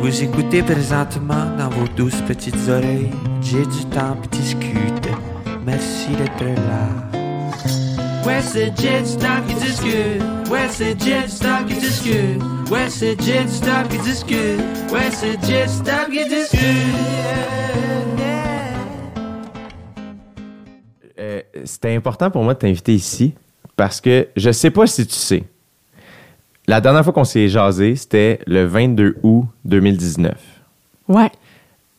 Vous écoutez présentement dans vos douces petites oreilles. J'ai du temps pour discuter. Merci d'être là. Ouais, c'est Jet Stop qui discute. Ouais, c'est Jet Stop qui discute. Ouais, c'est Jet Stop qui discute. Ouais, c'est Jet Stop qui discute. Euh, C'était important pour moi de t'inviter ici parce que je sais pas si tu sais. La dernière fois qu'on s'est jasé, c'était le 22 août 2019. Ouais.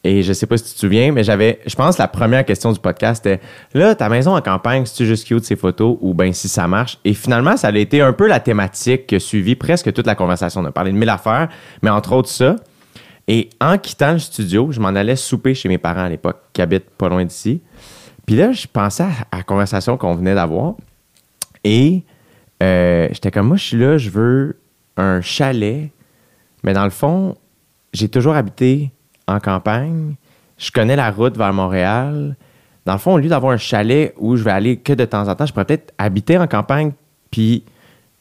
Et je sais pas si tu te souviens, mais j'avais, je pense, la première question du podcast était là, ta maison en campagne, si tu juste cute ces photos ou ben si ça marche? Et finalement, ça a été un peu la thématique qui a suivi presque toute la conversation. On a parlé de mille affaires, mais entre autres ça. Et en quittant le studio, je m'en allais souper chez mes parents à l'époque, qui habitent pas loin d'ici. Puis là, je pensais à la conversation qu'on venait d'avoir. Et euh, j'étais comme, moi, je suis là, je veux un chalet. Mais dans le fond, j'ai toujours habité en campagne. Je connais la route vers Montréal. Dans le fond, au lieu d'avoir un chalet où je vais aller que de temps en temps, je pourrais peut-être habiter en campagne puis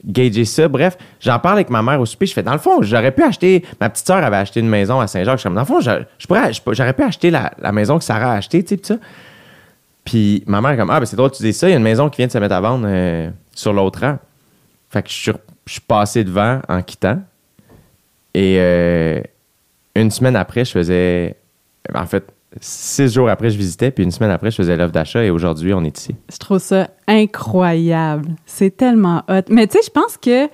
gager ça. Bref, j'en parle avec ma mère au souper. Je fais, dans le fond, j'aurais pu acheter. Ma petite sœur avait acheté une maison à Saint-Jacques. Je suis comme, dans le fond, j'aurais pu acheter la, maison que Sarah a achetée, tu sais, ça. Puis ma mère est comme, ah, ben c'est drôle, tu dis ça. Il y a une maison qui vient de se mettre à vendre euh, sur l'autre rang. Fait que je suis, passé devant en quittant. Et euh, une semaine après, je faisais. En fait, six jours après, je visitais. Puis une semaine après, je faisais l'offre d'achat. Et aujourd'hui, on est ici. Je trouve ça incroyable. C'est tellement hot. Mais tu sais, je pense que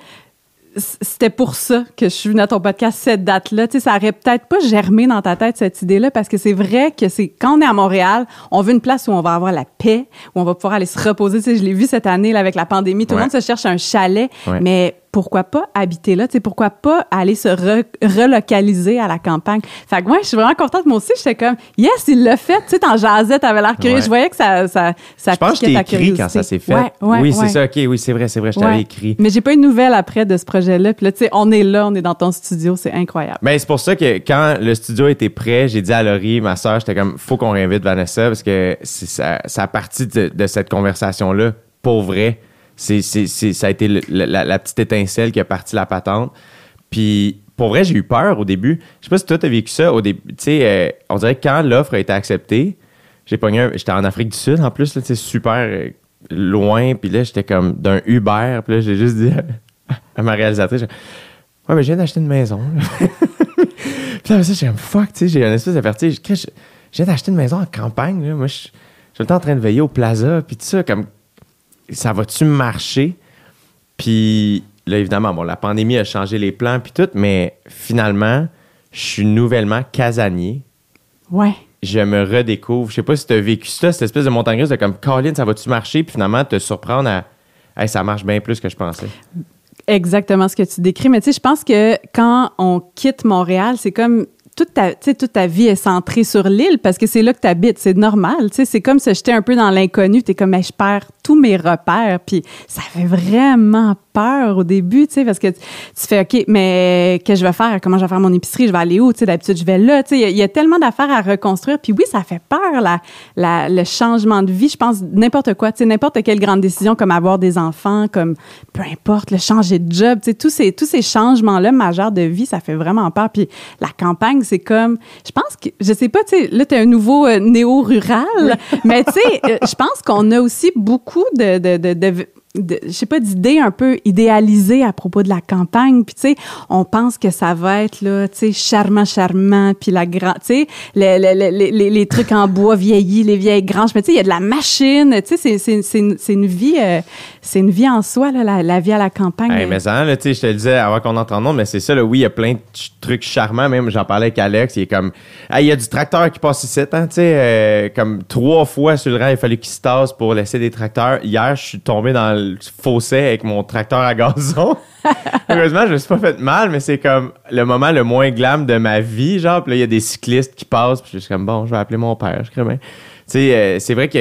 c'était pour ça que je suis venue à ton podcast cette date-là. Tu sais, ça aurait peut-être pas germé dans ta tête cette idée-là parce que c'est vrai que c'est quand on est à Montréal, on veut une place où on va avoir la paix, où on va pouvoir aller se reposer. Tu sais, je l'ai vu cette année là, avec la pandémie. Tout Ouais. le monde se cherche un chalet, Ouais. mais pourquoi pas habiter là? Pourquoi pas aller se re- relocaliser à la campagne? Fait que moi, je suis vraiment contente. Moi aussi, j'étais comme, yes, il l'a fait. Tu sais, t'en jasais, t'avais l'air curieux. Ouais. Je voyais que ça, ça, ça je pense que t'ai ta écrit quand ça s'est fait. Ouais, ouais, oui, c'est ça. OK, oui, c'est vrai, c'est vrai. Je t'avais écrit. Mais j'ai pas eu de nouvelles après de ce projet-là. Puis là, tu sais, on est là, on est dans ton studio, c'est incroyable. Ben, c'est pour ça que quand le studio était prêt, j'ai dit à Laurie, ma soeur, j'étais comme, faut qu'on réinvite Vanessa parce que c'est ça, ça a parti de, de cette conversation-là, pour vrai. C'est, c'est, c'est- ça a été la, petite étincelle qui a parti la patente. Puis, pour vrai, j'ai eu peur au début. Je sais pas si toi, t'as vécu ça au début. Tu sais, euh, on dirait que quand l'offre a été acceptée, j'ai pogné un- J'étais en Afrique du Sud, en plus, là, super euh, loin. Puis là, j'étais comme d'un Uber. Puis là, j'ai juste dit à ma réalisatrice, Ouais, mais je viens d'acheter une maison. Puis là, ça, j'ai comme fuck, tu sais, j'ai un espèce de vertige. Je, je viens d'acheter une maison en campagne, là. Moi, je je suis tout le temps en train de veiller au plaza, puis tout ça, comme, ça va-tu marcher? Puis là, évidemment, bon, la pandémie a changé les plans, puis tout, mais finalement, je suis nouvellement casanier. Ouais. Je me redécouvre. Je sais pas si tu as vécu ça, cette espèce de montagne de comme, Colin, ça va-tu marcher? Puis finalement, te surprendre à, hey, ça marche bien plus que je pensais. Exactement ce que tu décris. Mais tu sais, je pense que quand on quitte Montréal, c'est comme toute ta, toute ta vie est centrée sur l'île parce que c'est là que tu habites. C'est normal. Tu sais, c'est comme se jeter un peu dans l'inconnu. Tu es comme, Mais je perds tous mes repères. Puis ça fait vraiment peur au début, tu sais, parce que tu, tu fais, OK, mais qu'est-ce que je vais faire? Comment je vais faire mon épicerie? Je vais aller où? Tu sais, d'habitude, je vais là. Tu sais, il y a- il y, a tellement d'affaires à reconstruire. Puis oui, ça fait peur, la, la, le changement de vie. Je pense n'importe quoi, tu sais, n'importe quelle grande décision comme avoir des enfants, comme peu importe, le changer de job, tu sais, tous ces, tous ces changements-là majeurs de vie, ça fait vraiment peur. Puis la campagne, c'est comme, je pense que, je sais pas, tu sais, là, tu un nouveau euh, néo-rural, mais tu sais, euh, je pense qu'on a aussi beaucoup de, de, je sais pas d'idées un peu idéalisées à propos de la campagne puis tu sais on pense que ça va être là tu sais charmant charmant puis la grand tu sais les, trucs en bois vieillis les vieilles granges mais tu sais il y a de la machine tu sais c'est une, vie euh, c'est une vie en soi là la, vie à la campagne mais ça, tu sais, je te le disais avant qu'on entre en nom, mais c'est ça, là, oui, il y a plein de trucs charmants. Même, j'en parlais avec Alex, il est comme, il y a du tracteur qui passe ici, hein, tu sais, euh, comme trois fois sur le rang, il fallait qu'il se tasse pour laisser des tracteurs. Hier, je suis tombé dans le fossé avec mon tracteur à gazon. Heureusement, je me suis pas fait mal, mais c'est comme le moment le moins glam de ma vie, genre, puis là, il y a des cyclistes qui passent, puis je suis comme, bon, je vais appeler mon père, je crée. Tu sais, euh, c'est vrai que.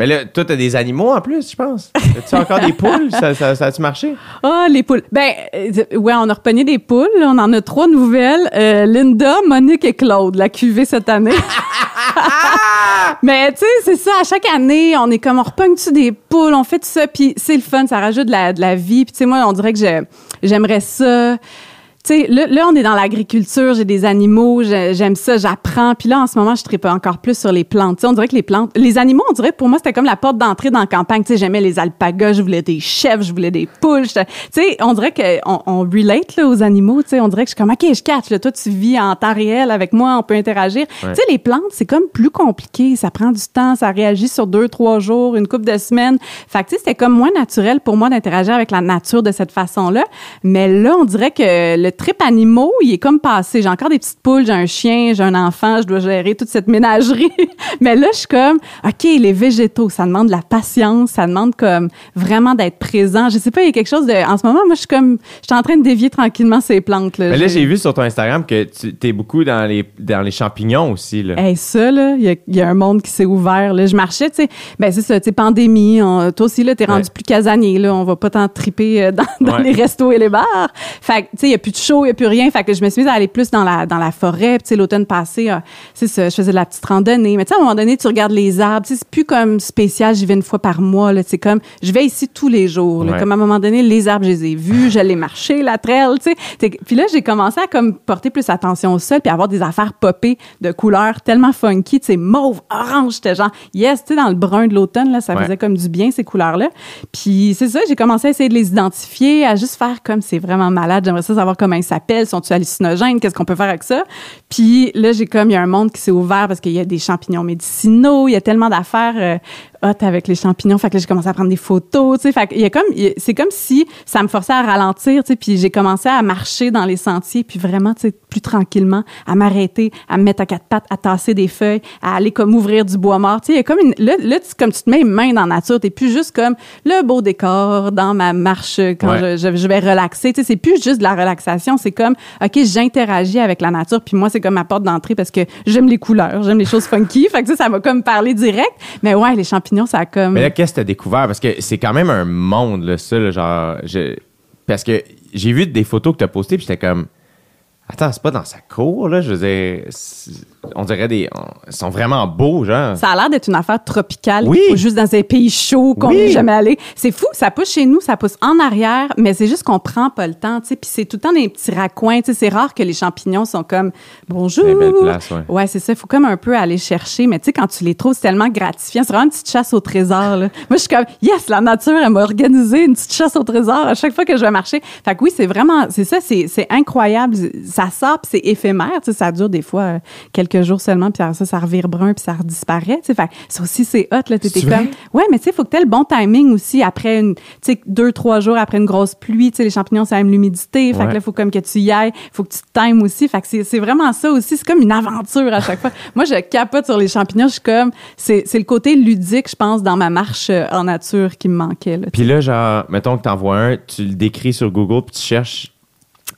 Mais là, toi, t'as des animaux en plus, je pense. As-tu encore des poules? Ça, ça, ça a-tu marché? Ah, les poules. Ben, euh, ouais, on a repogné des poules. On en a trois nouvelles. Euh, Linda, Monique et Claude, la cuvée cette année. Mais tu sais, c'est ça. À chaque année, on est comme, on repogne-tu des poules, on fait tout ça, puis c'est le fun, ça rajoute de la, de la vie. Puis tu sais, moi, on dirait que j'aimerais ça tu sais, là, là, on est dans l'agriculture, j'ai des animaux, j'ai- j'aime ça, j'apprends. Puis là, en ce moment, je tripe encore plus sur les plantes. Tu sais, on dirait que les plantes, les animaux, on dirait pour moi, c'était comme la porte d'entrée dans la campagne. Tu sais, j'aimais les alpagas, je voulais des chèvres, je voulais des poules. Tu sais, on dirait qu'on on relate là, aux animaux. Tu sais, on dirait que je suis comme, OK, je catch. Là, toi, tu vis en temps réel avec moi, on peut interagir. Tu sais, les plantes, c'est comme plus compliqué. Ça prend du temps, ça réagit sur deux, trois jours, une couple de semaines. Fait que, tu sais, c'était comme moins naturel pour moi d'interagir avec la nature de cette façon-là. Mais là, on dirait que le trip animaux, il est comme passé. J'ai encore des petites poules, j'ai un chien, j'ai un enfant, je dois gérer toute cette ménagerie. Mais là, je suis comme, OK, les végétaux, ça demande de la patience, ça demande comme vraiment d'être présent. Je sais pas, il y a quelque chose de. En ce moment, moi, je suis comme, je suis en train de dévier tranquillement ces plantes. Là, Mais là, j'ai vu sur ton Instagram que tu es beaucoup dans les, dans les champignons aussi. Là. Hey, ça, là, il y a, il y a un monde qui s'est ouvert. Là. Je marchais, tu sais, ben c'est ça, tu sais, pandémie. on- toi aussi, là, t'es rendu Ouais. plus casanier, là. On va pas tant triper euh, dans, dans Ouais. les restos et les bars. Fait que, tu sais, il y a plus de show, il y a plus rien. Fait que je me suis mise à aller plus dans la, dans la forêt. Puis, l'automne passé, euh, c'est ça, je faisais de la petite randonnée. Mais tu sais, à un moment donné, tu regardes les arbres. Tu sais, c'est plus comme spécial, j'y vais une fois par mois, là. C'est comme, je vais ici tous les jours, là. Ouais. Comme à un moment donné, les arbres, je les ai vus, je les marché, la trail, tu sais. Puis là, j'ai commencé à comme porter plus attention au sol puis avoir des affaires popées de couleurs tellement funky, tu sais, mauve, orange, j'étais genre, yes, tu sais, dans le brun de l'automne, là, ça Ouais. faisait comme du bien, ces couleurs-là. Puis c'est ça, j'ai commencé à essayer de les identifier, à juste faire comme c'est vraiment malade, j'aimerais ça savoir comment ils s'appellent, sont-ils hallucinogènes, qu'est-ce qu'on peut faire avec ça? Puis là, j'ai comme, il y a un monde qui s'est ouvert parce qu'il y a des champignons médicinaux, il y a tellement d'affaires euh, hot avec les champignons, fait que là, j'ai commencé à prendre des photos, tu sais, fait qu'il y a comme, c'est comme si ça me forçait à ralentir, tu sais, puis j'ai commencé à marcher dans les sentiers, puis vraiment, tu sais, plus tranquillement, à m'arrêter, à me mettre à quatre pattes, à tasser des feuilles, à aller comme ouvrir du bois mort, tu sais, il y a comme une, là, là tu, comme tu te mets une main dans la nature, t'es plus juste comme le beau décor dans ma marche quand Ouais. je, je, je vais relaxer, tu sais, c'est plus juste de la relaxation, c'est comme, OK, j'interagis avec la nature, puis moi, c'est comme ma porte d'entrée parce que j'aime les couleurs, j'aime les choses funky, fait que ça, ça m'a comme parlé direct, mais ouais, les champignons, ça a. Mais là, qu'est-ce que tu as découvert? Parce que c'est quand même un monde, là, ça, genre. Parce que j'ai vu des photos que tu as postées, puis j'étais comme. Attends, c'est pas dans sa cour, là. Je veux dire, on dirait des. ils sont vraiment beaux, genre. Ça a l'air d'être une affaire tropicale. Oui. juste dans un pays chaud qu'on Oui. n'est jamais allé. C'est fou, ça pousse chez nous, ça pousse en arrière, mais c'est juste qu'on prend pas le temps, tu sais. Puis c'est tout le temps des petits raccoins, tu sais. C'est rare que les champignons sont comme bonjour. Des belles places, ouais. Ouais, c'est ça. Il faut comme un peu aller chercher, mais tu sais, quand tu les trouves, c'est tellement gratifiant. C'est vraiment une petite chasse au trésor. Là. Moi, je suis comme yes, la nature, elle m'a organisé une petite chasse au trésor à chaque fois que je vais marcher. Fait que oui, c'est vraiment, c'est ça, c'est incroyable. Ça sort, c'est éphémère, tu sais. Ça dure des fois euh, quelques jours seulement, puis après ça, ça revire brun, puis ça redisparaît. Fait ça aussi, c'est hot, là. C'est comme, ouais, mais tu sais, il faut que tu aies le bon timing aussi après une, tu sais, deux, trois jours après une grosse pluie, tu sais, les champignons, ça aime l'humidité. Fait Ouais. que là, il faut comme que tu y ailles, faut que tu te times aussi. Fait que c'est vraiment ça aussi. C'est comme une aventure à chaque fois. Moi, je capote sur les champignons. Je suis comme, c'est le côté ludique, je pense, dans ma marche euh, en nature qui me manquait, là. Puis là, genre, mettons que t'envoies un, tu le décris sur Google, puis tu cherches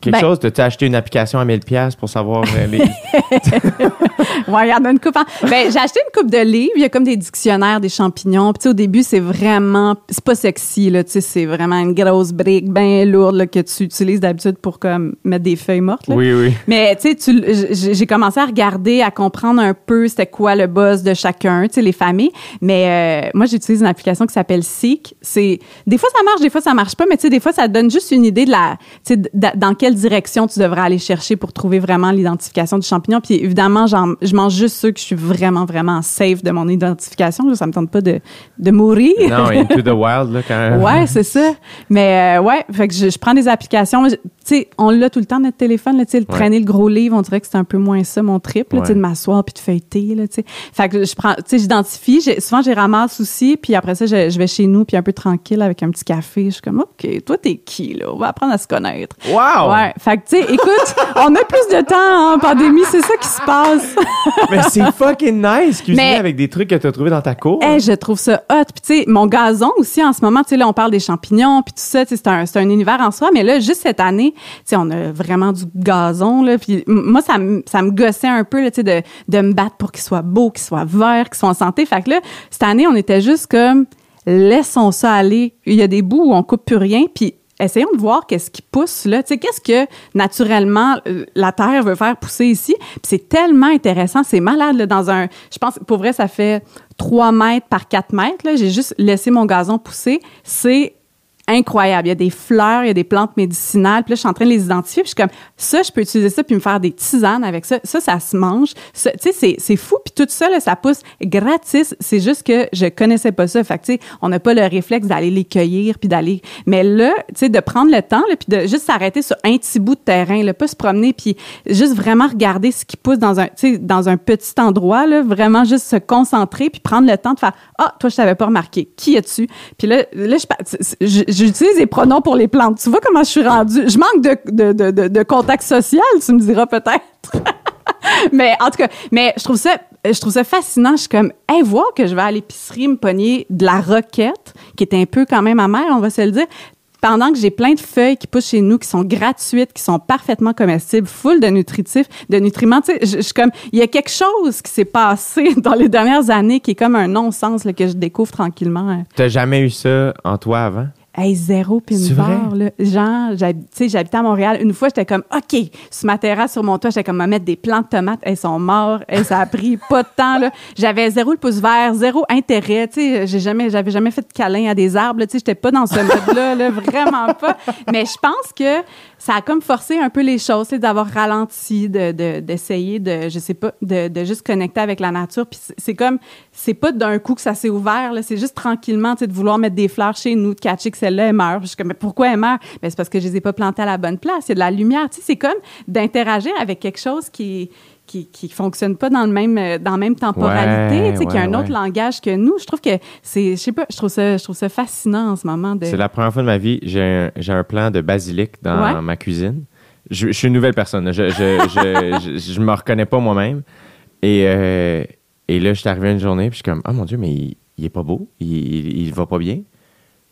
quelque Ben- chose. T'as-tu acheté une application à 1000$ pour savoir euh, les. Ouais, a une coupe. en- Ben, j'ai acheté une coupe de livres. Il y a comme des dictionnaires des champignons. Puis, au début, c'est vraiment, c'est pas sexy, là. Tu sais, c'est vraiment une grosse brique bien lourde, là, que tu utilises d'habitude pour, comme, mettre des feuilles mortes, là. oui, oui. Mais tu sais, j'ai commencé à regarder, à comprendre un peu c'était quoi le buzz de chacun, tu sais, les familles. Mais euh, moi, j'utilise une application qui s'appelle Seek. C'est des fois ça marche, des fois ça marche pas, mais tu sais, des fois ça donne juste une idée de la, tu sais, dans quelle direction tu devrais aller chercher pour trouver vraiment l'identification du champignon? Puis évidemment, je mange juste ceux que je suis vraiment vraiment safe de mon identification. Ça me tente pas de, de mourir. Non, Into the Wild, là, quand Ouais, c'est ça. Mais euh, ouais, fait que je, je prends des applications. Tu sais, on l'a tout le temps notre téléphone. Là, le Ouais. traîner le gros livre, on dirait que c'est un peu moins ça mon trip. Là, Ouais. de m'asseoir puis de feuilleter. Là. Fait que je prends, tu sais, j'identifie. j'ai- Souvent, les ramasse aussi. Puis après ça, je, je vais chez nous puis un peu tranquille avec un petit café. Je suis comme, ok, toi t'es qui là? On va apprendre à se connaître. Wow! Ouais. Fait que tu sais, écoute, on a plus de temps en pandémie. C'est ça qui se passe. Mais c'est fucking nice, cuisiner Mais- avec des trucs que t'as trouvés dans ta cour. Hey, je trouve ça hot. Puis tu sais, mon gazon aussi en ce moment, tu sais là on parle des champignons puis tout ça, tu sais, c'est un univers en soi, mais là juste cette année, tu sais on a vraiment du gazon là, puis moi ça me ça me gossait un peu là, tu sais de de me battre pour qu'il soit beau, qu'il soit vert, qu'il soit en santé. Fait que là cette année, on était juste comme laissons ça aller. Il y a des bouts où on coupe plus rien puis Essayons de voir qu'est-ce qui pousse là. Tu sais, qu'est-ce que naturellement euh, la terre veut faire pousser ici? Puis c'est tellement intéressant, c'est malade dans un. Je pense, pour vrai, ça fait 3 mètres par 4 mètres. J'ai juste laissé mon gazon pousser. C'est incroyable. Il y a des fleurs, il y a des plantes médicinales. Puis là, je suis en train de les identifier. Puis je suis comme, ça, je peux utiliser ça puis me faire des tisanes avec ça. Ça, ça se mange. Tu sais, c'est- fou. Puis tout ça, là, ça pousse gratis. C'est juste que je connaissais pas ça. Fait que, tu sais, on n'a pas le réflexe d'aller les cueillir puis d'aller... Mais là, tu sais, de prendre le temps, là, puis de juste s'arrêter sur un petit bout de terrain, là, pas se promener puis juste vraiment regarder ce qui pousse dans un, tu sais, dans un petit endroit, là, vraiment juste se concentrer puis prendre le temps de faire, ah, toi, je t'avais pas remarqué. Qui es-tu? Puis là, là, je, je- j'utilise les pronoms pour les plantes. Tu vois comment je suis rendue? Je manque de, de, de, de, contact social, tu me diras peut-être. mais en tout cas, mais je trouve ça, je trouve ça fascinant. Je suis comme, hey, voir que je vais à l'épicerie me pogner de la roquette, qui est un peu quand même amère, on va se le dire. Pendant que j'ai plein de feuilles qui poussent chez nous, qui sont gratuites, qui sont parfaitement comestibles, full de nutritifs, de nutriments, tu sais, je, suis comme, il y a quelque chose qui s'est passé dans les dernières années qui est comme un non-sens que je découvre tranquillement. T'as jamais eu ça en toi avant? Hey, zéro pin bar, là. Genre, j'hab- tu sais, j'habitais à Montréal. Une fois, j'étais comme, OK, sur ma terrasse, sur mon toit, j'étais comme, à mettre des plants de tomates. Elles sont morts. Et ça a pris pas de temps, là. J'avais zéro le pouce vert, zéro intérêt. Tu sais, j'ai jamais, j'avais jamais fait de câlin à des arbres. Tu sais, j'étais pas dans ce mode-là, là. Vraiment pas. Mais je pense que ça a comme forcé un peu les choses, d'avoir ralenti, de, de- d'essayer de, je sais pas, de, de juste connecter avec la nature. Puis c'est- comme, c'est pas d'un coup que ça s'est ouvert. C'est juste tranquillement, tu sais, de vouloir mettre des fleurs chez nous, de catcher que celle-là, elle meurt. Je suis comme, mais pourquoi elle meurt? Ben, c'est parce que je les ai pas plantées à la bonne place. Il y a de la lumière. Tu sais, c'est comme d'interagir avec quelque chose qui, qui, qui fonctionne pas dans le même, euh, dans la même temporalité, Ouais, tu sais, qui a ouais, un autre langage que nous. Je trouve que c'est, je sais pas, je trouve ça, je trouve ça fascinant en ce moment de. C'est la première fois de ma vie, j'ai un, j'ai un plant de basilic dans ma cuisine. Je, je suis une nouvelle personne. Je, je, je, je, je me reconnais pas moi-même. Et, euh, et là, je suis arrivé une journée, puis je suis comme, oh mon Dieu, mais il, il est pas beau. Il, il, il va pas bien.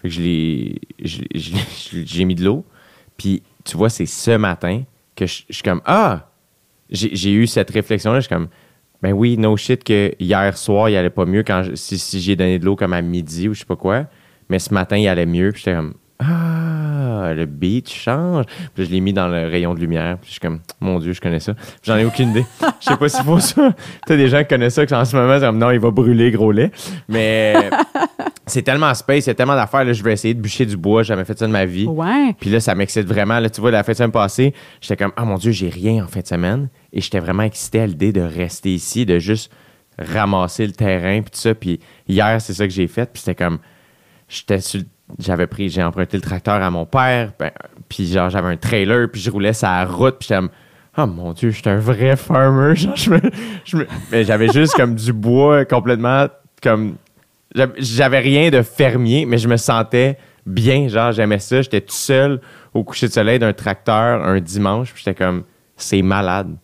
Fait que je l'ai- j'ai mis de l'eau. Puis, tu vois, c'est ce matin que je, suis comme, ah! J'ai eu cette réflexion-là. Je suis comme, ben oui, no shit que hier soir, il allait pas mieux quand si, si j'ai donné de l'eau comme à midi ou je sais pas quoi. Mais ce matin, il allait mieux. Puis j'étais comme, ah, le beat change. Puis je l'ai mis dans le rayon de lumière. Puis je suis comme, mon Dieu, je connais ça. J'en ai aucune idée. Je sais pas s'il faut ça. T'as des gens qui connaissent ça, qu'en ce moment, c'est comme, non, il va brûler, gros lait. Mais c'est tellement space, il y a tellement d'affaires. Là, je vais essayer de bûcher du bois. J'ai jamais fait ça de ma vie. Ouais. Puis là, ça m'excite vraiment. Là, tu vois, la fin de semaine passée, j'étais comme, ah mon Dieu, j'ai rien en fin de semaine. Et j'étais vraiment excité à l'idée de rester ici, de juste ramasser le terrain, puis tout ça. Puis hier, c'est ça que j'ai fait. Puis c'était comme, j'étais sur le- j'avais pris, j'ai emprunté le tracteur à mon père, ben, puis genre, j'avais un trailer, puis je roulais la route, puis j'étais oh mon Dieu, j'étais un vrai farmer. Mais j'avais juste comme du bois complètement comme j'avais- j'avais rien de fermier, mais je me sentais bien. Genre, j'aimais ça. J'étais tout seul au coucher de soleil d'un tracteur un dimanche. Puis j'étais comme, c'est malade.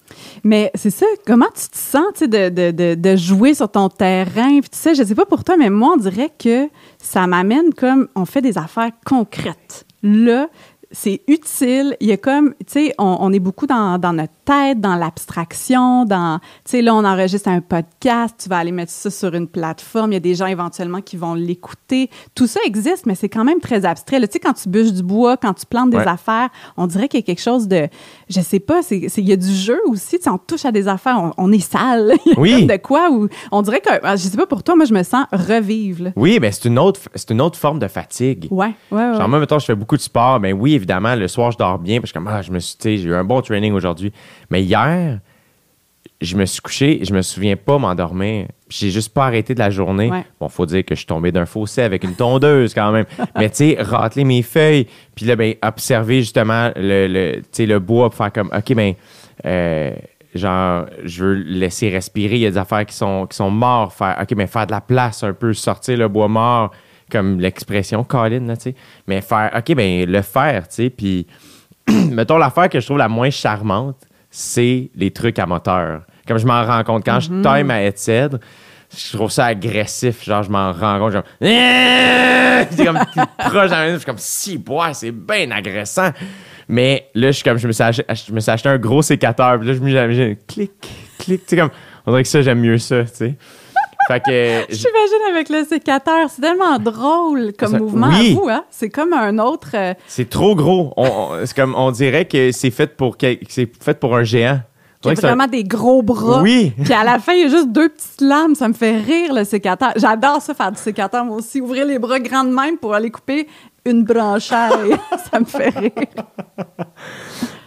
Mais c'est ça, comment tu te sens, de, de, de jouer sur ton terrain, puis tu sais, je sais pas pour toi, mais moi, on dirait que ça m'amène comme, on fait des affaires concrètes. Là, c'est utile. Il y a comme, tu sais, on, on est beaucoup dans, dans notre tête, dans l'abstraction, dans, tu sais, là, on enregistre un podcast, tu vas aller mettre ça sur une plateforme, il y a des gens éventuellement qui vont l'écouter. Tout ça existe, mais c'est quand même très abstrait. Tu sais, quand tu bûches du bois, quand tu plantes des Ouais. affaires, on dirait qu'il y a quelque chose de, je sais pas, il y a du jeu aussi, tu sais, on touche à des affaires, on, on est sale. Oui. de quoi on dirait que, ah, je sais pas pour toi, moi, je me sens revivre. là. Oui, mais c'est une autre, c'est une autre forme de fatigue. Ouais, ouais, ouais. Genre, moi, mettons, je fais beaucoup de sport. Ben oui, évidemment, le soir, je dors bien. Parce que ah, je me suis, tu sais, j'ai eu un bon training aujourd'hui. Mais hier, je me suis couché, je me souviens pas m'endormir. J'ai juste pas arrêté de la journée. Ouais. Bon, faut dire que je suis tombé d'un fossé avec une tondeuse quand même. Mais tu sais, rateler mes feuilles, puis là, ben, observer justement le, le, le bois pour faire comme, OK, ben, euh, genre, je veux laisser respirer. Il y a des affaires qui sont, qui sont mortes. Faire, OK, mais faire de la place un peu, sortir le bois mort, comme l'expression Colin, là, tu sais. Mais faire, OK, ben, le faire, tu sais. Puis, mettons, l'affaire que je trouve la moins charmante, c'est les trucs à moteur. Comme je m'en rends compte, quand je time à Edsed, je trouve ça agressif. Genre, je m'en rends compte, genre, c'est comme proche dans je suis comme, si, bois, c'est bien agressant. Mais là, je suis comme, je me suis acheté, je me suis acheté un gros sécateur, puis là, je me suis dit, clic, clic, tu sais, comme, on dirait que ça, j'aime mieux ça, tu sais. Fait que, Je t'imagine avec le sécateur. C'est tellement drôle comme Ça- mouvement oui. à vous, hein? C'est comme un autre. euh, c'est trop gros. On, on- c'est comme, on dirait que c'est fait pour, c'est fait pour un géant. qui a vraiment des gros bras. Oui. Puis à la fin, il y a juste deux petites lames. Ça me fait rire, le sécateur. J'adore ça, faire du sécateur, moi aussi. Ouvrir les bras grands de même pour aller couper une branchaille. ça me fait rire.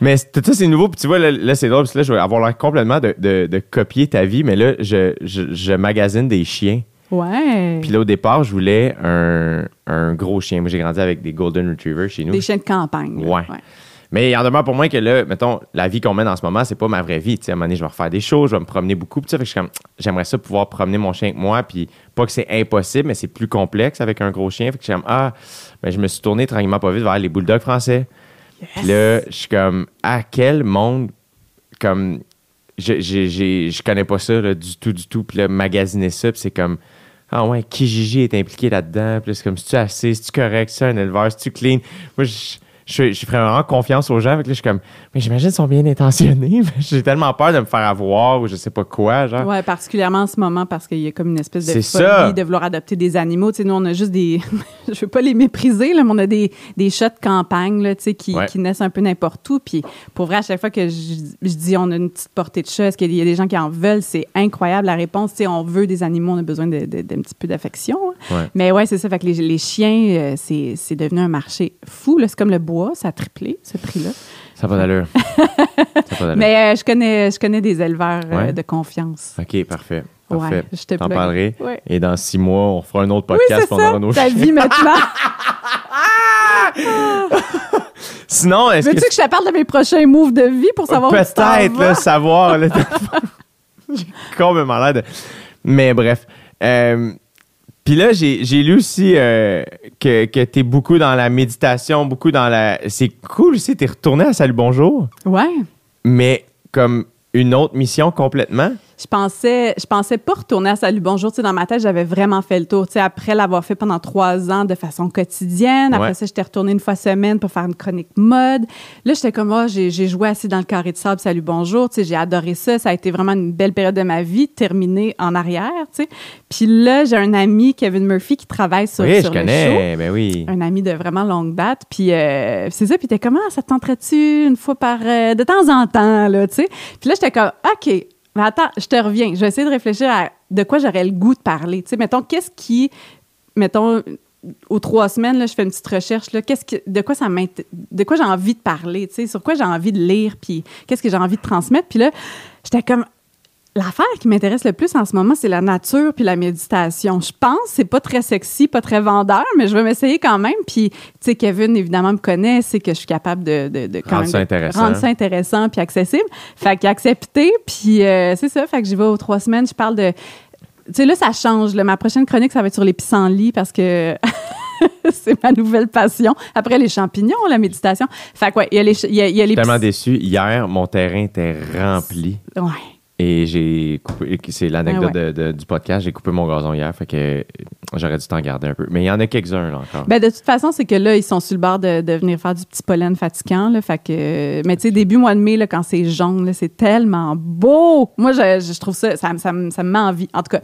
Mais tout ça, c'est nouveau. Puis tu vois, là, là, c'est drôle. Parce que là, je vais avoir l'air complètement de, de- de copier ta vie. Mais là, je, je, je magasine des chiens. Ouais. Puis là, au départ, je voulais un, un gros chien. Moi, j'ai grandi avec des Golden Retrievers chez nous. Des chiens de campagne. là. Ouais. Mais il en demeure pour moi que là, mettons, la vie qu'on mène en ce moment, c'est pas ma vraie vie. Tu à un moment donné, je vais refaire des choses, je vais me promener beaucoup. Fait que je suis comme, j'aimerais ça pouvoir promener mon chien avec moi. Puis pas que c'est impossible, mais c'est plus complexe avec un gros chien. Fait que je suis comme, ah, ben, je me suis tourné tranquillement pas vite vers les bulldogs français. Puis là, je suis comme, à quel monde, comme, je, j'ai- j'ai- je connais pas ça là, du tout, du tout. Puis là, magasiner ça, puis c'est comme, ah ouais, Kijiji est impliqué là-dedans? Puis là, c'est comme, c'est-tu assez, c'est-tu correct, c'est un éleveur, c'est-tu clean? Moi, je, je, je ferais vraiment confiance aux gens. Fait que là, je suis comme, mais j'imagine qu'ils sont bien intentionnés. J'ai tellement peur de me faire avoir ou je sais pas quoi, genre. Ouais, particulièrement en ce moment parce qu'il y a comme une espèce de C'est folie ça. de vouloir adopter des animaux. Tu sais, nous, on a juste des... je veux pas les mépriser, là, mais on a des, des chats de campagne là, tu sais, qui, Ouais. qui naissent un peu n'importe où. Puis pour vrai, à chaque fois que je, je dis on a une petite portée de chat, est-ce qu'il y a des gens qui en veulent? C'est incroyable la réponse. Tu sais, on veut des animaux, on a besoin de- de- d'un petit peu d'affection. hein. Ouais. Mais ouais, c'est ça. Fait que les, les chiens, euh, c'est c'est devenu un marché fou. là. C'est comme le bois, ça a triplé, ce prix-là. Ça n'a pas d'allure. Mais euh, je, connais, je connais des éleveurs euh, de confiance. OK, parfait. Parfait. Ouais, je te T'en parlerai. Ouais. Et dans six mois, on fera un autre podcast ça. nos Ta vie maintenant. Sinon, est-ce que Veux-tu que je te parle de mes prochains moves de vie pour savoir Peut-être, là, savoir. j'ai complètement l'air de. Mais bref. Euh, Puis là, j'ai lu aussi euh, que, que tu es beaucoup dans la méditation, beaucoup dans la. C'est cool aussi, tu es retourné à Salut Bonjour, Ouais. mais comme une autre mission complètement? Je pensais, je pensais pas retourner à Salut Bonjour. Tu sais, dans ma tête, j'avais vraiment fait le tour. Tu sais, après l'avoir fait pendant trois ans de façon quotidienne. Après Ouais. ça, j'étais retournée une fois semaine pour faire une chronique mode. Là, j'étais comme, oh, j'ai joué assis dans le carré de sable, Salut Bonjour. Tu sais, j'ai adoré ça. Ça a été vraiment une belle période de ma vie, terminée en arrière, tu sais. Puis là, j'ai un ami, Kevin Murphy, qui travaille sur, oui, sur je le show. connais. Ben oui. un ami de vraiment longue date. Puis euh, c'est ça. Puis t'es comment ça te tenterait-tu une fois par euh, de temps en temps là, tu sais. Puis là j'étais comme ok. Mais attends, je te reviens. Je vais essayer de réfléchir à de quoi j'aurais le goût de parler. Tu sais, mettons qu'est-ce qui, mettons aux trois semaines là, je fais une petite recherche là. Qu'est-ce que, de quoi ça de quoi j'ai envie de parler, tu sais, sur quoi j'ai envie de lire, puis qu'est-ce que j'ai envie de transmettre. Puis là, j'étais comme L'affaire qui m'intéresse le plus en ce moment, c'est la nature puis la méditation. Je pense c'est pas très sexy, pas très vendeur, mais je vais m'essayer quand même. Puis, tu sais, Kevin, évidemment, me connaît, c'est que je suis capable de, de, de quand Rendre même ça intéressant. rendre ça intéressant puis accessible. Fait accepté, puis euh, c'est ça. Fait que j'y vais aux trois semaines, je parle de... Tu sais, là, ça change. là. Ma prochaine chronique, ça va être sur les pissenlits parce que... c'est ma nouvelle passion. Après les champignons, la méditation. Fait que, ouais, il y a les, il y a, il y a les tellement déçu. Hier, mon terrain était rempli. Ouais. Et j'ai coupé, c'est l'anecdote Ah ouais. de- de- du podcast, j'ai coupé mon gazon hier, fait que j'aurais dû t'en garder un peu. Mais il y en a quelques-uns là encore. Ben, de toute façon, c'est que là, ils sont sur le bord de, de venir faire du petit pollen fatigant. Là, fait que, mais tu sais, début mois de mai, là, quand c'est jaune, là, c'est tellement beau. Moi, je, je trouve ça, ça, ça me met envie, en tout cas.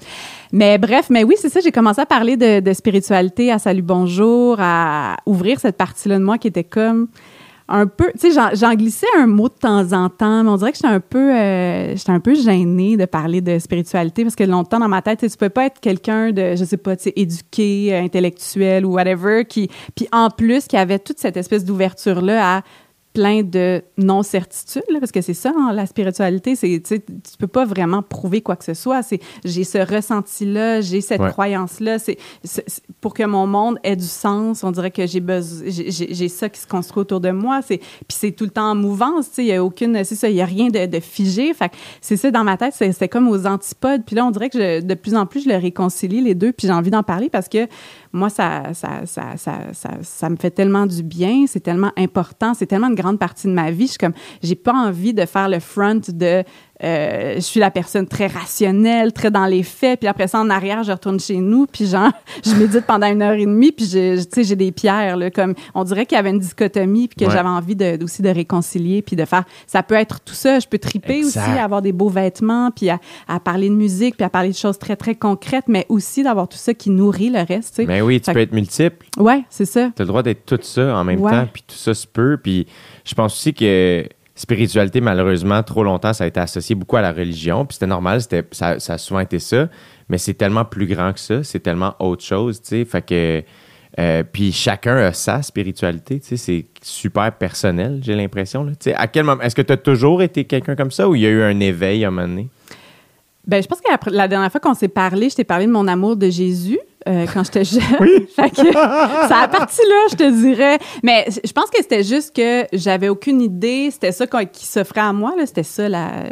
Mais bref, mais oui, c'est ça, j'ai commencé à parler de, de spiritualité, à Salut Bonjour, à ouvrir cette partie-là de moi qui était comme un peu, tu sais, j'en- glissais un mot de temps en temps, mais on dirait que j'étais un peu, euh, j'étais un peu gênée de parler de spiritualité parce que longtemps dans ma tête, tu peux pas être quelqu'un de, je sais pas, tu sais, éduqué, euh, intellectuel ou whatever, qui, puis en plus, qui avait toute cette espèce d'ouverture là à plein de non-certitudes, là, parce que c'est ça, hein, la spiritualité, c'est, tu peux pas vraiment prouver quoi que ce soit. C'est, j'ai ce ressenti-là, j'ai cette Ouais. croyance-là. C'est, pour que mon monde ait du sens, on dirait que j'ai besoin, j'ai, ça qui se construit autour de moi. C'est, puis c'est tout le temps en mouvance, il y a aucune, c'est ça, il y a rien de, de figé. Fait que c'est ça, dans ma tête, c'est, c'est comme aux antipodes. Puis là, on dirait que je- de plus en plus, je le réconcilie, les deux, puis j'ai envie d'en parler parce que moi, ça, ça, ça, ça, ça, ça me fait tellement du bien, c'est tellement important, c'est tellement une grande partie de ma vie. Je suis comme, j'ai pas envie de faire le front de, euh, je suis la personne très rationnelle, très dans les faits, puis après ça, en arrière, je retourne chez nous, puis genre, je médite pendant une heure et demie, puis je, je- tu sais, j'ai des pierres, là, comme, on dirait qu'il y avait une dichotomie, puis que Ouais. j'avais envie de, aussi de réconcilier, puis de faire, ça peut être tout ça, je peux triper Exact. aussi, avoir des beaux vêtements, puis à, à parler de musique, puis à parler de choses très, très concrètes, mais aussi d'avoir tout ça qui nourrit le reste, tu sais. Mais oui, tu Fait peux que- être multiple. Ouais, c'est ça. Tu as le droit d'être tout ça en même Ouais. temps, puis tout ça se peut. Puis je pense aussi que spiritualité, malheureusement, trop longtemps, ça a été associé beaucoup à la religion. Puis c'était normal, ça, a souvent été ça. Mais c'est tellement plus grand que ça, c'est tellement autre chose, tu. Fait Euh, puis chacun a sa spiritualité, tu c'est super personnel, j'ai l'impression. à quel moment est-ce que tu as toujours été quelqu'un comme ça ou il y a eu un éveil à un moment donné? Ben, je pense que la, la dernière fois qu'on s'est parlé, je t'ai parlé de mon amour de Jésus. Euh, quand j'étais jeune. fait que ça a parti là, je te dirais. Mais je pense que c'était juste que j'avais aucune idée. C'était ça qui s'offrait à moi. C'était ça, la,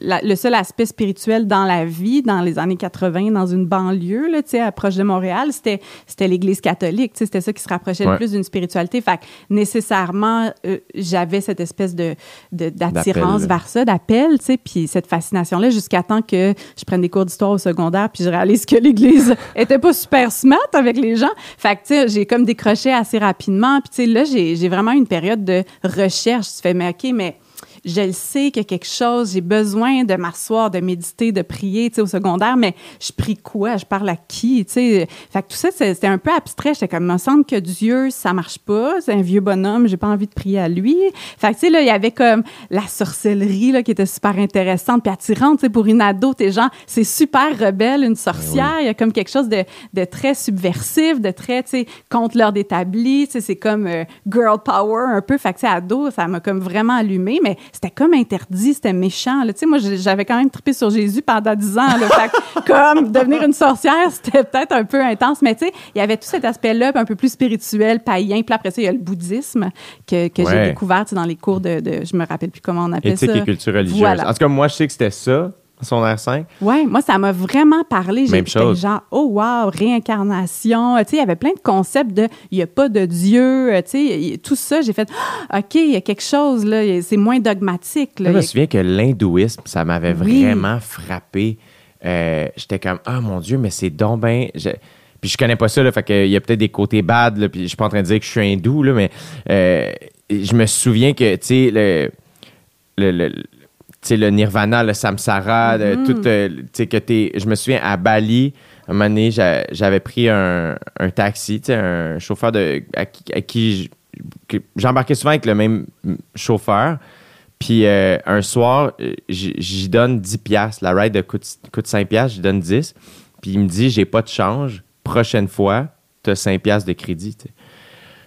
la- le seul aspect spirituel dans la vie, dans les années 80, dans une banlieue, là, à proche de Montréal, c'était l'Église catholique. C'était ça qui se rapprochait Ouais. le plus d'une spiritualité. Fait que nécessairement, euh, j'avais cette espèce de d'attirance vers ça, d'appel, tu sais, puis cette fascination-là jusqu'à temps que je prenne des cours d'histoire au secondaire, puis je réalise que l'Église était pas super smart avec les gens. Fait que, tu sais, j'ai comme décroché assez rapidement. Puis, tu sais, là, j'ai vraiment une période de recherche. Tu fais, mais mais je le sais qu'il y a quelque chose, j'ai besoin de m'asseoir, de méditer, de prier, tu sais, au secondaire, mais je prie quoi? Je parle à qui? Tu sais, fait que tout ça, c'était un peu abstrait. J'étais comme, il me semble que Dieu, ça marche pas. C'est un vieux bonhomme, j'ai pas envie de prier à lui. Fait que, tu sais, là, il y avait comme la sorcellerie, là, qui était super intéressante puis attirante, tu sais, pour une ado, t'es genre, c'est super rebelle, une sorcière. Il y a comme quelque chose de, de très subversif, de très, tu sais, contre l'ordre établi. Tu sais, c'est comme euh, girl power un peu. Fait que, tu sais, ado, ça m'a comme vraiment allumé, mais c'était comme interdit, c'était méchant. là. Tu sais, moi, j'avais quand même trippé sur Jésus pendant 10 ans. Là, fait que, comme devenir une sorcière, c'était peut-être un peu intense, mais tu sais, il y avait tout cet aspect-là, un peu plus spirituel, païen. Puis après ça, il y a le bouddhisme que, que j'ai découvert tu sais, dans les cours de, de- je me rappelle plus comment on appelle Éthique ça. et culture religieuse. Voilà. En tout cas, moi, je sais que c'était ça, son R5. Ouais, moi, ça m'a vraiment parlé. J'ai- chose. genre, oh wow, réincarnation. Tu sais, il y avait plein de concepts de, il n'y a pas de Dieu. euh, Tu sais, tout ça, j'ai fait, Ah, OK, il y a quelque chose, là. C'est moins dogmatique. Là. Je me a- souviens que l'hindouisme, ça m'avait Oui. vraiment frappé. Euh, J'étais comme, ah mon Dieu, mais c'est donc ben. je- Puis je connais pas ça, là, fait qu'il y a peut-être des côtés bad, là, puis je suis pas en train de dire que je suis hindou, là, mais euh, je me souviens que, tu sais, le, le, le- tu sais, le nirvana, le samsara, le- Mm-hmm. tout, euh, tu sais, que t'es. Je me souviens à Bali, un moment donné, j'a- j'avais pris un, un taxi, tu sais, un chauffeur de, à qui, j'embarquais souvent avec le même chauffeur. Puis euh, un soir, j'y donne 10 piastres. La ride coûte, coûte 5 piastres, j'y donne 10. Puis il me dit, j'ai pas de change. Prochaine fois, tu as 5 piastres de crédit.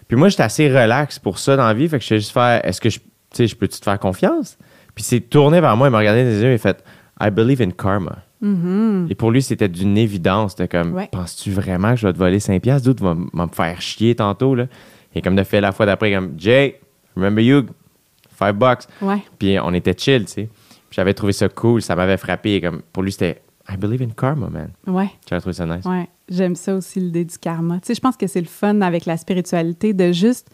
Puis moi, j'étais assez relax pour ça dans la vie. Fait que je suis juste faire, est-ce que je, je peux-tu te faire confiance? Puis s'est tourné vers moi, il m'a regardé dans les yeux et fait, I believe in karma. Et pour lui, c'était d'une évidence. C'était comme, Ouais. penses-tu vraiment que je vais te voler 5 piastres? D'autres vont me faire chier tantôt, là? Et comme de fait la fois d'après, comme, Jay, remember you, 5 bucks. Ouais. Puis on était chill, tu sais. Puis J'avais trouvé ça cool, ça m'avait frappé. Comme, pour lui, c'était I believe in karma, man. Ouais. J'avais trouvé ça nice. Ouais, j'aime ça aussi l'idée du karma. Tu sais, je pense que c'est le fun avec la spiritualité de juste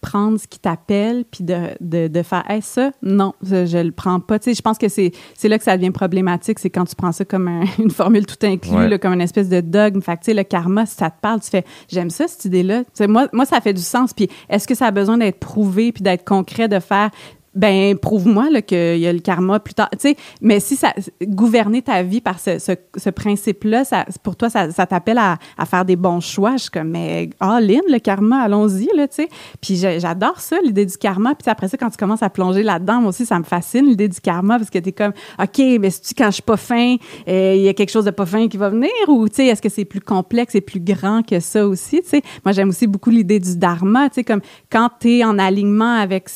prendre ce qui t'appelle puis de, de, de faire hey, ça non je, je le prends pas. Tu sais je pense que c'est c'est là que ça devient problématique c'est quand tu prends ça comme un- une formule tout inclus Ouais. là, comme une espèce de dogme. Fait que, tu sais le karma si ça te parle tu fais j'aime ça cette idée là moi moi ça fait du sens. Puis est-ce que ça a besoin d'être prouvé puis d'être concret de faire ben prouve-moi qu'il y a le karma plus tard. Tu sais, mais si ça gouverner ta vie par ce, principe-là, ça, pour toi, ça, ça t'appelle à, faire des bons choix. Je suis comme, mais all-in, le karma, allons-y, là, tu sais. Puis j'adore ça, l'idée du karma. Puis après ça, quand tu commences à plonger là-dedans, moi aussi, ça me fascine, l'idée du karma, parce que t'es comme, OK, mais si tu quand je suis pas fin, euh, il y a quelque chose de pas fin qui va venir, ou, tu sais, est-ce que c'est plus complexe et plus grand que ça aussi, tu sais? Moi, j'aime aussi beaucoup l'idée du dharma, tu sais, comme quand tu es en alignement avec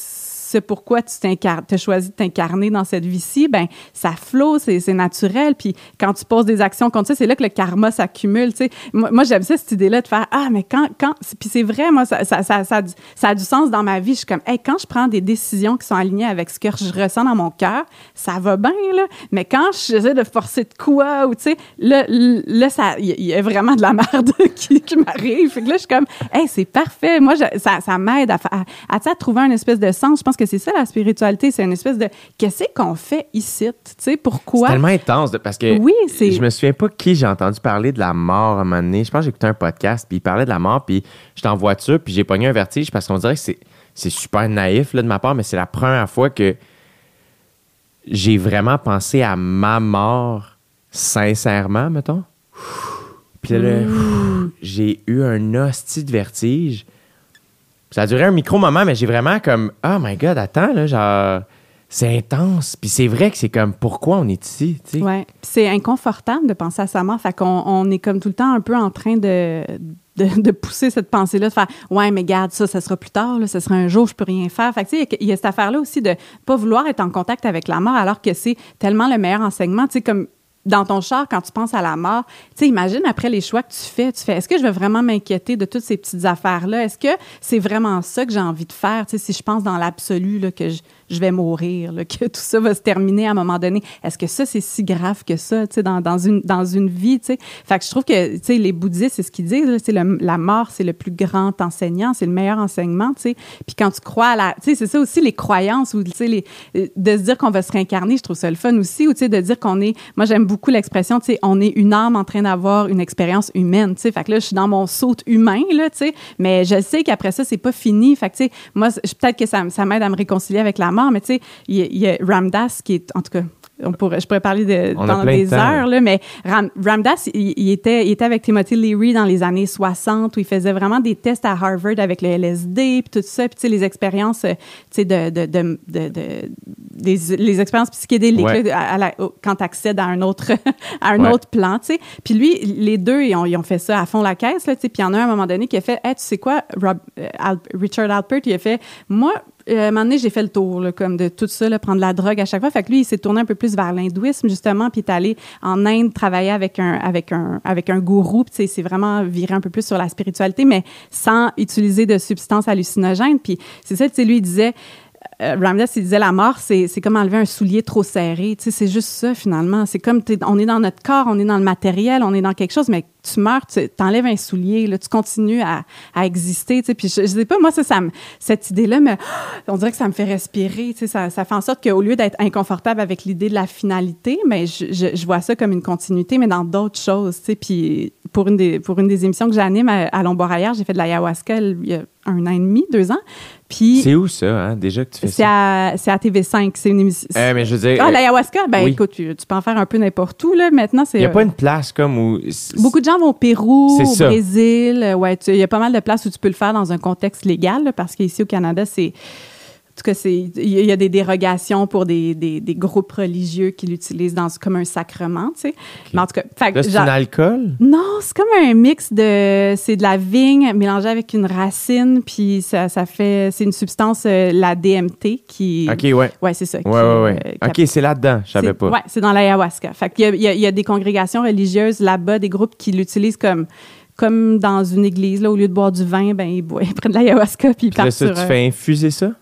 pourquoi tu as choisi de t'incarner dans cette vie-ci, ben ça flot, c'est naturel. Puis quand tu poses des actions contre ça, c'est là que le karma s'accumule. tu sais. Moi, j'aime ça, cette idée-là de faire Ah, mais quand. quand puis c'est vrai, moi, ça, ça, ça, a du- ça a du sens dans ma vie. Je suis comme Hey, quand je prends des décisions qui sont alignées avec ce que je ressens dans mon cœur, ça va bien, là. Mais quand j'essaie de forcer de quoi, ou tu sais, là, là, ça- il y, a vraiment de la merde qui, qui m'arrive. Fait là, je suis comme Hey, c'est parfait. Moi, ça, ça m'aide à, à, à, à trouver un espèce de sens. Je pense que c'est ça la spiritualité, c'est une espèce de qu'est-ce qu'on fait ici, tu sais, pourquoi? C'est tellement intense de- parce que Oui, c'est- je me souviens pas qui j'ai entendu parler de la mort à un moment donné. Je pense que j'écoutais un podcast, puis il parlait de la mort, puis j'étais en voiture, puis j'ai pogné un vertige parce qu'on dirait que c'est, c'est super naïf là, de ma part, mais c'est la première fois que j'ai vraiment pensé à ma mort sincèrement, mettons. Puis là, Mm. j'ai eu un hostie de vertige. Ça a duré un micro-moment, mais j'ai vraiment comme, oh my god, attends, là, genre, c'est intense. Puis c'est vrai que c'est comme, pourquoi on est ici, tu sais? Ouais. C'est inconfortable de penser à sa mort. Fait qu'on on est comme tout le temps un peu en train de de, de pousser cette pensée-là, de faire ouais, mais garde ça, ça sera plus tard, là, ça sera un jour, je peux rien faire. Fait que, tu sais, il y, a cette affaire-là aussi de pas vouloir être en contact avec la mort alors que c'est tellement le meilleur enseignement. Tu sais, comme dans ton char, quand tu penses à la mort, tu sais, imagine après les choix que tu fais, tu fais, est-ce que je vais vraiment m'inquiéter de toutes ces petites affaires-là? Est-ce que c'est vraiment ça que j'ai envie de faire? Tu sais, si je pense dans l'absolu, que je, je vais mourir, que tout ça va se terminer à un moment donné. Est-ce que ça, c'est si grave que ça, tu sais, dans, une, dans une vie, tu sais? Fait que je trouve que, tu sais, les bouddhistes, c'est ce qu'ils disent, c'est la mort, c'est le plus grand enseignant, c'est le meilleur enseignement, tu sais. Puis quand tu crois à la... Tu sais, c'est ça aussi, les croyances, ou, tu sais, les, de se dire qu'on va se réincarner, je trouve ça le fun aussi, ou, tu sais, de dire qu'on est... Moi, j'aime beaucoup l'expression, tu sais, on est une âme en train d'avoir une expérience humaine, tu sais. Fait que là, je suis dans mon saut humain, là, tu sais, mais je sais qu'après ça, c'est pas fini. Fait que, tu sais, moi, peut-être que ça, ça m'aide à me réconcilier avec la mort, mais tu sais, il, y a Ramdas qui est, en tout cas, on pourrait, je pourrais parler de, dans des heures, là, mais Ramdas, il, était, il était avec Timothy Leary dans les années 60 où il faisait vraiment des tests à Harvard avec le LSD puis tout ça, puis tu sais, les expériences, tu sais, de, de, de, de, des, les expériences psychédéliques quand tu accèdes à un autre, à un autre plan, tu sais. Puis lui, les deux, ils ont, ils ont, fait ça à fond la caisse, là, tu sais. Puis il y en a un, à un moment donné qui a fait, hey, tu sais quoi, Rob, euh, Richard Alpert, il a fait, moi, euh, un moment donné, j'ai fait le tour, là, comme de tout ça, là, prendre la drogue à chaque fois. Fait que lui, il s'est tourné un peu plus vers l'hindouisme, justement, puis il est allé en Inde travailler avec un, avec un, avec un gourou, c'est vraiment viré un peu plus sur la spiritualité, mais sans utiliser de substances hallucinogènes. Puis c'est ça, lui, il disait, euh, Ramdas, il disait la mort, c'est, comme enlever un soulier trop serré. Tu sais, c'est juste ça, finalement. C'est comme, on est dans notre corps, on est dans le matériel, on est dans quelque chose, mais tu meurs, tu enlèves un soulier, là, tu continues à, à exister. Tu sais, puis je, je, sais pas, moi, ça, cette idée-là, mais on dirait que ça me fait respirer. Tu sais, ça, ça fait en sorte qu'au lieu d'être inconfortable avec l'idée de la finalité, mais je, je, je, vois ça comme une continuité, mais dans d'autres choses. Tu sais, puis pour une des, pour une des émissions que j'anime à, à Lomboraillard, j'ai fait de l'ayahuasca il y a un an et demi, deux ans. Puis c'est où ça, hein, déjà que tu fais ça? À, c'est à TV5. C'est une émission. Euh, mais je veux dire. Ah, l'ayahuasca? Ben, oui. écoute, tu, tu, peux en faire un peu n'importe où, là. Maintenant, c'est. Il n'y a pas une place comme où. Beaucoup de gens vont au Pérou, au Brésil. Ouais, il y a pas mal de places où tu peux le faire dans un contexte légal, là, parce qu'ici au Canada, c'est tout cas, il y a des dérogations pour des, des, des groupes religieux qui l'utilisent dans, comme un sacrement, tu sais. Okay. Mais en tout cas, c'est un alcool? Non, c'est comme un mix de, c'est de la vigne mélangée avec une racine, puis ça, ça fait, c'est une substance, euh, la DMT, qui. Ok, ouais. Ouais, c'est ça. Ouais, ouais, ouais. Euh, ok, c'est là-dedans, je savais pas. Ouais, c'est dans l'ayahuasca. Fait qu'il y a, il y, a, il y a des congrégations religieuses là-bas, des groupes qui l'utilisent comme comme dans une église, là, au lieu de boire du vin, ben, ils, boivent, ils prennent de l'ayahuasca puis ils partent ça, sur, tu fais infuser ça?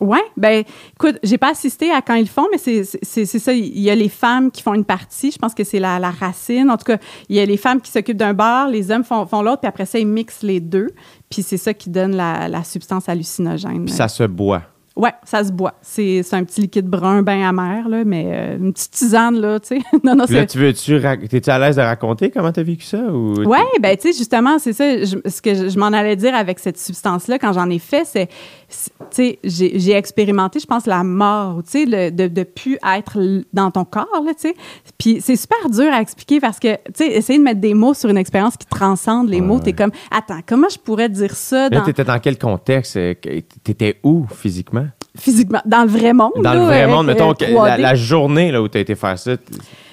Oui, ben écoute, j'ai pas assisté à quand ils le font, mais c'est ça. Il y a les femmes qui font une partie. Je pense que c'est la, la, racine. En tout cas, il y a les femmes qui s'occupent d'un bar, les hommes font, font l'autre, puis après ça, ils mixent les deux. Puis c'est ça qui donne la, la substance hallucinogène. Puis ça se boit. Ouais, ça se boit. C'est un petit liquide brun bien amer, là, mais euh, une petite tisane, là, tu sais. non, non, là, tu veux-tu... T'es-tu à l'aise de raconter comment t'as vécu ça? Ou ouais, ben tu sais, justement, c'est ça. Je, ce que je, je m'en allais dire avec cette substance-là, quand j'en ai fait, c'est... Tu sais, j'ai expérimenté, je pense, la mort, tu sais, de ne plus être dans ton corps, là, tu sais. Puis c'est super dur à expliquer parce que, tu sais, essayer de mettre des mots sur une expérience qui transcende les ouais, mots, t'es comme, attends, comment je pourrais dire ça? Dans... T'étais dans quel contexte? T'étais où, physiquement? physiquement, dans le vrai monde. Dans là, le vrai monde, euh, mettons, la, la, journée là, où tu as été faire ça.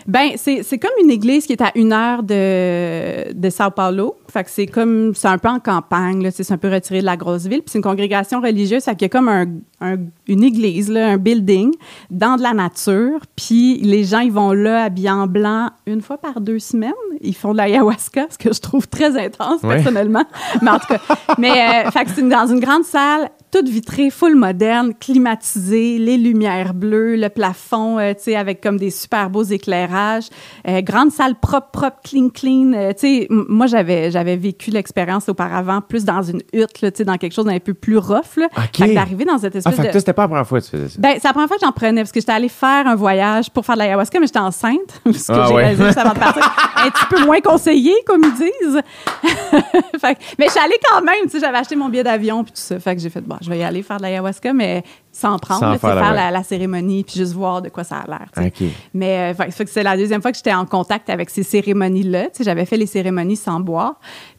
Ben, c'est, comme une église qui est à une heure de, de Sao Paulo. Fait que c'est comme, c'est un peu en campagne, c'est un peu retiré de la grosse ville. Puis c'est une congrégation religieuse, fait comme un, une église, là, un building, dans de la nature. Puis les gens, ils vont là habillés en blanc une fois par deux semaines. Ils font de l'ayahuasca, ce que je trouve très intense, personnellement. mais en tout cas, mais, euh, fait que c'est dans une grande salle, toute vitrée, full moderne, climatisée, les lumières bleues, le plafond, euh, tu sais, avec comme des super beaux éclairages, euh, grande salle propre, propre, clean, clean. Euh, tu sais, moi j'avais j'avais vécu l'expérience auparavant plus dans une hutte, tu sais, dans quelque chose d'un peu plus rough. Là. Okay. Fait d'arriver dans cette espèce ah, de. Pas la première fois que tu faisais ça. Ben, c'est la première fois que j'en prenais parce que j'étais allée faire un voyage pour faire de l'ayahuasca, mais j'étais enceinte, ce que ah, j'ai ouais. réalisé juste avant de partir. un petit peu moins conseillé, comme ils disent. fait, mais je suis allée quand même, tu sais, j'avais acheté mon billet d'avion puis tout ça. Fait que j'ai fait, bon, je vais y aller faire de l'ayahuasca, mais sans prendre, Sans là, faire la- faire ouais. la, la cérémonie puis juste voir de quoi ça a l'air. Mais euh, fait- fait que c'est la deuxième fois que j'étais en contact avec ces cérémonies-là. Tu sais, j'avais fait les cérémonies sans boire.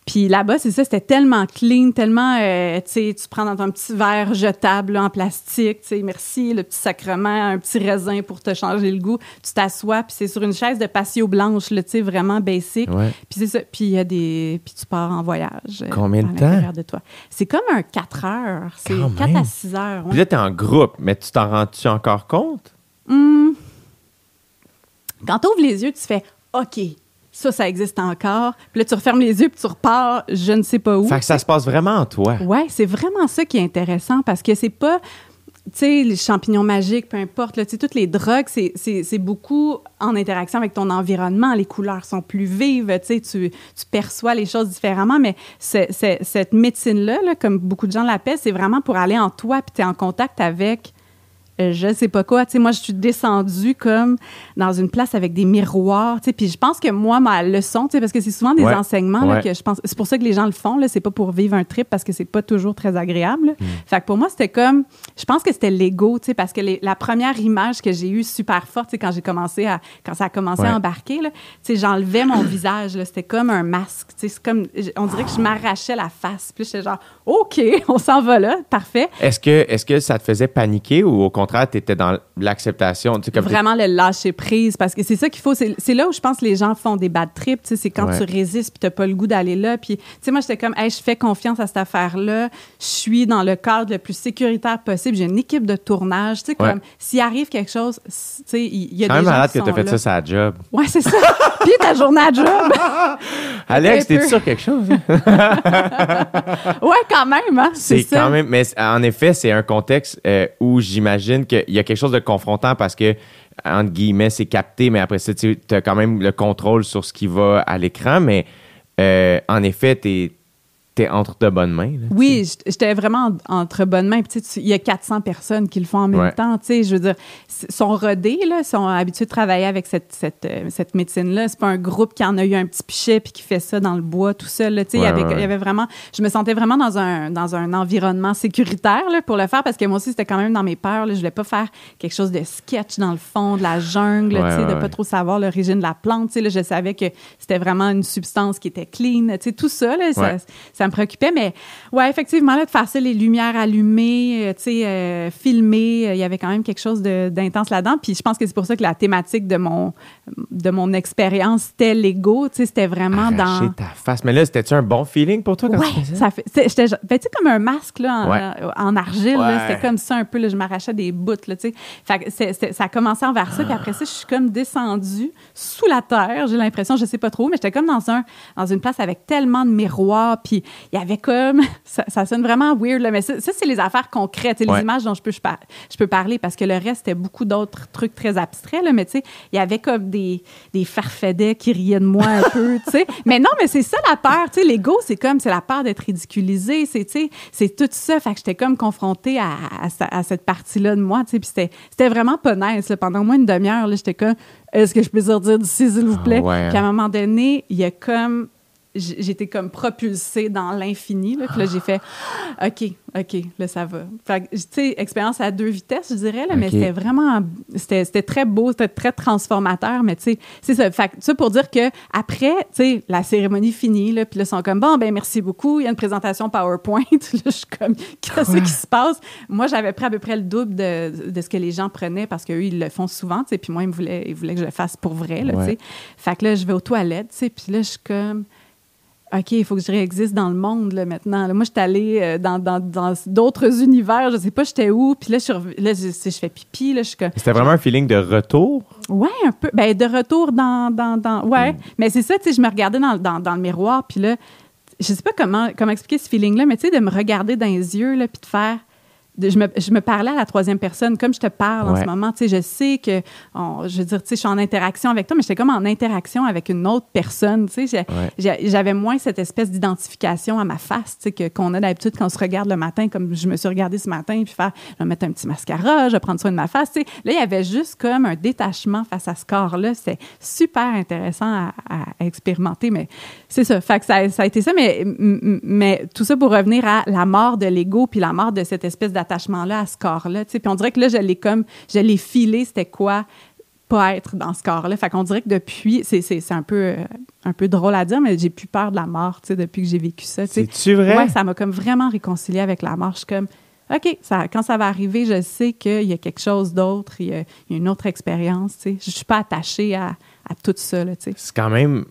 Puis là-bas, c'est ça, c'était tellement clean, tellement, euh, tu sais, tu prends dans ton petit verre jetable là, en plastique, tu sais, merci, le petit sacrement, un petit raisin pour te changer le goût. Tu t'assois, puis c'est sur une chaise de patio blanche, tu sais, vraiment basic. Ouais. Puis c'est ça, puis il y a des... Puis tu pars en voyage. euh, Combien de temps? de toi. C'est comme un 4 heures. C'est Quand 4 même. à 6 heures. ouais. Puis là, t'es en groupe, mais tu t'en rends-tu encore compte? Hmm. Quand tu ouvres les yeux, tu fais OK, ça, ça existe encore. Puis là, tu refermes les yeux puis tu repars, je ne sais pas où. Fait que ça se passe vraiment en toi. Ouais, c'est vraiment ça qui est intéressant parce que c'est pas. Tu sais, les champignons magiques, peu importe, tu sais, toutes les drogues, c'est- beaucoup en interaction avec ton environnement. Les couleurs sont plus vives, tu sais, tu, tu perçois les choses différemment. Mais cette médecine-là, là, comme beaucoup de gens l'appellent, c'est vraiment pour aller en toi, puis tu es en contact avec euh, je sais pas quoi. Tu sais, moi, je suis descendue comme dans une place avec des miroirs. Tu sais, puis je pense que moi, ma leçon, tu sais, parce que c'est souvent des Ouais. enseignements là, que je pense. C'est pour ça que les gens le font. Là, c'est pas pour vivre un trip parce que c'est pas toujours très agréable. Mm. Fait que pour moi, c'était comme, je pense que c'était l'ego, tu sais, parce que les- la première image que j'ai eue super forte, tu sais, quand j'ai commencé à, quand ça a commencé Ouais. à embarquer, là, tu sais, j'enlevais mon visage. là. C'était comme un masque. Tu sais, c'est comme, on dirait que je m'arrachais la face. Puis j'étais genre, ok, on s'en va là, parfait. Est-ce que, est que ça te faisait paniquer ou au contraire, tu étais dans l'acceptation? Tu sais, vraiment le lâcher prise parce que c'est ça qu'il faut c'est c'est là où je pense que les gens font des bad trips tu sais c'est quand Ouais. tu résistes puis t'as pas le goût d'aller là puis tu sais moi j'étais comme hey, je fais confiance à cette affaire là je suis dans le cadre le plus sécuritaire possible j'ai une équipe de tournage tu sais Ouais. comme s'il arrive quelque chose tu sais il y a C'est des même gens malade qui que tu as fait là. ça, ça job. ouais c'est ça puis ta journée à job Alex, t'es-tu sur quelque chose? ouais quand même hein c'est C'est quand même. Mais en effet, c'est un contexte euh, où j'imagine qu'il y a quelque chose de confrontant parce que, entre guillemets, c'est capté, mais après ça, tu as quand même le contrôle sur ce qui va à l'écran. Mais euh, en effet, t'es es entre de bonnes mains. là, Oui, j'étais vraiment en- entre bonnes mains. Il y a 400 personnes qui le font en même Ouais. temps. Je veux dire, sont rodés, là, sont habitués de travailler avec cette, cette, euh, cette médecine-là. C'est pas un groupe qui en a eu un petit pichet puis qui fait ça dans le bois tout seul. là. Y avait- ouais, y avait vraiment... Je me sentais vraiment dans un, dans un environnement sécuritaire là, pour le faire parce que moi aussi, c'était quand même dans mes peurs. Là. Je voulais pas faire quelque chose de sketch dans le fond, de la jungle, de ouais. pas trop savoir l'origine de la plante. Là, je savais que c'était vraiment une substance qui était clean. Tout ça, là, ça, Ouais. Ça me préoccupait. Mais ouais, effectivement, là, de faire ça, les lumières allumées, euh, tu sais, euh, filmées, euh, il y avait quand même quelque chose d'intense là-dedans. Puis je pense que c'est pour ça que la thématique de mon, de mon expérience, c'était l'ego. Tu sais, c'était vraiment Arracher dans... ta face. Mais là, c'était-tu un bon feeling pour toi quand Ouais, tu faisais ça? fait. J'étais ben, tu comme un masque là, en, Ouais. en argile. Ouais. C'était comme ça un peu. Là, je m'arrachais des bouts. Là, tu sais. fait que ça a commencé envers ça. Puis après ça, je suis comme descendue sous la terre. J'ai l'impression, je sais pas trop, mais j'étais comme dans, un, dans une place avec tellement de miroirs. Puis il y avait comme. Ça, ça sonne vraiment weird. Là, mais ça, ça, c'est les affaires concrètes. Ouais. Les images dont je peux, je, par- je peux parler parce que le reste, c'était beaucoup d'autres trucs très abstraits. Là, mais tu sais, il y avait comme des, des farfadets qui riaient de moi un peu. tu sais. Mais non, mais c'est ça la peur. Tu sais, l'ego, c'est comme, c'est la peur d'être ridiculisé. C'est, tu sais, c'est tout ça. Fait que j'étais comme confrontée à, à, cette partie-là de moi. tu sais. Puis c'était, c'était vraiment pas nice. là. Pendant au moins une demi-heure, là, j'étais comme, est-ce que je peux sortir d'ici, s'il vous plaît? Ah ouais. Puis à un moment donné, il y a comme j'étais comme propulsée dans l'infini. Là, puis là, j'ai fait OK, OK, là, ça va. Fait que, tu sais, expérience à deux vitesses, je dirais, là, mais c'était vraiment, c'était c'était très beau, c'était très transformateur, mais tu sais, c'est ça. Fait ça pour dire que après, tu sais, la cérémonie finie, là, puis là, ils sont comme, bon, ben merci beaucoup, il y a une présentation PowerPoint. là, je suis comme, qu'est-ce qui se passe? Moi, j'avais pris à peu près le double de, de ce que les gens prenaient parce qu'eux, ils le font souvent, tu sais, puis moi, ils me voulaient, ils voulaient que je le fasse pour vrai, là, tu sais. Fait que là, je vais aux toilettes, tu sais, puis là, je suis comme, OK, il faut que je réexiste dans le monde là, maintenant. Là, moi, je suis allée euh, dans dans- dans d'autres univers. Je sais pas, j'étais où. Puis là, je, là, je, je fais pipi. Là, je. C'était vraiment un feeling de retour? Ouais, un peu. Ben, de retour dans. dans, dans ouais. Mm. Mais c'est ça, tu sais, je me regardais dans, dans, dans le miroir. Puis là, je sais pas comment, comment expliquer ce feeling-là, mais tu sais, de me regarder dans les yeux, là, puis de faire. Je, me, je me parlais à la troisième personne, comme je te parle en ce moment. Tu sais, je sais que, on- je veux dire, tu sais, je suis en interaction avec toi, mais j'étais comme en interaction avec une autre personne. Tu sais, Ouais. j'avais moins cette espèce d'identification à ma face, tu sais, qu'on a d'habitude quand on se regarde le matin, comme je me suis regardée ce matin, puis faire, je vais mettre un petit mascara, je vais prendre soin de ma face. Tu sais. Là, il y avait juste comme un détachement face à ce corps-là. C'était super intéressant à, à expérimenter, mais c'est ça. Fait que ça, ça a été ça, mais, mais tout ça pour revenir à la mort de l'ego, puis la mort de cette espèce d'attachement attachement-là à ce corps-là. Puis on dirait que là, je l'ai comme, je l'ai filé, c'était quoi pas être dans ce corps-là. Fait qu'on dirait que depuis, c'est, un peu euh, un peu drôle à dire, mais j'ai plus peur de la mort, tu sais, depuis que j'ai vécu ça. C'est-tu vrai? Ouais, ça m'a comme vraiment réconcilié avec la mort. Je suis comme, OK, ça, quand ça va arriver, je sais qu'il y a quelque chose d'autre, il y a, il y a une autre expérience, tu sais. Je suis pas attachée à, à tout ça, tu sais. C'est quand même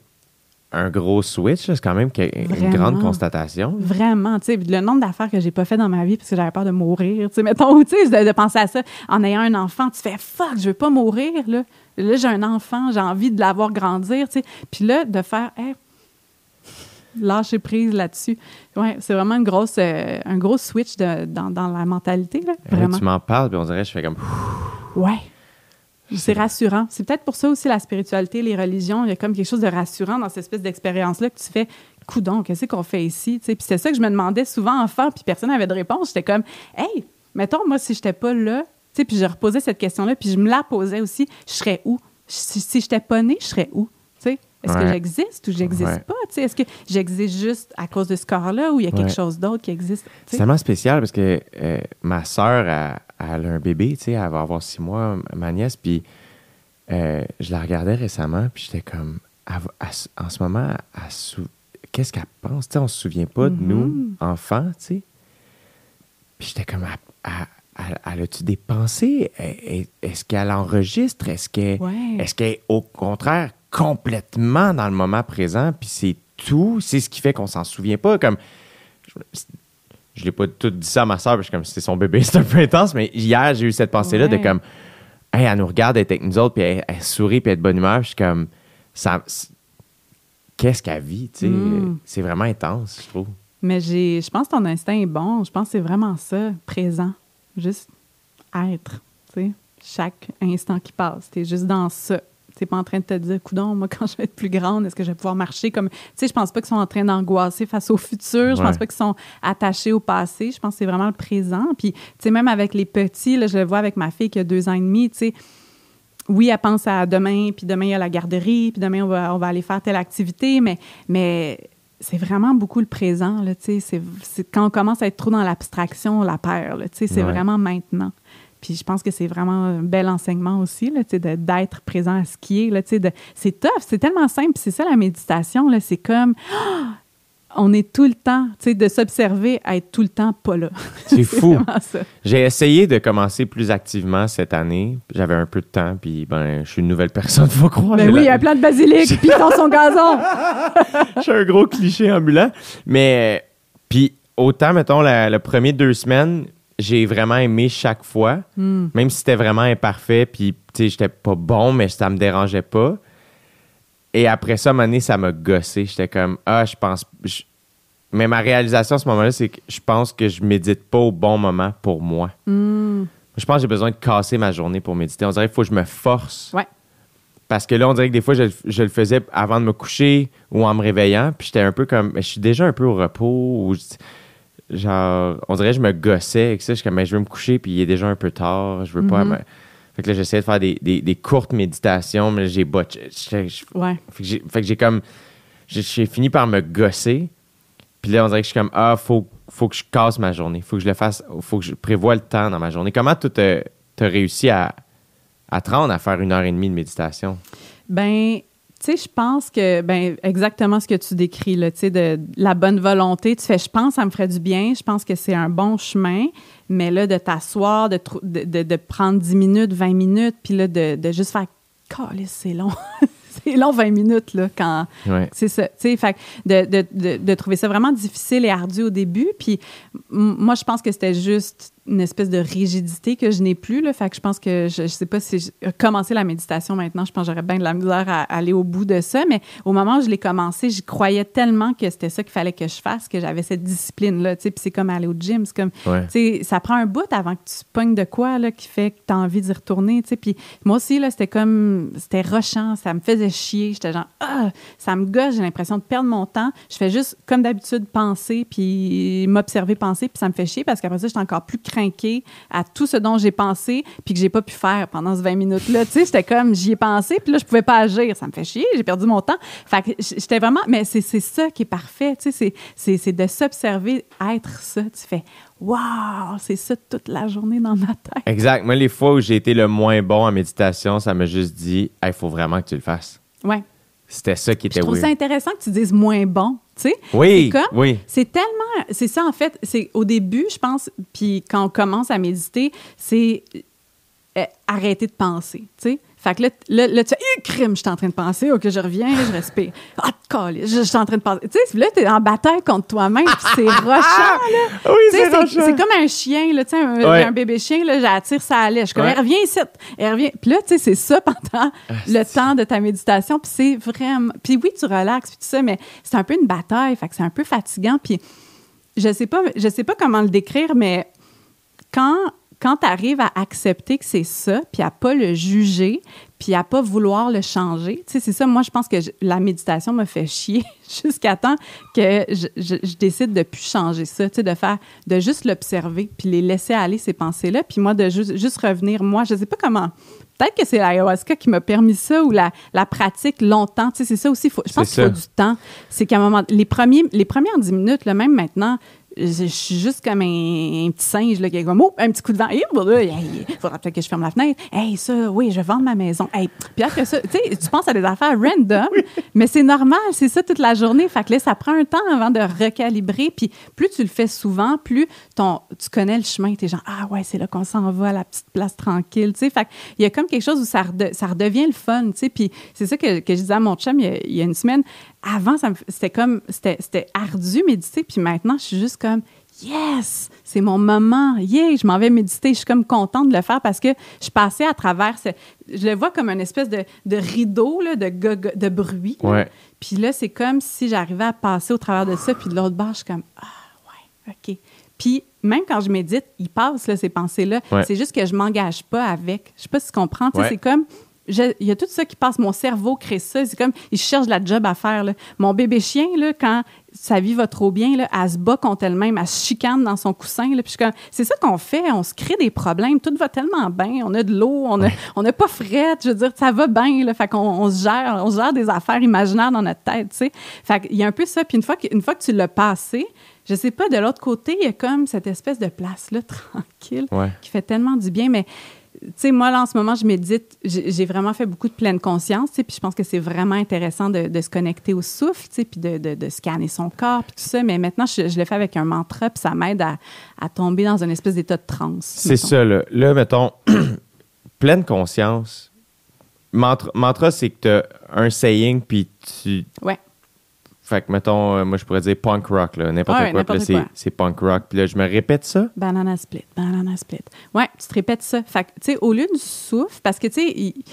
un gros switch, c'est quand même une Vraiment. grande constatation. Vraiment, tu sais, le nombre d'affaires que j'ai pas fait dans ma vie parce que j'avais peur de mourir, tu sais, mettons, tu sais, de, de penser à ça en ayant un enfant, tu fais fuck, je veux pas mourir, là. Là, j'ai un enfant, j'ai envie de l'avoir grandir, tu sais. Puis là, de faire, hey, lâcher prise là-dessus. Ouais, c'est vraiment une grosse, euh, un gros switch de- dans, dans la mentalité, là, tu m'en parles, puis on dirait, je fais comme. Ouais. C'est rassurant. C'est peut-être pour ça aussi la spiritualité, les religions. Il y a comme quelque chose de rassurant dans cette espèce d'expérience-là que tu fais. Coudon, qu'est-ce qu'on fait ici? Puis c'est ça que je me demandais souvent enfant, puis personne n'avait de réponse. J'étais comme, hey, mettons, moi, si j'étais pas là, puis je reposais cette question-là, puis je me la posais aussi, je serais où? Si, si j'étais pas née, je serais où? Est-ce que j'existe ou j'existe Ouais. pas? Est-ce que j'existe juste à cause de ce corps-là ou il y a quelque chose d'autre qui existe? C'est tellement spécial parce que euh, ma soeur, elle, a un bébé, tu sais, elle va avoir six mois, ma nièce, puis euh, je la regardais récemment, puis j'étais comme, elle elle en ce moment, qu'est-ce qu'elle pense? Tu sais, on se souvient pas de nous, enfants, tu sais. Puis j'étais comme, elle, elle- a-tu des pensées? Est- Est-ce qu'elle enregistre? Est-ce qu'elle Ouais. qu'elle est au contraire complètement dans le moment présent? Puis c'est tout, c'est ce qui fait qu'on s'en souvient pas. Comme, je l'ai pas tout dit ça à ma soeur, parce que comme c'est son bébé, c'est un peu intense, mais hier, j'ai eu cette pensée-là de comme, hey, elle nous regarde, elle est avec nous autres, puis elle, elle sourit, puis elle est de bonne humeur. Je suis comme, ça, qu'est-ce qu'elle vit, tu sais? Mm. C'est vraiment intense, je trouve. Mais j'ai, je pense que ton instinct est bon. Je pense que c'est vraiment ça, présent. Juste être, tu sais. Chaque instant qui passe, tu es juste dans ça. Tu pas en train de te dire, coudon, moi, quand je vais être plus grande, est-ce que je vais pouvoir marcher comme. Tu sais, je pense pas qu'ils sont en train d'angoisser face au futur. Je Ouais. pense pas qu'ils sont attachés au passé. Je pense que c'est vraiment le présent. Puis, tu sais, même avec les petits, là, je le vois avec ma fille qui a deux ans et demi, tu sais, oui, elle pense à demain, puis demain, il y a la garderie, puis demain, on va, on va aller faire telle activité, mais, mais c'est vraiment beaucoup le présent. Là, tu sais. c'est, c'est quand on commence à être trop dans l'abstraction, on la perd. Là, tu sais. c'est Ouais. vraiment maintenant. Puis je pense que c'est vraiment un bel enseignement aussi, d'être présent à ce qui est. Là, de- c'est tough, c'est tellement simple. C'est ça la méditation. Là, c'est comme, ah! on est tout le temps, tu sais, de s'observer à être tout le temps pas là. C'est fou. J'ai essayé de commencer plus activement cette année. J'avais un peu de temps, puis ben, je suis une nouvelle personne, faut croire. Ben oui, il y la- a un plant de basilic, puis dans son gazon. je suis un gros cliché ambulant. Mais, puis, autant, mettons, la, premier deux semaines, j'ai vraiment aimé chaque fois, Hmm. même si c'était vraiment imparfait, puis, tu sais, j'étais pas bon, mais ça me dérangeait pas. Et après ça, à un moment donné, ça m'a gossé. J'étais comme, ah, je pense. je- Mais ma réalisation à ce moment-là, c'est que je pense que je médite pas au bon moment pour moi. Hmm. Je pense que j'ai besoin de casser ma journée pour méditer. On dirait qu'il faut que je me force. Ouais. Parce que là, on dirait que des fois, je, je le faisais avant de me coucher ou en me réveillant. Puis j'étais un peu comme. Je suis déjà un peu au repos. Ou genre, on dirait que je me gossais avec ça. Je suis comme, mais je veux me coucher, puis il est déjà un peu tard. Je veux pas. Mhm. me- Fait que là, j'essayais de faire des, des- des courtes méditations, mais j'ai botché. Ouais. Fait que j'ai- comme. J'ai j'ai fini par me gosser. Puis là, on dirait que je suis comme, ah, faut, faut que je casse ma journée. Faut que je le fasse. Faut que je prévoie le temps dans ma journée. Comment tu as réussi à, à te rendre à faire une heure et demie de méditation? Ben, tu sais, je pense que, ben, exactement ce que tu décris, là, tu sais, de, de la bonne volonté. Tu fais, je pense, ça me ferait du bien. Je pense que c'est un bon chemin. Mais là, de t'asseoir, de, de, de- prendre 10 minutes, 20 minutes, puis là, de, de juste faire, c'est long. c'est long, 20 minutes, là, quand. Ouais. C'est ça. Tu sais, fait de, de, de, de trouver ça vraiment difficile et ardu au début. Puis moi, je pense que c'était juste une espèce de rigidité que je n'ai plus. Là. Fait que je pense que je, je sais pas si je commencer la méditation maintenant, je pense que j'aurais bien de la misère à aller au bout de ça. Mais au moment où je l'ai commencé, j'y croyais tellement que c'était ça qu'il fallait que je fasse, que j'avais cette discipline-là. Puis c'est comme aller au gym. C'est comme, Ouais. ça prend un bout avant que tu pognes de quoi là, qui fait que tu as envie d'y retourner. Puis moi aussi, là, c'était comme, c'était rushant, ça me faisait chier. J'étais genre, ah, ça me gosse, j'ai l'impression de perdre mon temps. Je fais juste, comme d'habitude, penser, puis m'observer penser, puis ça me fait chier parce qu'après ça, j'étais encore plus à tout ce dont j'ai pensé, puis que j'ai pas pu faire pendant ces 20 minutes-là. Tu sais, j'étais comme, j'y ai pensé, puis là, je pouvais pas agir. Ça me fait chier, j'ai perdu mon temps. Fait que j'étais vraiment, mais c'est c'est ça qui est parfait, tu sais, c'est- c'est de s'observer, être ça. Tu fais, Waouh, c'est ça toute la journée dans ma tête. Exact. Moi, les fois où j'ai été le moins bon en méditation, ça m'a juste dit, il faut vraiment que tu le fasses. Ouais. C'était ça qui Je était trouve weird. ça intéressant que tu dises moins bon, tu sais. Oui, C'est comme- oui. C'est tellement, c'est ça en fait, c'est au début, je pense, puis quand on commence à méditer, c'est euh, arrêter de penser, tu sais. Fait que là, là, là, tu fais, crime, je suis en train de penser, ok, je reviens, je respire. Ah, calé, je, je suis en train de penser. Tu sais, là, t'es en bataille contre toi-même, puis c'est rochant, là. Oui, c'est c'est rochant. c'est comme un chien, là, tu sais, un, Ouais. un bébé chien, là, j'attire sa lèche. Comme, Ouais. elle revient ici, elle revient. Puis là, tu sais, c'est ça pendant le temps de ta méditation, puis c'est vraiment... Puis oui, tu relaxes, puis tout ça, mais c'est un peu une bataille, fait que c'est un peu fatigant, puis je sais pas, je sais pas comment le décrire, mais quand, quand tu arrives à accepter que c'est ça, puis à pas le juger, puis à pas vouloir le changer, tu sais, c'est ça, moi, je pense que je- la méditation me fait chier jusqu'à temps que je, je- je décide de plus changer ça, tu sais, de faire, de juste l'observer, puis les laisser aller, ces pensées-là, puis moi, de juste, juste revenir, moi, je sais pas comment... Peut-être que c'est l'ayahuasca qui m'a permis ça ou la, la pratique longtemps. Tu sais, c'est ça aussi. faut- je pense qu'il faut du temps. C'est qu'à un moment, les, premiers, les premières 10 minutes, là, même maintenant, je, suis juste comme un, un petit singe là, qui est comme, oh, un petit coup de vent. Il faudra peut-être que je ferme la fenêtre. Hey, ça, oui, je vendre ma maison. Hey. Puis après ça, tu sais, tu penses à des affaires random, mais c'est normal, c'est ça toute la journée. Fait que là, ça prend un temps avant de recalibrer. Puis plus tu le fais souvent, plus ton, tu connais le chemin. Tu es genre, ah ouais, c'est là qu'on s'en va, à la petite place tranquille. Tu sais, fait il y a comme quelque chose où ça, rede- ça redevient le fun. Tu sais, puis c'est ça que, que je disais à mon chum il y a, il y a une semaine. Avant, ça me f- c'était comme, c'était c'était ardu méditer. Puis maintenant, je suis juste comme, yes, c'est mon moment. Yeah, je m'en vais méditer. Je suis comme contente de le faire parce que je passais à travers, ce- je le vois comme une espèce de, de rideau là, de, gogo- de bruit. Ouais. Puis là, c'est comme si j'arrivais à passer au travers de ça. Puis de l'autre bord, je suis comme, ah, ouais, OK. Puis même quand je médite, ils passent, là, ces pensées-là. Ouais. C'est juste que je m'engage pas avec. Je sais pas si tu comprends. Ouais. C'est comme, il y a tout ça qui passe. Mon cerveau crée ça. C'est comme, il cherche de la job à faire. là. Mon bébé chien, là, quand sa vie va trop bien, là, elle se bat contre elle-même, elle se chicane dans son coussin. Là, puis je suis comme, c'est ça qu'on fait. On se crée des problèmes. Tout va tellement bien. On a de l'eau, on a- on n'a pas frette. Je veux dire, ça va bien. Là, fait qu'on on se gère, on se gère des affaires imaginaires dans notre tête. Tu sais. Fait qu'il y a un peu ça. Puis une fois que, une fois que tu l'as passé, je sais pas, de l'autre côté, il y a comme cette espèce de place-là, tranquille, Ouais. qui fait tellement du bien. Mais, tu sais, moi, là, en ce moment, je médite. J'ai j'ai vraiment fait beaucoup de pleine conscience, tu sais, puis je pense que c'est vraiment intéressant de, de se connecter au souffle, tu sais, puis de, de- de scanner son corps, puis tout ça. Mais maintenant, je, je le fais avec un mantra, puis ça m'aide à, à tomber dans une espèce d'état de transe. C'est ça, là. Là, mettons, pleine conscience. Mantra, mantra, c'est que tu as un saying, puis tu. Ouais. Fait que, mettons, euh, moi, je pourrais dire punk rock, là. N'importe Ouais, quoi. Puis là, n'importe c'est- quoi. c'est punk rock. Puis là, je me répète ça. Banana split, banana split. Ouais, tu te répètes ça. Fait que, tu sais, au lieu du souffle, parce que, tu sais, il,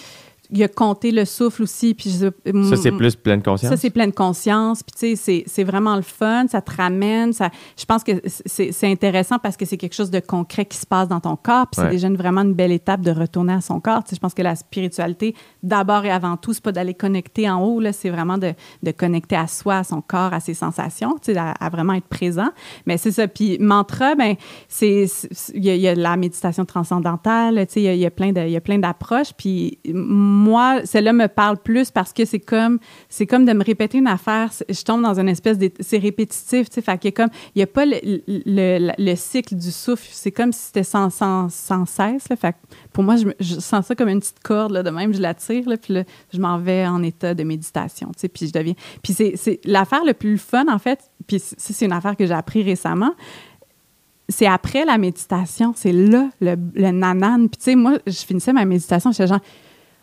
il y a compté le souffle aussi, puis je- Ça, c'est plus pleine conscience? Ça, c'est pleine conscience. Puis, tu sais, c'est- c'est vraiment le fun. Ça te ramène. Ça, je pense que c'est c'est intéressant parce que c'est quelque chose de concret qui se passe dans ton corps. Puis, c'est Ouais. déjà une- vraiment une belle étape de retourner à son corps. Tu sais, je pense que la spiritualité, d'abord et avant tout, c'est pas d'aller connecter en haut. là, C'est vraiment de, de connecter à soi, à son corps, à ses sensations, tu sais, à, à vraiment être présent. Mais c'est ça. Puis, mantra, ben, c'est c'est- il y, y a la méditation transcendantale. Tu sais, il y y a plein de- il y a plein d'approches. Puis, moi, celle-là me parle plus parce que c'est comme, c'est comme de me répéter une affaire. Je tombe dans une espèce de, c'est répétitif, tu sais. Fait qu'il a comme, il y a pas le, le, le- le cycle du souffle. C'est comme si c'était sans, sans, sans cesse, là. Fait que pour moi, je, sens ça comme une petite corde, là, de même, je la tire, là, puis là, je m'en vais en état de méditation, tu sais. Puis je deviens, puis c'est, c'est l'affaire le plus fun, en fait. Puis c'est une affaire que j'ai appris récemment c'est après la méditation, c'est là le, le nanan. Puis tu sais, moi, je finissais ma méditation, j'étais genre,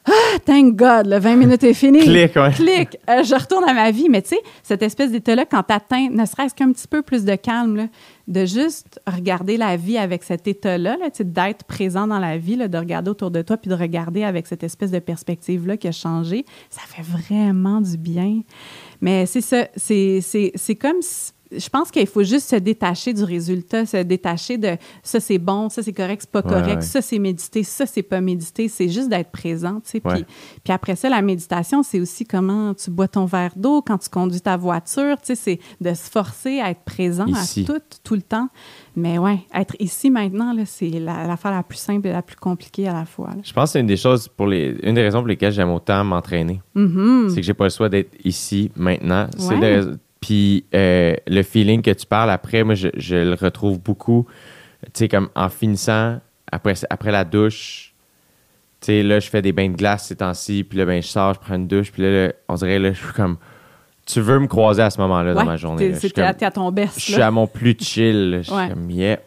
ah, thank God, le 20 minutes est fini. Clic, ouais. Clic. Euh, je retourne à ma vie. Mais tu sais, cette espèce d'état-là, quand tu atteins ne serait-ce qu'un petit peu plus de calme, là, de juste regarder la vie avec cet état-là, là, d'être présent dans la vie, là, de regarder autour de toi, puis de regarder avec cette espèce de perspective-là qui a changé, ça fait vraiment du bien. Mais c'est ça, c'est c'est- c'est comme... si- je pense qu'il faut juste se détacher du résultat, se détacher de ça c'est bon, ça c'est correct, c'est pas Ouais, correct, ouais. ça c'est méditer, ça c'est pas méditer, c'est juste d'être présent, tu sais. Ouais. Puis, puis après ça, la méditation, c'est aussi comment tu bois ton verre d'eau quand tu conduis ta voiture, tu sais, c'est de se forcer à être présent Ici. à tout, tout le temps. Mais ouais, être ici maintenant, c'est la- l'affaire la plus simple et la plus compliquée à la fois. là. Je pense que c'est une des choses pour les. Une des raisons pour lesquelles j'aime autant m'entraîner. Mhm. C'est que j'ai pas le choix d'être ici, maintenant. C'est Puis euh, le feeling que tu parles après, moi, je, je le retrouve beaucoup. Tu sais, comme en finissant, après, après la douche, tu sais, là, je fais des bains de glace ces temps-ci, puis là, ben, je sors, je prends une douche, puis là, là, on dirait, là, je suis comme. Tu veux me croiser à ce moment-là dans ma journée. t'es- Je suis à, comme- t'es à ton best. je suis à mon plus chill. Je suis Ouais. comme, yeah,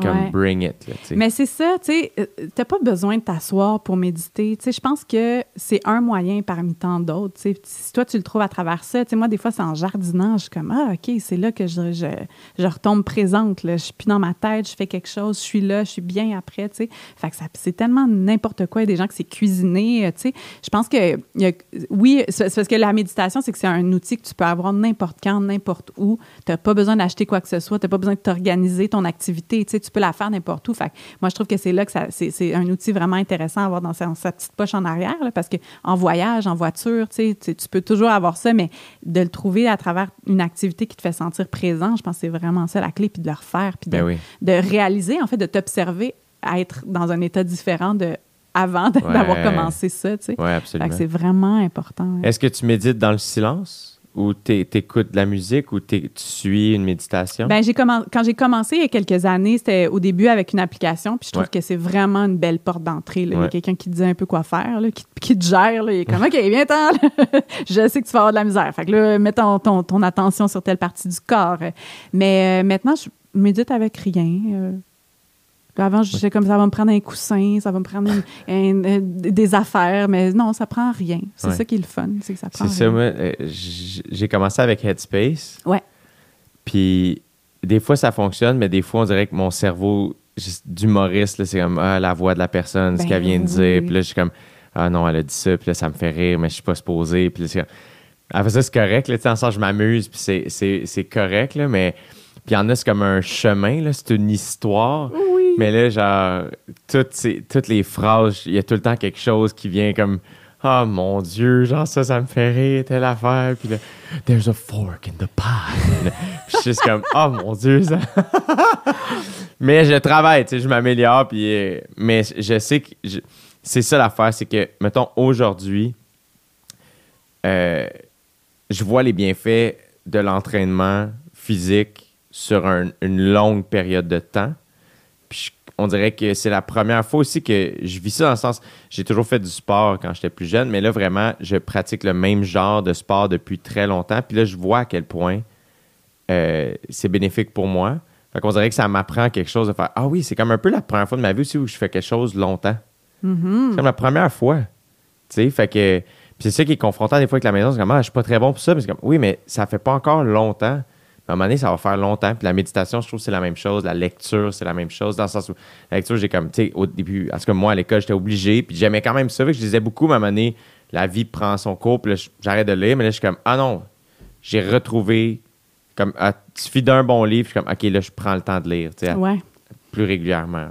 comme Ouais. bring it. là. Mais c'est ça, tu sais, euh, t'as pas besoin de t'asseoir pour méditer. Tu sais, je pense que c'est un moyen parmi tant d'autres. Tu sais, si toi, tu le trouves à travers ça, tu sais, moi, des fois, c'est en jardinant, je suis comme, ah, OK, c'est là que je, je, je retombe présente, là. Je suis plus dans ma tête, je fais quelque chose, je suis là, je suis bien après, tu sais. Fait que ça- c'est tellement n'importe quoi. Il y a des gens qui c'est cuisiner, euh, tu sais. Je pense que, il y a- oui, c'est parce que la méditation, c'est que c'est un outil que tu peux avoir n'importe quand, n'importe où. T'as pas besoin d'acheter quoi que ce soit, t'as pas besoin de t'organiser ton activité, tu sais, tu peux la faire n'importe où. Fait que moi, je trouve que c'est là que ça- c'est c'est un outil vraiment intéressant à avoir dans sa, sa petite poche en arrière, là, parce que en voyage, en voiture, tu sais, tu peux toujours avoir ça, mais de le trouver à travers une activité qui te fait sentir présent, je pense que c'est vraiment ça la clé, puis de le refaire, puis de, Ben oui. de réaliser, en fait, de t'observer à être dans un état différent de avant Ouais. d'avoir commencé ça, tu sais. Ouais, Fait absolument. que c'est vraiment important. hein. Est-ce que tu médites dans le silence? Ou t'é- t'écoutes de la musique ou tu suis une méditation? Ben, j'ai commen- quand j'ai commencé il y a quelques années, c'était au début avec une application, puis je trouve Ouais. que c'est vraiment une belle porte d'entrée. là. Il y a quelqu'un qui te dit un peu quoi faire, là, qui, qui te gère. Là. Il est comme, OK, viens-t'en. je sais que tu vas avoir de la misère. Fait que là, mets ton, ton, ton attention sur telle partie du corps. Mais euh, maintenant, je médite avec rien. euh. Avant, je disais comme ça va me prendre un coussin, ça va me prendre une- un- euh, des affaires, mais non, ça prend rien. C'est Ouais. ça qui est le fun, c'est que ça prend C'est ça, moi, euh, j'ai commencé avec Headspace. Ouais. Puis des fois, ça fonctionne, mais des fois, on dirait que mon cerveau d'humoriste, c'est comme ah, la voix de la personne, ce Ben qu'elle vient de dire. oui. Puis là, je suis comme ah non, elle a dit ça, puis là, ça me fait rire, mais je suis pas supposé. Puis là, c'est après ça, c'est correct, là, tu sais, en sens, je m'amuse, puis c'est- correct, là, mais. Puis il y en a, c'est comme un chemin, c'est une histoire. Oui. Mais là, genre, toutes, toutes les phrases, il y a tout le temps quelque chose qui vient comme Ah mon Dieu, genre ça, ça me fait rire, telle affaire. Puis là, There's a fork in the pie. Je suis juste comme Oh mon Dieu, ça. mais je travaille, tu sais, je m'améliore. Puis, euh, mais je sais que c'est ça l'affaire, c'est que, mettons, aujourd'hui, euh, je vois les bienfaits de l'entraînement physique sur un- une longue période de temps. On dirait que c'est la première fois aussi que je vis ça dans le sens, j'ai toujours fait du sport quand j'étais plus jeune, mais là vraiment, je pratique le même genre de sport depuis très longtemps. Puis là, je vois à quel point euh, c'est bénéfique pour moi. Fait qu'on dirait que ça m'apprend quelque chose de faire Ah oui, c'est comme un peu la première fois de ma vie aussi où je fais quelque chose longtemps. Mm-hmm. C'est comme la première fois. Tu sais, fait que. Puis c'est ça qui est confrontant des fois avec la maison. C'est comme, ah, je suis pas très bon pour ça. Mais c'est comme, oui, mais ça fait pas encore longtemps. À un moment donné, ça va faire longtemps. Puis la méditation, je trouve que c'est la même chose. La lecture, c'est la même chose. Dans le sens où, la lecture, j'ai comme, tu sais, au début, tout cas, moi, à l'école, j'étais obligé. Puis j'aimais quand même ça. Fait que je lisais beaucoup. Mais à un moment donné, la vie prend son cours. Puis j'arrête de lire. Mais là, je suis comme, ah non, j'ai retrouvé, comme, ah, il suffit d'un bon livre. Je suis comme, OK, là, je prends le temps de lire, tu. Plus régulièrement.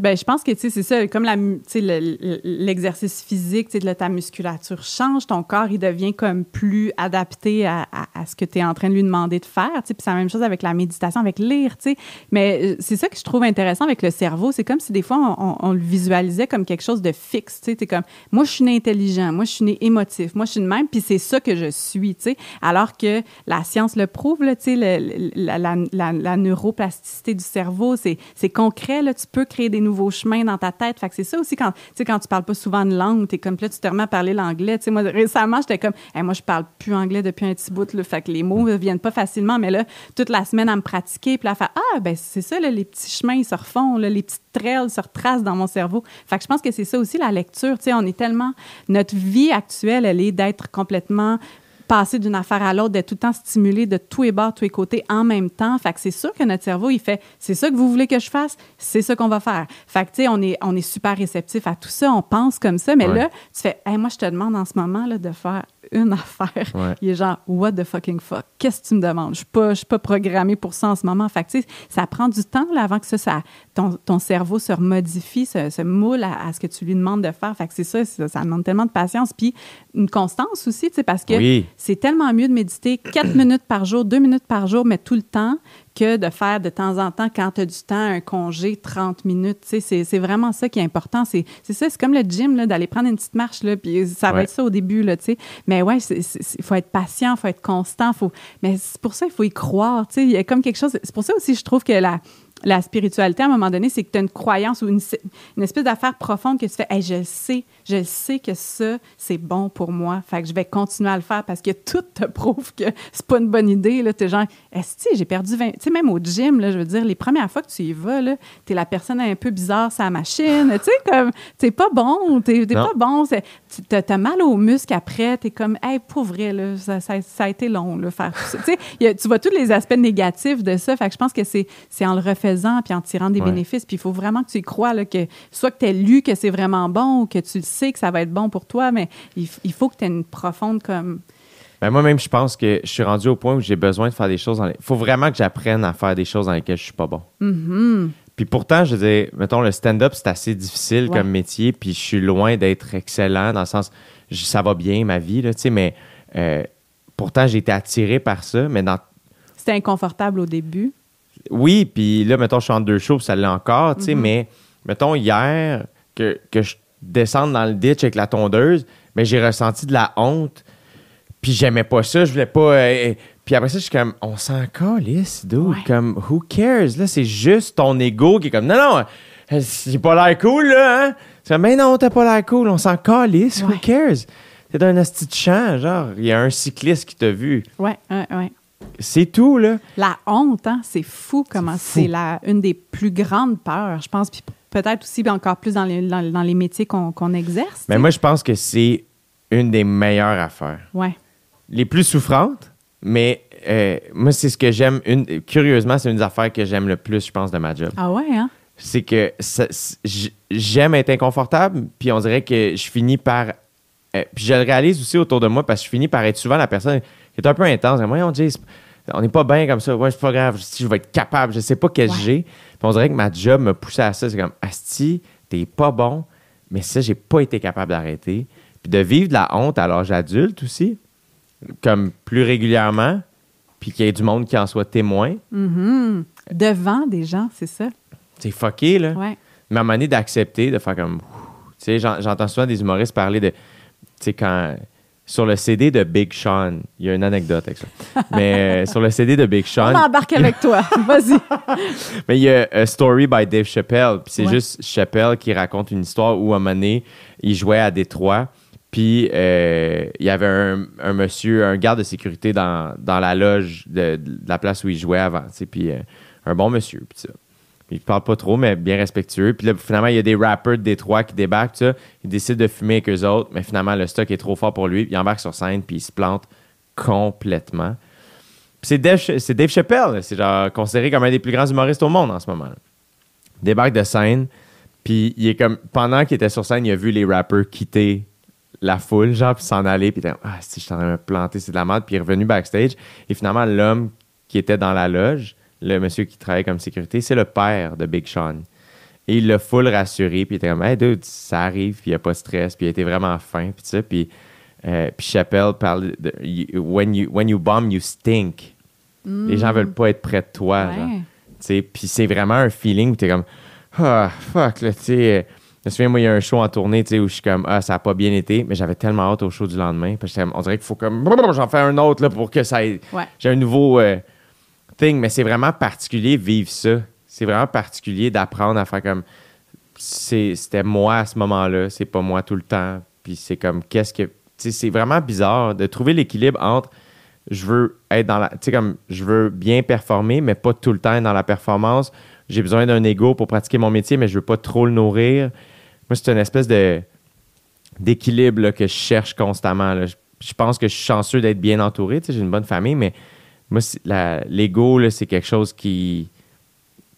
Ben, je pense que c'est ça, comme sais, le- l'exercice physique, de ta musculature change, ton corps, il devient comme plus adapté à, à- ce que tu es en train de lui demander de faire. Puis c'est la même chose avec la méditation, avec lire. tu sais. Mais euh, c'est ça que je trouve intéressant avec le cerveau. C'est comme si des fois, on, le visualisait comme quelque chose de fixe. Tu T'es comme, moi, je suis né intelligent, moi, je suis né émotif, moi, je suis de même, puis c'est ça que je suis. tu sais. Alors que la science le prouve, là, le- la, la- la- la neuroplasticité du cerveau, c'est concret. Là, tu peux créer des nouveaux chemins dans ta tête. Fait que c'est ça aussi quand, quand tu parles pas souvent de langue, tu es comme, là, tu te remets à parler l'anglais. Tu sais, moi, récemment, j'étais comme, Hey, moi, je parle plus anglais depuis un petit bout. Là, fait que les mots ne viennent pas facilement. Mais là, toute la semaine à me pratiquer, puis là, faire, ah, ben c'est ça, là, les petits chemins, ils se refont, là, les petites trails se retracent dans mon cerveau. Fait que je pense que c'est ça aussi, la lecture. Tu sais, on est tellement, notre vie actuelle, elle est d'être complètement passer d'une affaire à l'autre, d'être tout le temps stimulé de tous les bords, tous les côtés en même temps. Fait que c'est sûr que notre cerveau, il fait c'est ça que vous voulez que je fasse, c'est ça qu'on va faire. Fait que, tu sais, on est, on est super réceptif à tout ça, on pense comme ça, mais Ouais. là, tu fais, hey, moi, je te demande en ce moment là, de faire une affaire. Ouais. Il est genre, what the fucking fuck? Qu'est-ce que tu me demandes? Je je suis pas programmée pour ça en ce moment. Fait que, ça prend du temps là, avant que ça, ça ton, ton cerveau se remodifie, se, se moule à, à ce que tu lui demandes de faire. Fait que c'est ça, ça, ça demande tellement de patience. Puis une constance aussi, parce que Oui. c'est tellement mieux de méditer quatre minutes par jour, deux minutes par jour, mais tout le temps, que de faire de temps en temps, quand tu as du temps, un congé 30 minutes. Tu sais, c'est vraiment ça qui est important. C'est ça, c'est comme le gym, là, d'aller prendre une petite marche, là, puis ça va Ouais. être ça au début, là, tu sais. Mais ouais, il faut être patient, il faut être constant, faut... mais c'est pour ça il faut y croire, tu sais. Il y a comme quelque chose... C'est pour ça aussi, je trouve que la, la spiritualité, à un moment donné, c'est que tu as une croyance ou une, une espèce d'affaire profonde que tu fais, hey, je le sais, je le sais que ça, c'est bon pour moi. Fait que je vais continuer à le faire parce que tout te prouve que c'est pas une bonne idée. Là, t'es genre, est-ce que j'ai perdu 20. Tu sais, même au gym, là, je veux dire, les premières fois que tu y vas, là, t'es la personne un peu bizarre sur la machine. tu sais, comme, t'es pas bon, t'es, pas bon. tu- T'as, mal aux muscles après, t'es comme, hey, pour vrai, là, ça, ça- ça a été long, là, faire tout ça. Tu tu vois tous les aspects négatifs de ça. Fait que je pense que c'est, c'est en le refaisant puis en tirant des Ouais. bénéfices. Puis il faut vraiment que tu y crois, là, que soit que tu aies lu que c'est vraiment bon ou que tu le sais que ça va être bon pour toi, mais il, faut que tu aies une profonde comme. Ben, moi-même, je pense que je suis rendu au point où j'ai besoin de faire des choses. Il faut vraiment que j'apprenne à faire des choses dans lesquelles je suis pas bon. Puis pourtant, je dire, mettons, le stand-up, c'est assez difficile Ouais. comme métier, puis je suis loin d'être excellent dans le sens, je- ça va bien ma vie, là, tu sais, mais euh, pourtant, j'ai été attiré par ça, mais dans C'était inconfortable au début. Oui, puis là, mettons, je suis en deux shows, ça l'est encore, tu sais, mais mettons, hier, que, que je descende dans le ditch avec la tondeuse, mais j'ai ressenti de la honte, puis j'aimais pas ça, je voulais pas... euh, puis après ça, je suis comme, on s'en calisse, dude, Ouais. comme, who cares? Là, c'est juste ton ego qui est comme, non, non, euh, j'ai pas l'air cool, là, hein? C'est comme, mais non, t'as pas l'air cool, on s'en calisse, who Ouais. cares? T'es un asti de champ, genre, il y a un cycliste qui t'a vu. Ouais, ouais, ouais. C'est tout, là. La honte, hein, c'est fou comment c'est la une des plus grandes peurs, je pense, puis peut-être aussi encore plus dans les, dans, dans les métiers qu'on exerce. Mais moi, je pense que c'est une des meilleures affaires. Ouais. Les plus souffrantes, mais euh, moi, c'est ce que j'aime. Curieusement, c'est une des affaires que j'aime le plus, je pense, de ma job. Ah ouais, hein? C'est que j'aime être inconfortable, puis on dirait que je finis par. euh, puis je le réalise aussi autour de moi parce que je finis par être souvent la personne est un peu intense. Moi, on dit, on n'est pas bien comme ça. Ouais, c'est pas grave. Si je vais être capable, je sais pas quel Ouais. j'ai. Puis on dirait que ma job me poussait à ça. C'est comme, Asti, t'es pas bon, mais ça, j'ai pas été capable d'arrêter. Puis de vivre de la honte à l'âge adulte aussi, comme plus régulièrement, puis qu'il y ait du monde qui en soit témoin, Mhm. Devant des gens, c'est ça. c'est fucké, là. Ouais. Mais à un moment donné, d'accepter, de faire comme. Tu sais, j'en- j'entends souvent des humoristes parler de. Tu sais, quand. Sur le CD de Big Sean, il y a une anecdote avec ça. Mais euh, sur le CD de Big Sean, On embarque avec toi. Vas-y. mais il y a A Story by Dave Chappelle. Puis c'est Ouais. juste Chappelle qui raconte une histoire où, à un moment donné, il jouait à Détroit. Puis euh, il y avait un, un monsieur, un garde de sécurité dans, dans la loge de, de la place où il jouait avant. Puis euh, un bon monsieur. Puis ça. Il parle pas trop, mais bien respectueux. Puis là, finalement, il y a des rappers de Détroit qui débarquent. Ça. Il décide de fumer avec eux autres, mais finalement, le stock est trop fort pour lui. Il embarque sur scène, puis il se plante complètement. C'est Dave, c'est Dave Chappelle. C'est genre considéré comme un des plus grands humoristes au monde en ce moment. là. Débarque de scène, puis il est comme pendant qu'il était sur scène, il a vu les rappers quitter la foule, genre, puis s'en aller, puis il était ah, si je suis en train de me planter, c'est de la merde, puis il est revenu backstage. Et finalement, l'homme qui était dans la loge, le monsieur qui travaillait comme sécurité, c'est le père de Big Sean. Et il l'a full rassuré, puis il était comme, hey dude, ça arrive, puis il n'y a pas de stress, puis il était vraiment fin, puis ça. Puis, euh, puis Chappelle parle de when, you, when you bomb, you stink. Les gens veulent pas être près de toi. Ouais. genre. Puis c'est vraiment un feeling où tu es comme, ah, fuck, là, tu sais. Je me souviens, moi, il y a un show en tournée, tu sais, où je suis comme, ah, ça a pas bien été, mais j'avais tellement hâte au show du lendemain. Parce que on dirait qu'il faut comme, j'en fais un autre, là, pour que ça ait- Ouais. J'ai un nouveau euh, mais c'est vraiment particulier vivre ça. C'est vraiment particulier d'apprendre à faire comme, c'était moi à ce moment-là, c'est pas moi tout le temps. Puis c'est comme, qu'est-ce que. C'est vraiment bizarre de trouver l'équilibre entre je veux être dans la. Tu sais, comme je veux bien performer, mais pas tout le temps dans la performance. J'ai besoin d'un ego pour pratiquer mon métier, mais je veux pas trop le nourrir. Moi, c'est une espèce d'équilibre que je cherche constamment. Je, je pense que je suis chanceux d'être bien entouré. J'ai une bonne famille, mais moi, l'ego, c'est quelque chose qui,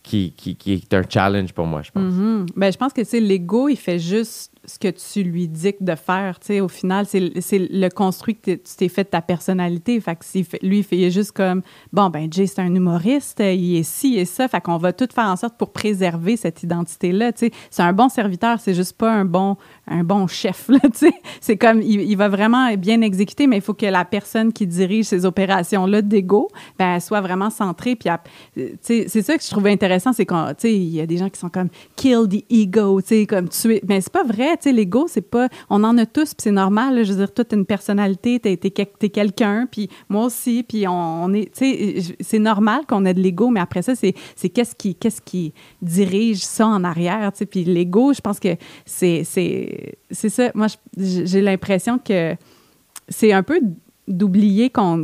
qui, qui, qui est un challenge pour moi, je pense. Mhm. Ben, je pense que l'ego, il fait juste ce que tu lui dictes de faire. Tu sais, au final, c'est le construit que tu t'es fait de ta personnalité. Fait que lui, il il est juste comme bon, ben, Jay, c'est un humoriste, il est ci et ça. Fait qu'on va tout faire en sorte pour préserver cette identité-là. Tu sais, c'est un bon serviteur, c'est juste pas un bon, un bon chef. Tu sais. c'est comme il, il va vraiment bien exécuter, mais il faut que la personne qui dirige ces opérations-là d'ego, ben, soit vraiment centrée. Puis, elle- tu sais, c'est ça que je trouvais intéressant, c'est qu'on, tu sais, il y a des gens qui sont comme kill the ego, tu sais, comme. Mais c'est pas vrai, l'ego, c'est pas. On en a tous, puis c'est normal. je veux dire, toute une personnalité, t'es, t'es quelqu'un, puis moi aussi, puis on, est, tu sais, c'est normal qu'on ait de l'ego, mais après ça, c'est, qu'est-ce qui, qu'est-ce qui dirige ça en arrière, tu sais. Puis l'ego, je pense que c'est, ça. Moi, j'ai l'impression que c'est un peu d'oublier qu'on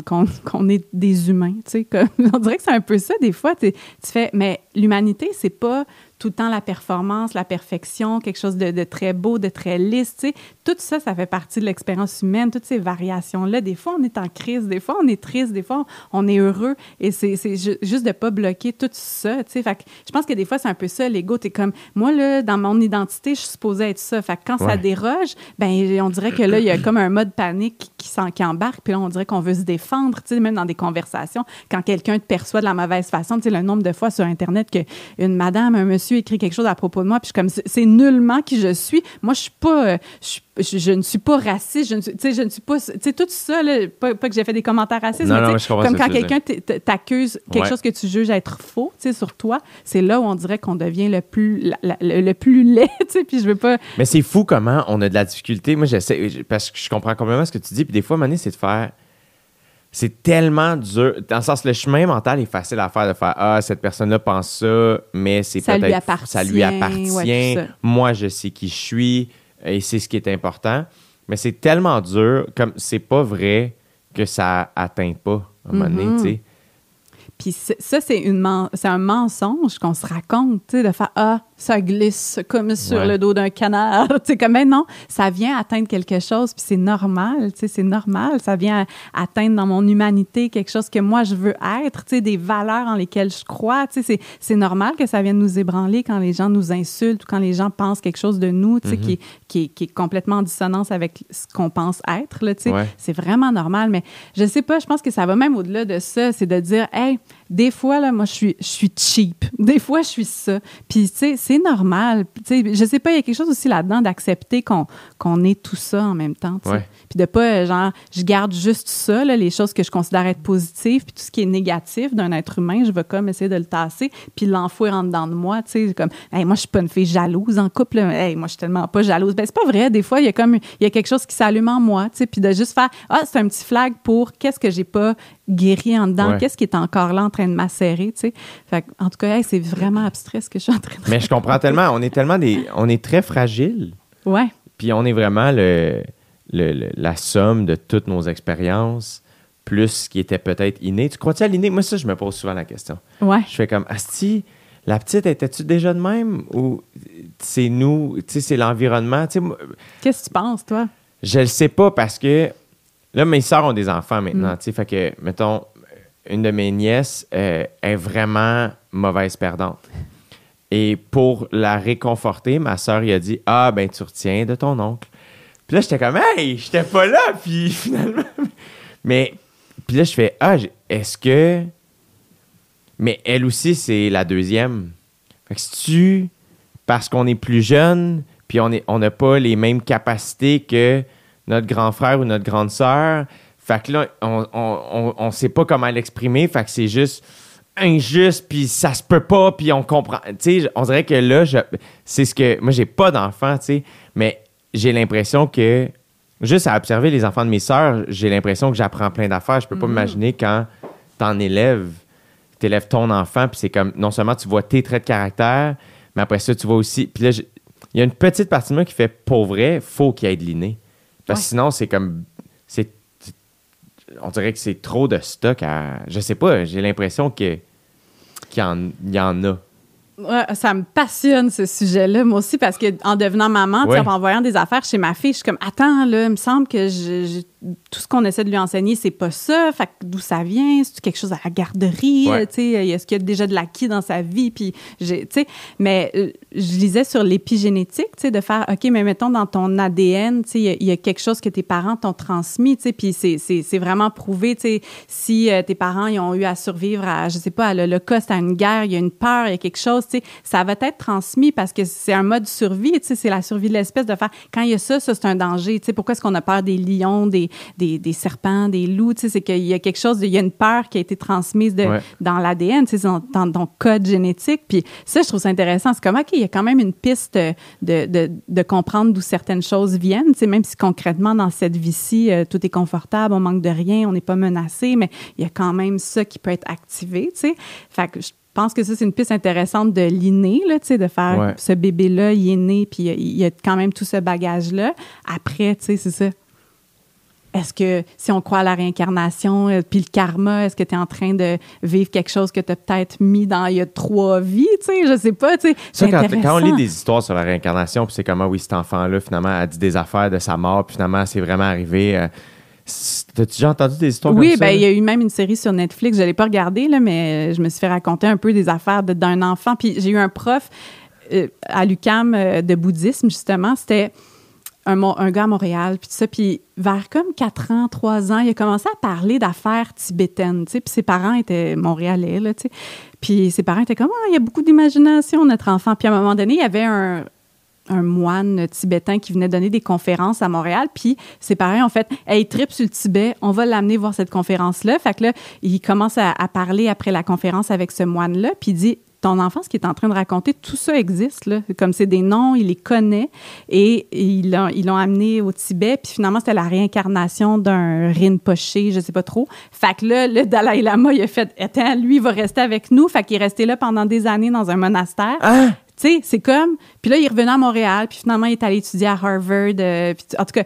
est des humains, tu sais. On dirait que c'est un peu ça, des fois. Tu fais, mais l'humanité, c'est pas tout le temps la performance, la perfection, quelque chose de, très beau, de très lisse, tu sais. Tout ça, ça fait partie de l'expérience humaine, toutes ces variations-là. Des fois, on est en crise, des fois, on est triste, des fois, on est heureux. Et c'est c'est ju- juste de pas bloquer tout ça, tu sais. Fait que je pense que des fois, c'est un peu ça, l'ego. T'es comme, moi, là, dans mon identité, je suis supposée être ça. Fait que quand ça déroge, ben on dirait que là, il y a comme un mode panique qui, qui embarque. Puis là, on dirait qu'on veut se défendre, tu sais, même dans des conversations. Quand quelqu'un te perçoit de la mauvaise façon, tu sais, le nombre de fois sur Internet qu'une madame, un monsieur écrit quelque chose à propos de moi, puis je suis comme, c'est nullement qui je suis. Moi, je suis pas, euh, je, suis- je, je ne suis pas raciste, je ne suis, tu sais, je ne suis pas, tu sais, tout ça, là, pas, pas que j'ai fait des commentaires racistes, Non, mais non, comme quand quelqu'un t'accuse quelque Ouais. chose que tu juges être faux, tu sais, sur toi, c'est là où on dirait qu'on devient le plus, la- la- le, le plus laid, tu sais, puis je veux pas, Mais c'est fou comment on a de la difficulté. Moi, j'essaie, parce que je comprends complètement ce que tu dis. Puis des fois, donné, c'est de faire. C'est tellement dur. Dans le sens, le chemin mental est facile à faire, de faire Ah, cette personne-là pense ça, mais c'est Ça lui peut-être. appartient, Ça lui appartient. ouais. Moi, je sais qui je suis et c'est ce qui est important. Mais c'est tellement dur, comme c'est pas vrai que ça atteint pas, à un moment donné, Mhm. tu sais. Puis ça, c'est une men- c'est un mensonge qu'on se raconte, tu sais, de faire ah ça glisse comme sur Ouais. le dos d'un canard, tu sais comme non, ça vient atteindre quelque chose, puis c'est normal, tu sais, c'est normal, ça vient atteindre dans mon humanité quelque chose que moi je veux être, tu sais, des valeurs en lesquelles je crois, tu sais, c'est normal que ça vienne nous ébranler quand les gens nous insultent ou quand les gens pensent quelque chose de nous, tu sais, qui, est- qui, est- qui est complètement en dissonance avec ce qu'on pense être, là, tu sais, Ouais. c'est vraiment normal, mais je sais pas, je pense que ça va même au-delà de ça, c'est de dire, hey, des fois, là, moi, je suis, je suis cheap. Des fois, je suis ça. Puis, tu sais, c'est normal. Tu sais, je sais pas, il y a quelque chose aussi là-dedans d'accepter qu'on qu'on est tout ça en même temps. Ouais. Puis de pas, euh, genre, je garde juste ça, là, les choses que je considère être positives, puis tout ce qui est négatif d'un être humain, je vais comme essayer de le tasser, puis l'enfouir en dedans de moi, tu sais, comme, hey, moi, je suis pas une fille jalouse en couple, là. Hey, moi, je suis tellement pas jalouse. Ben, c'est pas vrai. Des fois, il y a comme, il y a quelque chose qui s'allume en moi, tu sais, puis de juste faire, ah, c'est un petit flag pour qu'est-ce que j'ai pas guéri en dedans, Ouais. qu'est-ce qui est encore là en train de macérer, tu sais? Fait en tout cas, hey, c'est vraiment abstrait ce que je suis en train de Mais je comprends tellement. On est tellement des. On est très fragile. Ouais. Puis on est vraiment le, le- le- la somme de toutes nos expériences, plus ce qui était peut-être inné. Tu crois-tu à l'inné? Moi, ça, je me pose souvent la question. Ouais. Je fais comme, Asti, la petite, étais-tu déjà de même? Ou c'est nous, tu sais, c'est l'environnement? Tu sais, Qu'est-ce que tu penses, toi? je le sais pas parce que là, mes sœurs ont des enfants Mm. maintenant. Tu sais, fait que, mettons, une de mes nièces euh, est vraiment mauvaise perdante. Et pour la réconforter, ma sœur lui a dit Ah, ben, tu retiens de ton oncle. Puis là, j'étais comme Hey, j'étais pas là. Puis finalement. Mais, puis là, je fais Ah, est-ce que. Mais elle aussi, c'est la deuxième. Fait que si tu. Parce qu'on est plus jeune, puis on est- on n'a pas les mêmes capacités que notre grand frère ou notre grande sœur. Fait que là, on, on, on, on sait pas comment l'exprimer. Fait que c'est juste injuste, puis ça se peut pas, puis on comprend. Tu sais, on dirait que là, je- c'est ce que. Moi, j'ai pas d'enfants, tu sais, mais j'ai l'impression que. Juste à observer les enfants de mes sœurs, j'ai l'impression que j'apprends plein d'affaires. Je peux pas m'imaginer quand t'en élèves, t'élèves ton enfant, puis c'est comme. Non seulement tu vois tes traits de caractère, mais après ça, tu vois aussi. Puis là, il y a une petite partie de moi qui fait pour vrai, faut qu'il y ait de l'inné. Parce que Ouais. sinon, c'est comme. c'est On dirait que c'est trop de stock à. Je sais pas, j'ai l'impression que qu'il y en, y en a. Ouais, ça me passionne ce sujet-là, moi aussi, parce que en devenant maman, Ouais. en envoyant des affaires chez ma fille, je suis comme attends là, il me semble que je- tout ce qu'on essaie de lui enseigner, c'est pas ça. Fait d'où ça vient? C'est quelque chose à la garderie? Ouais. Est-ce qu'il y a déjà de l'acquis dans sa vie? Puis, mais euh, je lisais sur l'épigénétique, de faire, OK, mais mettons dans ton ADN, il y a- il y, a quelque chose que tes parents t'ont transmis, puis c'est, c'est, c'est vraiment prouvé, si euh, tes parents, ils ont eu à survivre à, je sais pas, à l'Holocauste, à une guerre, il y a une peur, il y a quelque chose, ça va être transmis parce que c'est un mode survie, tu sais, c'est la survie de l'espèce de faire, quand il y a ça, ça, c'est un danger, pourquoi est-ce qu'on a peur des lions, des, des, des serpents, des loups, tu sais, c'est qu'il y a quelque chose, de- il y a une peur qui a été transmise de, Ouais. dans l'ADN, tu sais, dans, dans ton code génétique. Puis ça, je trouve ça intéressant. C'est comme, OK, il y a quand même une piste de, de, de comprendre d'où certaines choses viennent, tu sais, même si concrètement, dans cette vie-ci, euh, tout est confortable, on manque de rien, on n'est pas menacé, mais il y a quand même ça qui peut être activé, tu sais. Fait que je pense que ça, c'est une piste intéressante de l'inné, là, tu sais, de faire Ouais. ce bébé-là, il est né, puis il y a- a quand même tout ce bagage-là. Après, tu sais, c'est ça. Est-ce que si on croit à la réincarnation, euh, puis le karma, est-ce que tu es en train de vivre quelque chose que tu as peut-être mis dans il y a trois vies, tu sais, je sais pas, tu sais. Ça, quand, on lit des histoires sur la réincarnation, puis c'est comment, oui, cet enfant-là, finalement, a dit des affaires de sa mort, puis finalement, c'est vraiment arrivé. euh, T'as-tu déjà entendu des histoires Oui, comme ça? ben il y a eu même une série sur Netflix, je l'ai pas regardée là, mais euh, je me suis fait raconter un peu des affaires de- d'un enfant. Puis j'ai eu un prof euh, à l'UCAM euh, de bouddhisme justement, c'était un, gars à Montréal, puis tout ça, puis vers comme 4 ans, 3 ans, il a commencé à parler d'affaires tibétaines, tu sais, puis ses parents étaient montréalais, là, tu sais. Puis ses parents étaient comme, ah, il y a beaucoup d'imagination, notre enfant. Puis à un moment donné, il y avait un, moine tibétain qui venait donner des conférences à Montréal. Puis ses parents ont fait Hey, il tripe sur le Tibet, on va l'amener voir cette conférence-là. Fait que là, il commence à, à parler après la conférence avec ce moine-là. Puis il dit ton enfant, ce qu'il est en train de raconter, tout ça existe, là. Comme c'est des noms, il les connaît. Et ils l'ont, ils l'ont amené au Tibet. Puis finalement, c'était la réincarnation d'un Rinpoche, je sais pas trop. Fait que là, le Dalai Lama, il a fait Attends, lui, il va rester avec nous. Fait qu'il est resté là pendant des années dans un monastère. Hein? Tu sais, c'est comme. Puis là, il est revenu à Montréal, puis finalement, il est allé étudier à Harvard. euh, puis en tout cas,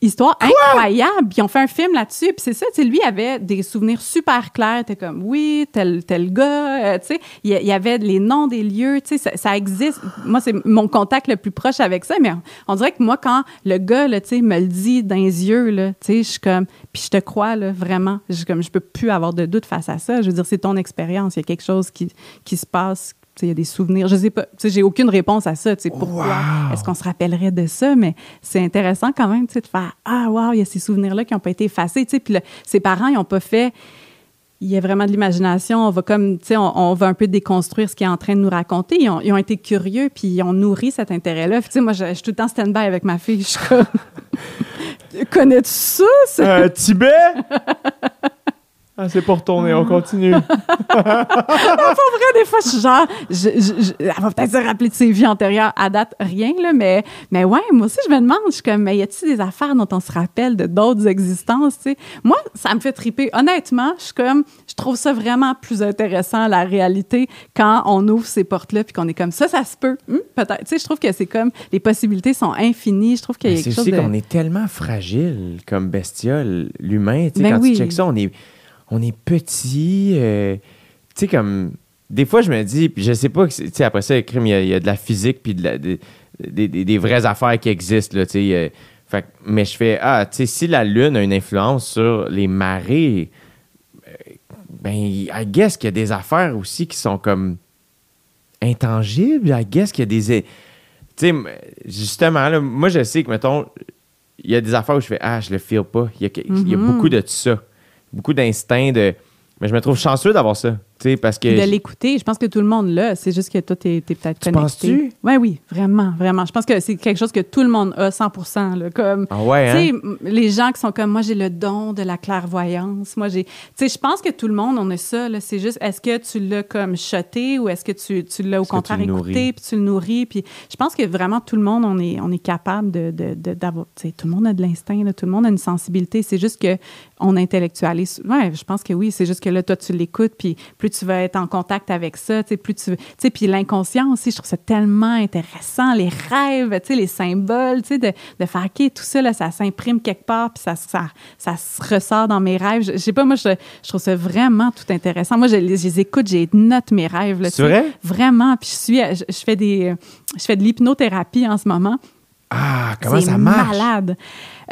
histoire incroyable. Puis ils ont fait un film là-dessus. Puis c'est ça, tu sais, lui avait des souvenirs super clairs. T'es comme, oui, tel, tel gars. euh, tu sais, il y, avait les noms des lieux. Tu sais, ça, ça existe. Moi, c'est mon contact le plus proche avec ça. Mais on, on dirait que moi, quand le gars, tu sais, me le dit dans les yeux, là, tu sais, je suis comme, puis je te crois, là, vraiment. Je, suis comme, je peux plus avoir de doute face à ça. Je veux dire, c'est ton expérience. Il y a quelque chose qui, qui se passe. Il y a des souvenirs. Je sais pas. J'ai aucune réponse à ça. Pourquoi Wow! est-ce qu'on se rappellerait de ça? Mais c'est intéressant quand même de faire Ah, wow, il y a ces souvenirs-là qui n'ont pas été effacés. Puis ses parents, ils n'ont pas fait. Il y a vraiment de l'imagination. On va comme, tu sais, on, on va un peu déconstruire ce qu'il est en train de nous raconter. Ils ont, ils ont été curieux, puis ils ont nourri cet intérêt-là. Tu sais, moi, je, je suis tout le temps stand-by avec ma fille. Je suis comme, connais-tu ça? Euh, Tibet? ah, c'est pour retourner, on continue. Pour vrai, des fois, je suis genre, je, je- je- elle va peut-être se rappeler de ses vies antérieures. À date, rien, là, mais, mais ouais, moi aussi, je me demande, je suis comme, mais y a-t-il des affaires dont on se rappelle de d'autres existences, tu sais? Moi, ça me fait triper. Honnêtement, je suis comme, je trouve ça vraiment plus intéressant, la réalité, quand on ouvre ces portes-là puis qu'on est comme ça, ça se peut. Hum, peut-être. Tu sais, je trouve que c'est comme, les possibilités sont infinies. Je trouve qu'il y a C'est quelque chose aussi de... qu'on est tellement fragile comme bestiole, l'humain. tu sais, Ben quand oui. tu checks ça, on est, on est petit. euh, tu sais, comme. Des fois, je me dis, puis je sais pas, tu sais, après ça, crime, il y, a- il y a de la physique, puis de la- de- des, des- des vraies affaires qui existent, là, tu sais. euh, fait mais je fais, ah, tu sais, si la Lune a une influence sur les marées, euh, ben, I guess qu'il y a des affaires aussi qui sont comme intangibles. I guess qu'il y a des. Tu sais, justement, là, moi, je sais que, mettons, il y a des affaires où je fais Ah, je le feel pas. Il y y a Mhm. beaucoup de ça. Beaucoup d'instinct de. Mais je me trouve chanceux d'avoir ça. Tu sais, parce que. de l'écouter. Je pense que tout le monde l'a. C'est juste que toi, t'es es, peut-être Tu connecté. penses-tu? Oui, oui, vraiment, vraiment. Je pense que c'est quelque chose que tout le monde a 100 là, comme, Ah ouais, tu hein? les gens qui sont comme, moi, j'ai le don de la clairvoyance. Moi, j'ai... Tu je pense que tout le monde, on a ça. C'est juste, est-ce que tu l'as comme shoté ou est-ce que tu, tu l'as au contraire tu écouté puis tu le nourris? Puis je pense que vraiment, tout le monde, on est, on est capable de, d'avoir... Tu tout le monde a de l'instinct, tout le monde a une sensibilité. C'est juste que on intellectualise. Ouais, je pense que oui. C'est juste que là, toi, tu l'écoutes, puis plus tu vas être en contact avec ça, tu sais, plus tu... Tu sais, puis l'inconscient aussi, je trouve ça tellement intéressant. Les rêves, tu sais, les symboles, tu sais, de, de faire, OK, tout ça, là, ça s'imprime quelque part, puis ça, ça, ça se ressort dans mes rêves. Je, je sais pas, moi, je, je trouve ça vraiment tout intéressant. Moi, je, les- je les écoute, j'ai note mes rêves. là, tu sais. vrai? Vraiment. Puis je suis, je, je fais des, je fais de l'hypnothérapie en ce moment. Ah, comment ça marche? malade.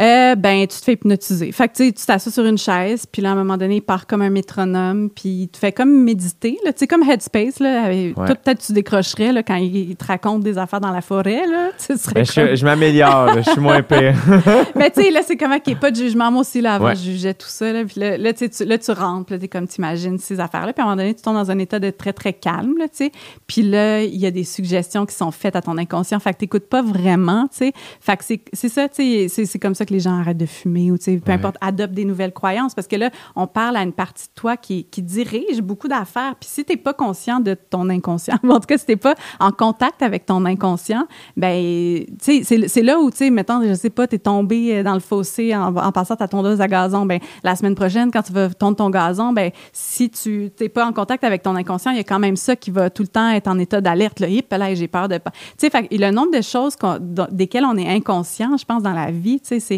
Euh, ben, tu te fais hypnotiser. Fait que tu t'assois sur une chaise, puis là, à un moment donné, il part comme un métronome, puis il te fait comme méditer, là. Tu sais, comme Headspace, là. avec- Ouais. Toi, peut-être, tu décrocherais, là, quand il, il te raconte des affaires dans la forêt, là. Tu serais Ben, comme- je, je m'améliore, je suis moins pire. Mais tu sais, là, c'est comment qu'il n'y ait pas de jugement. Moi aussi, là, avant, Ouais. je jugeais tout ça. Là, puis là, là, tu là, tu rentres, là, t'es comme, tu imagines ces affaires-là. Puis à un moment donné, tu tombes dans un état de très, très calme, là, tu sais. Puis là, il y a des suggestions qui sont faites à ton inconscient. Fait que t'écoutes pas vraiment, tu sais. Fait que c'est ça, tu sais, c'est- c'est comme ça que les gens arrêtent de fumer ou, tu sais, peu Ouais. importe, adoptent des nouvelles croyances. Parce que là, on parle à une partie de toi qui, qui dirige beaucoup d'affaires. Puis si t'es pas conscient de ton inconscient, ou en tout cas, si t'es pas en contact avec ton inconscient, ben, tu sais, c'est- c'est là où, tu sais, mettons, je sais pas, t'es tombé euh, dans le fossé en, en passant ta tondeuse à gazon, ben, la semaine prochaine, quand tu vas tondre ton gazon, ben, si tu t'es pas en contact avec ton inconscient, il y a quand même ça qui va tout le temps être en état d'alerte, là. Hip, là, j'ai peur de pas. Tu sais, le nombre de choses desquelles on est inconscient, je pense, dans la vie, tu sais,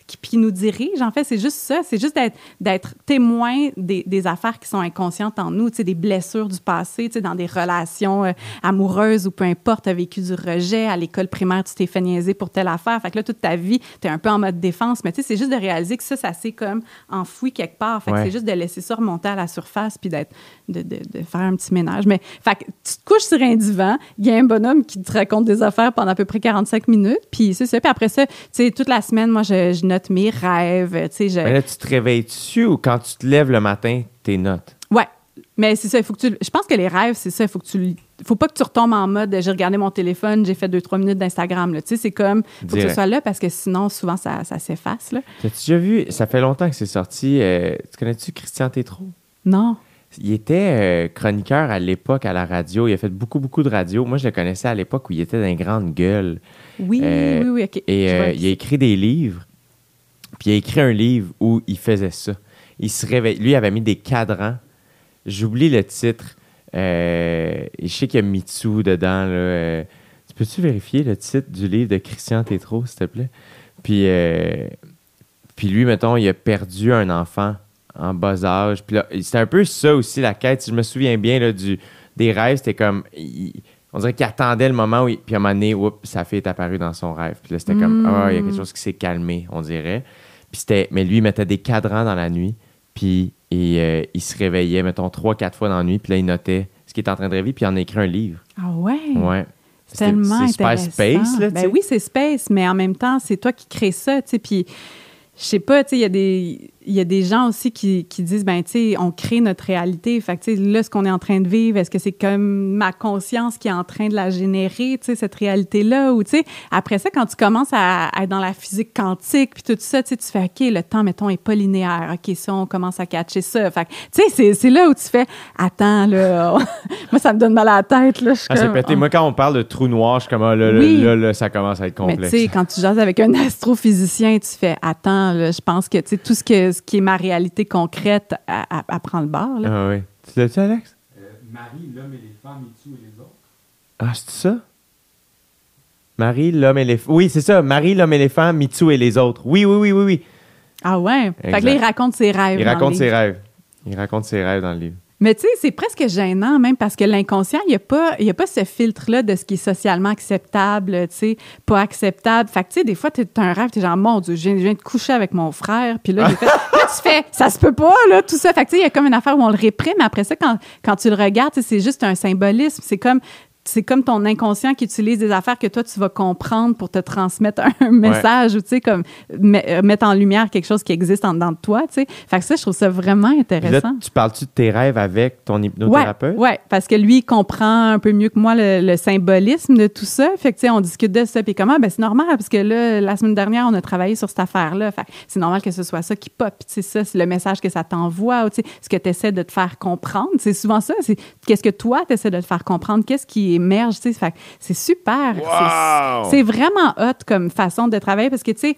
qui, qui nous dirige, en fait, c'est juste ça. C'est juste d'être, d'être témoin des, des affaires qui sont inconscientes en nous, tu sais, des blessures du passé, tu sais, dans des relations euh, amoureuses ou peu importe, tu as vécu du rejet, à l'école primaire, tu t'es fait niaiser pour telle affaire. Fait que là, toute ta vie, tu es un peu en mode défense. Mais tu sais, c'est juste de réaliser que ça, ça s'est comme enfoui quelque part. Fait que c'est juste de laisser ça remonter à la surface puis d'être, de, de, de faire un petit ménage. Mais fait que tu te couches sur un divan, il y a un bonhomme qui te raconte des affaires pendant à peu près 45 minutes. Puis c'est ça. Puis après ça, tu sais, toute la semaine, moi, je, je note mes rêves. Tu sais, je, Mais là, tu te réveilles dessus ou quand tu te lèves le matin, tes notes? Ouais. Mais c'est ça, il faut que tu. Je pense que les rêves, c'est ça. Il faut que tu. faut pas que tu retombes en mode j'ai regardé mon téléphone, j'ai fait deux, trois minutes d'Instagram. Tu sais, c'est comme. faut que tu sois là parce que sinon, souvent, ça, ça s'efface. T'as-tu déjà vu, ça fait longtemps que c'est sorti, euh, tu connais-tu Christian Tétrault? Non. Il était euh, chroniqueur à l'époque à la radio. Il a fait beaucoup, beaucoup de radio. Moi, je le connaissais à l'époque où il était dans une grande gueule. Oui, Euh, oui, oui, OK. Et euh, il a écrit des livres. Puis il a écrit un livre où il faisait ça. Il se réveille. Lui, il avait mis des cadrans. J'oublie le titre. Euh, je sais qu'il y a Mitsu dedans. Là, euh. tu peux-tu vérifier le titre du livre de Christian Tétrault, s'il te plaît? Puis, euh, puis lui, mettons, il a perdu un enfant en bas âge. Puis c'était un peu ça aussi, la quête. Si je me souviens bien là, du, des rêves, c'était comme... il- on dirait qu'il attendait le moment où... il- puis à un moment donné, oups, sa fille est apparue dans son rêve. Puis là, c'était comme... Mm. Ah, il y a quelque chose qui s'est calmé, on dirait. Puis c'était... Mais lui, il mettait des cadrans dans la nuit. Puis et, euh, il se réveillait, mettons, trois, quatre fois dans la nuit. Puis là, il notait ce qu'il était en train de rêver. Puis il en a écrit un livre. Ah ouais? Ouais. C'est tellement C'est super intéressant. space, là, ben oui, c'est space, mais en même temps, c'est toi qui crée ça, tu sais. Puis, je sais pas, tu sais, il y a des il y a des gens aussi qui, qui disent ben tu sais, on crée notre réalité. Fait que tu sais, là, ce qu'on est en train de vivre, est-ce que c'est comme ma conscience qui est en train de la générer, tu sais, cette réalité-là, ou tu sais, après ça, quand tu commences à, à être dans la physique quantique puis tout ça, tu sais, tu fais ok, le temps, mettons, est pas linéaire. Ok, ça, on commence à catcher ça. Fait que, tu sais, c'est- c'est là où tu fais attends là, moi ça me donne mal à la tête là. Je Ah, c'est pété. Moi, quand on parle de trou noir, je suis comme, ah, là, là, Oui. là, là, ça commence à être Mais tu complexe. sais, quand tu jases avec un astrophysicien, tu fais attends, là, je pense que tu sais, tout ce, que, ce qui est ma réalité concrète, elle, elle- elle prend le bord. Là. Ah oui. Tu l'as-tu, Alex? Euh, Marie, l'homme et les femmes, Mitsu et les autres. Ah, c'est ça? Marie, l'homme éléphant. Oui, c'est ça. Marie, l'homme éléphant, Mitsu et les autres. Oui, oui, oui, oui, oui. Ah ouais? Fait que là, il raconte ses rêves. Il dans le raconte ses livre. rêves. Il raconte ses rêves dans le livre. Mais tu sais, c'est presque gênant même parce que l'inconscient, il n'y a, pas- y a pas ce filtre-là de ce qui est socialement acceptable, tu sais, pas acceptable. Fait que tu sais, des fois, tu as un rêve, tu es genre, mon Dieu, je viens, je viens de coucher avec mon frère, puis là, j'ai fait- là, tu fais, ça se peut pas, là, tout ça. Fait que tu sais, il y a comme une affaire où on le réprime, après ça, quand, quand tu le regardes, c'est juste un symbolisme. C'est comme. C'est comme ton inconscient qui utilise des affaires que toi, tu vas comprendre pour te transmettre un message ou, tu sais, comme me- euh, mettre en lumière quelque chose qui existe en dedans de toi, tu sais. Fait que ça, je trouve ça vraiment Puis là, intéressant. tu parles-tu de tes rêves avec ton hypnothérapeute? Ouais, ouais, parce que lui, il comprend un peu mieux que moi le, le symbolisme de tout ça. Fait que, tu sais, on discute de ça. Puis comment? Ben, c'est normal, parce que là, la semaine dernière, on a travaillé sur cette affaire-là. Fait que c'est normal que ce soit ça qui pop. Tu sais, ça, c'est le message que ça t'envoie, ou, tu sais, ce que tu essaies de te faire comprendre. C'est souvent ça. C'est qu'est-ce que toi, tu essaies de te faire comprendre, qu'est-ce qui émerge, tu sais. Fait que c'est super. Wow! C'est vraiment hot comme façon de travailler parce que, tu sais,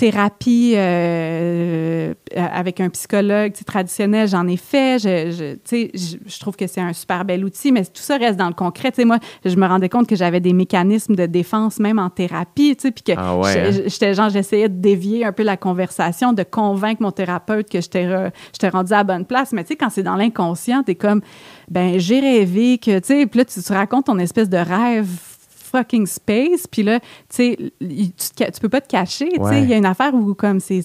thérapie euh, euh, avec un psychologue traditionnel, j'en ai fait. Je, je, je, je trouve que c'est un super bel outil, mais tout ça reste dans le concret. Tu sais, moi, je me rendais compte que j'avais des mécanismes de défense même en thérapie, puis que Ah ouais, hein? j'étais genre, j'essayais de dévier un peu la conversation, de convaincre mon thérapeute que j'étais re- j'étais rendue à la bonne place. Mais tu sais, quand c'est dans l'inconscient, t'es comme, ben j'ai rêvé que, tu sais, puis là, tu, tu racontes ton espèce de rêve fucking space. Puis là, tu sais, tu, te peux pas te cacher. Tu sais, Ouais. il y a une affaire où comme c'est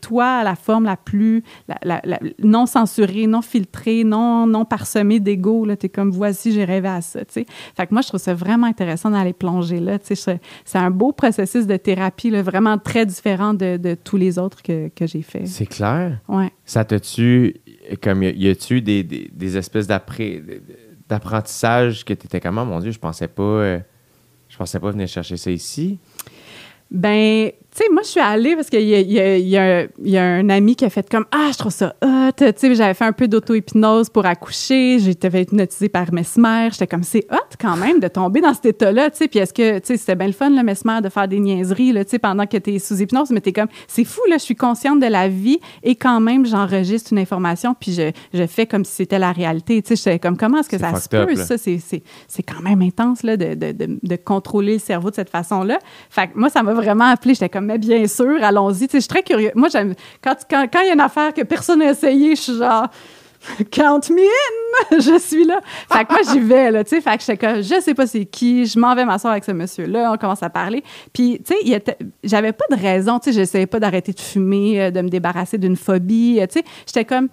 toi la forme la plus la- la- la- non censurée, non filtrée, non non parsemée d'ego. Là, t'es comme voici, j'ai rêvé à ça. Tu sais, fait que moi je trouve ça vraiment intéressant d'aller plonger là. Tu sais, c'est un beau processus de thérapie là, vraiment très différent de, de tous les autres que, que j'ai fait. C'est clair. Ouais. Ça te-tu, comme, y a-tu des, des, des espèces d'après, d'apprentissage que tu étais comme, Oh, mon Dieu, je pensais pas, euh, je pensais pas venir chercher ça ici. Ben, tu sais, moi, je suis allée parce qu'il y y, a, y, y un ami qui a fait comme Ah, je trouve ça hot. Tu sais, j'avais fait un peu d'auto-hypnose pour accoucher. J'étais hypnotisée par Mesmer. J'étais comme C'est hot quand même de tomber dans cet état-là. Tu sais, puis est-ce que, tu sais, c'était bien le fun, le Mesmer, de faire des niaiseries, là, tu sais, pendant que tu es sous hypnose, mais tu es comme C'est fou, là, je suis consciente de la vie et quand même, j'enregistre une information puis je, je fais comme si c'était la réalité. Tu sais, j'étais comme Comment est-ce que ça se peut, ça? c'est, c'est, c'est quand même intense là, de, de, de, de contrôler le cerveau de cette façon-là. Fait que moi, ça m'a vraiment appelé. J'étais comme, mais bien sûr, allons-y. Tu sais, je suis très curieux. Moi, j'aime, quand, quand, quand il y a une affaire que personne n'a essayé, je suis genre, count me in! je suis là. Fait que moi, j'y vais, là, tu sais. Fait que j'étais comme, je sais pas c'est qui, je m'en vais m'asseoir avec ce monsieur-là, on commence à parler. Puis, tu sais, il j'avais pas de raison, tu sais, j'essayais pas d'arrêter de fumer, euh, de me débarrasser d'une phobie, euh, tu sais. J'étais comme,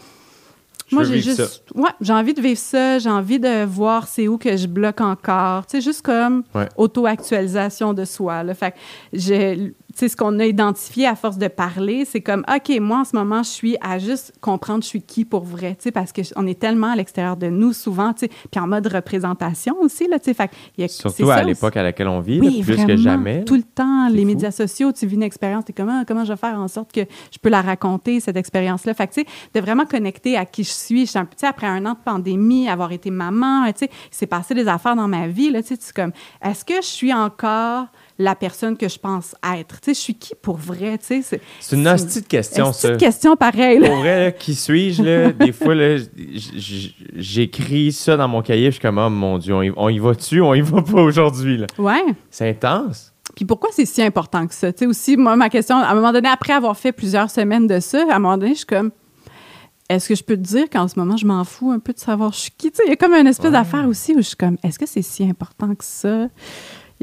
moi, j'ai juste. Ouais, j'ai envie de vivre ça. J'ai envie de voir c'est où que je bloque encore. Tu sais, juste comme Ouais. auto-actualisation de soi. Là. Fait que j'ai. Tu sais, ce qu'on a identifié à force de parler, c'est comme, OK, moi, en ce moment, je suis à juste comprendre je suis qui pour vrai, tu sais, parce qu'on est tellement à l'extérieur de nous, souvent, tu sais, puis en mode représentation aussi, là, tu sais, fait y a- Surtout à l'époque à laquelle on vit, là, plus vraiment, que jamais. Tout le temps, les fou. médias sociaux, tu vis une expérience, tu comment, comment je vais faire en sorte que je peux la raconter, cette expérience-là? Fait que, tu sais, de vraiment connecter à qui je suis. Je suis un tu sais, après un an de pandémie, avoir été maman, tu sais, il s'est passé des affaires dans ma vie, là, tu sais, c'est comme, est-ce que je suis encore la personne que je pense être? Tu sais, je suis qui pour vrai, tu sais? C'est C'est une hostie de question, une ça. petite question pareille. Pour vrai, là, qui suis-je, là? Des fois, j'écris ça dans mon cahier, je suis comme, oh mon Dieu, on y, on y va-tu? On y va pas aujourd'hui, là? Ouais. C'est intense. Puis pourquoi c'est si important que ça? Tu sais, aussi, moi, ma question, à un moment donné, après avoir fait plusieurs semaines de ça, à un moment donné, je suis comme, est-ce que je peux te dire qu'en ce moment, je m'en fous un peu de savoir je suis qui? Tu sais, il y a comme une espèce Ouais. d'affaire aussi où je suis comme, est-ce que c'est si important que ça?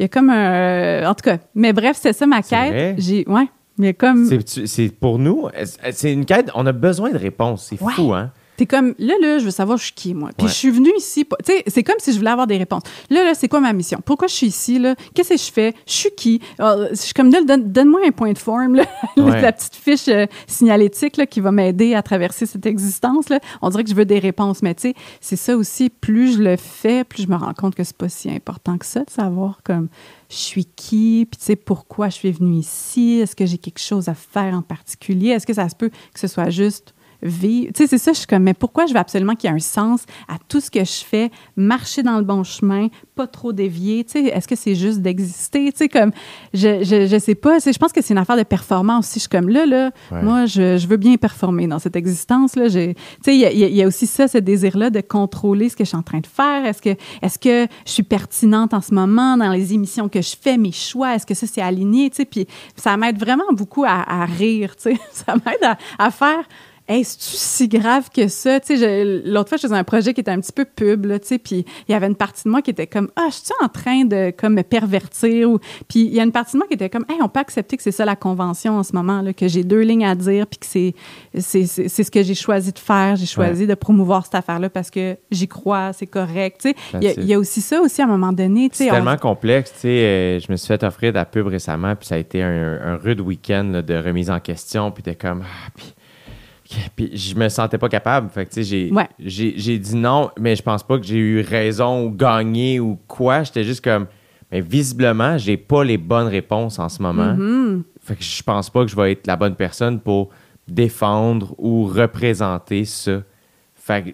Il y a comme un. En tout cas, mais bref, c'est ça ma quête. J'ai. Ouais. Mais comme. C'est- pour nous, c'est une quête, on a besoin de réponses. C'est Ouais. fou, hein? T'es comme, là, là, je veux savoir je suis qui, moi. Puis Ouais. je suis venue ici. Tu sais, c'est comme si je voulais avoir des réponses. Là, là, c'est quoi ma mission? Pourquoi je suis ici, là? Qu'est-ce que je fais? Je suis qui? Alors, je suis comme, là, donne- donne-moi un point de forme, là. Ouais. La petite fiche euh, signalétique, là, qui va m'aider à traverser cette existence, là. On dirait que je veux des réponses. Mais tu sais, c'est ça aussi. Plus je le fais, plus je me rends compte que c'est pas si important que ça de savoir, comme, je suis qui? Puis tu sais, pourquoi je suis venue ici? Est-ce que j'ai quelque chose à faire en particulier? Est-ce que ça se peut que ce soit juste vivre. Tu sais, c'est ça, je suis comme, mais pourquoi je veux absolument qu'il y ait un sens à tout ce que je fais, marcher dans le bon chemin, pas trop dévier, tu sais, est-ce que c'est juste d'exister, tu sais, comme, je, je, je sais pas, tu sais, je pense que c'est une affaire de performance aussi, je suis comme, là, là, Ouais. moi, je, je veux bien performer dans cette existence-là, tu sais, il y a, il y a- il y a aussi ça, ce désir-là de contrôler ce que je suis en train de faire, est-ce que, est-ce que je suis pertinente en ce moment dans les émissions que je fais, mes choix, est-ce que ça, c'est aligné, tu sais, puis ça m'aide vraiment beaucoup à, à rire, tu sais, ça m'aide à, à faire, Hey, c'est-tu si grave que ça? Tu sais, je- l'autre fois, je faisais un projet qui était un petit peu pub, là, tu sais, puis il y avait une partie de moi qui était comme, ah, je suis en train de, comme, me pervertir? Ou, puis il y a une partie de moi qui était comme, hey, on peut accepter que c'est ça la convention en ce moment, là, que j'ai deux lignes à dire, puis que c'est, ce que j'ai choisi de faire. J'ai choisi de promouvoir cette affaire-là parce que j'y crois, c'est correct, tu sais. Il y, a- y aussi ça, aussi, à un moment donné. C'est on- tellement complexe. Tu sais, euh, je me suis fait offrir de la pub récemment, puis ça a été un, un rude week-end de remise en question, puis t'es comme. Ah, puis, puis je me sentais pas capable. Fait que, tu sais, j'ai, Ouais. j'ai, j'ai dit non, mais je pense pas que j'ai eu raison ou gagné ou quoi. J'étais juste comme. Mais visiblement, j'ai pas les bonnes réponses en ce moment. Mhm. Fait que je pense pas que je vais être la bonne personne pour défendre ou représenter ça. Fait que,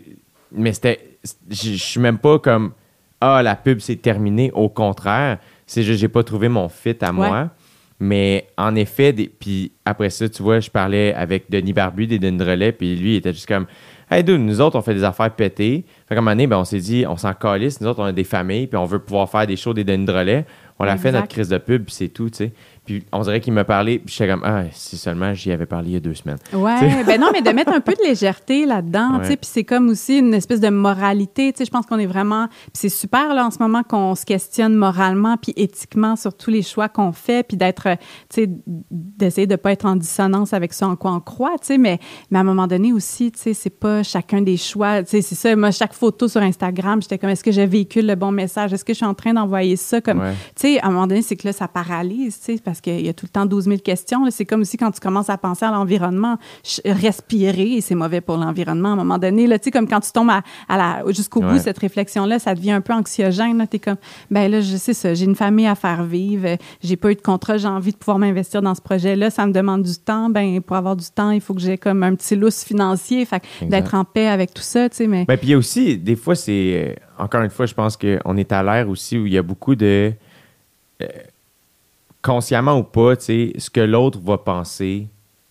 mais c'était, je je suis même pas comme ah la pub c'est terminé. Au contraire, c'est juste j'ai pas trouvé mon fit à moi. Mais en effet, des- puis après ça, tu vois, je parlais avec Denis Barbu des Denis de Relais, puis lui, il était juste comme Hey, dude, nous autres, on fait des affaires pétées. Fait qu'à un moment donné, ben, on s'est dit, on s'en calisse. Nous autres, on a des familles, puis on veut pouvoir faire des shows des Denis de Relais. On a fait notre crise de pub, puis c'est tout, tu sais. Puis on dirait qu'il m'a parlé, puis j'étais comme, ah, si seulement j'y avais parlé il y a deux semaines. Ouais, ben non, mais de mettre un peu de légèreté là-dedans, tu sais, puis c'est comme aussi une espèce de moralité, tu sais, je pense qu'on est vraiment, puis c'est super là en ce moment qu'on se questionne moralement puis éthiquement sur tous les choix qu'on fait, puis d'être, euh, tu sais, d'essayer de pas être en dissonance avec ce en quoi on croit, tu sais, mais, mais à un moment donné aussi, tu sais, c'est pas chacun des choix, tu sais, c'est ça, moi, chaque photo sur Instagram, j'étais comme, est-ce que je véhicule le bon message, est-ce que je suis en train d'envoyer ça comme, Ouais. tu sais, à un moment donné, c'est que là, ça paralyse, tu sais, parce qu'il y a tout le temps 12 000 questions. C'est comme aussi quand tu commences à penser à l'environnement, respirer, c'est mauvais pour l'environnement à un moment donné. Là, tu sais, comme quand tu tombes à, à la, jusqu'au bout de cette réflexion-là, ça devient un peu anxiogène. Tu es comme, ben là, je sais ça, j'ai une famille à faire vivre, euh, j'ai pas eu de contrat, j'ai envie de pouvoir m'investir dans ce projet-là, ça me demande du temps. Ben, pour avoir du temps, il faut que j'ai comme un petit lousse financier, fait d'être en paix avec tout ça, tu sais, mais... Ben, puis il y a aussi, des fois, c'est. euh, encore une fois, je pense qu'on est à l'ère aussi où il y a beaucoup de. euh, consciemment ou pas, ce que l'autre va penser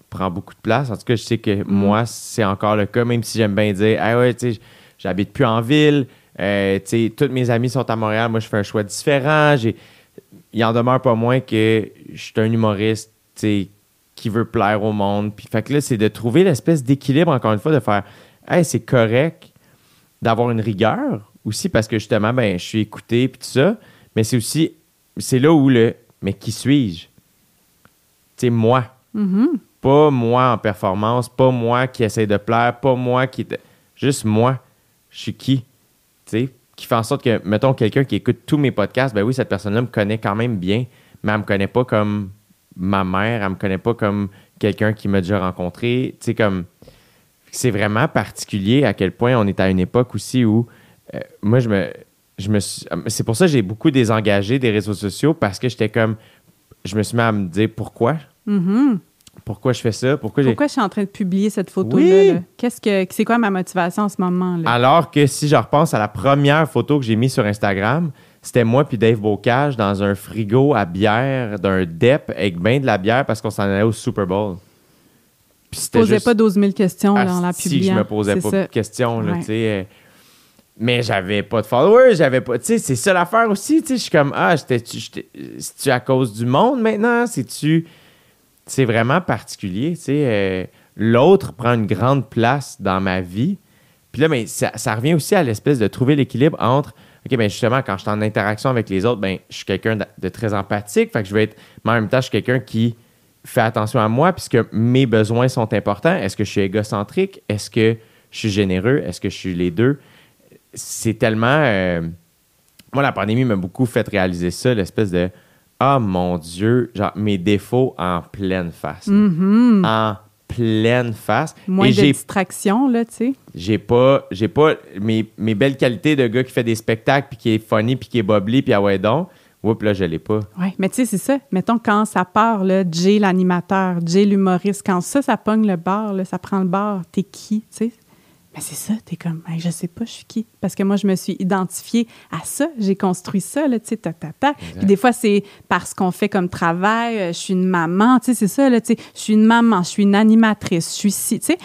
prend beaucoup de place. En tout cas, je sais que moi, c'est encore le cas, même si j'aime bien dire, ah ouais, tu sais, j'habite plus en ville, euh, tu sais, tous mes amis sont à Montréal, moi, je fais un choix différent. J'ai... Il en demeure pas moins que je suis un humoriste, tu sais, qui veut plaire au monde. Puis, fait que là, c'est de trouver l'espèce d'équilibre, encore une fois, de faire, hey, c'est correct d'avoir une rigueur aussi parce que justement, ben, je suis écouté puis tout ça. Mais c'est aussi, c'est là où le, mais qui suis-je? Tu sais, moi. Mhm. Pas moi en performance, pas moi qui essaie de plaire, pas moi qui. Juste moi. Je suis qui? Tu sais, qui fait en sorte que, mettons, quelqu'un qui écoute tous mes podcasts, ben oui, cette personne-là me connaît quand même bien, mais elle me connaît pas comme ma mère, elle me connaît pas comme quelqu'un qui m'a déjà rencontré. Tu sais, comme. C'est vraiment particulier à quel point on est à une époque aussi où euh, moi, je me. Je me suis- c'est pour ça que j'ai beaucoup désengagé des réseaux sociaux parce que j'étais comme. Je me suis mis à me dire pourquoi. Mhm. Pourquoi je fais ça? Pourquoi, Pourquoi je suis en train de publier cette photo-là? Oui. là? Qu'est-ce que, c'est quoi ma motivation en ce moment? Là? Alors que si je repense à la première photo que j'ai mise sur Instagram, c'était moi puis Dave Bocage dans un frigo à bière d'un DEP avec bien de la bière parce qu'on s'en allait au Super Bowl. Puis Je c'était posais juste... pas 12 000 questions là, en la publiant. je me posais pas ça. de questions, là, Ouais. Mais j'avais pas de followers, j'avais pas... Tu sais, c'est ça l'affaire aussi, tu sais. Je suis comme, ah, C'est-tu à cause du monde maintenant? C'est-tu... C'est vraiment particulier, tu sais. euh, L'autre prend une grande place dans ma vie. Puis là, ben, ça, ça revient aussi à l'espèce de trouver l'équilibre entre... OK, ben justement, quand je suis en interaction avec les autres, ben je suis quelqu'un de, de très empathique. Fait que je vais être... Mais en même temps, je suis quelqu'un qui fait attention à moi puisque mes besoins sont importants. Est-ce que je suis égocentrique? Est-ce que je suis généreux? Est-ce que je suis les deux? C'est tellement... euh, Moi, la pandémie m'a beaucoup fait réaliser ça, l'espèce de... Ah, mon Dieu, genre mes défauts en pleine face. là. En pleine face. Mm-hmm. Moins Et de j'ai distractions, là, tu sais. j'ai pas j'ai pas mes, mes belles qualités de gars qui fait des spectacles puis qui est funny puis qui est bubbly puis ah ouais donc oups là je l'ai pas Oui, mais tu sais, c'est ça. Mettons, quand ça part, là, Jay l'animateur, Jay l'humoriste, quand ça, ça pogne le bar, là, ça prend le bar, t'es qui, tu sais? Mais c'est ça, t'es comme, Hey, je sais pas, je suis qui. Parce que moi, je me suis identifiée à ça, j'ai construit ça, là, tu sais, ta, ta, ta. Puis des fois, c'est parce qu'on fait comme travail, euh, je suis une maman, tu sais, c'est ça, là, tu sais, je suis une maman, je suis une animatrice, je suis ci, tu sais.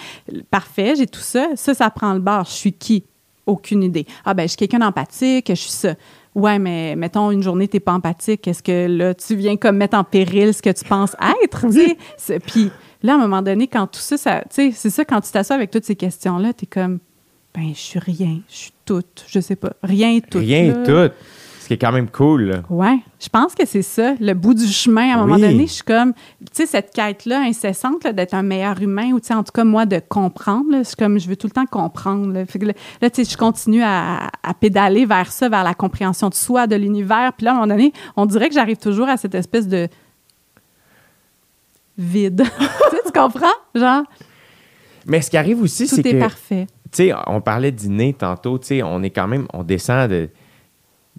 Parfait, j'ai tout ça. Ça, ça prend le bar. Je suis qui? Aucune idée. Ah, ben, je suis quelqu'un d'empathique, je suis ça. Ouais, mais mettons une journée, t'es pas empathique. Est-ce que là, tu viens comme mettre en péril ce que tu penses être? tu sais? Puis là, à un moment donné, quand tout ça, ça tu c'est ça, quand tu t'assois avec toutes ces questions-là, t'es comme, ben, je suis rien, je suis toute, je sais pas, rien et tout. rien et tout ce qui est quand même cool. Ouais, je pense que c'est ça, le bout du chemin. À un moment donné, je suis comme, tu sais, cette quête-là incessante d'être un meilleur humain, ou tu sais, en tout cas, moi, de comprendre. là, C'est comme, je veux tout le temps comprendre. Là, là, là, tu sais, je continue à, à pédaler vers ça, vers la compréhension de soi, de l'univers. Puis là, à un moment donné, on dirait que j'arrive toujours à cette espèce de vide. tu sais, tu comprends? Genre, mais ce qui arrive aussi tout c'est est que parfait. tu sais on parlait d'inné tantôt tu sais on est quand même on descend de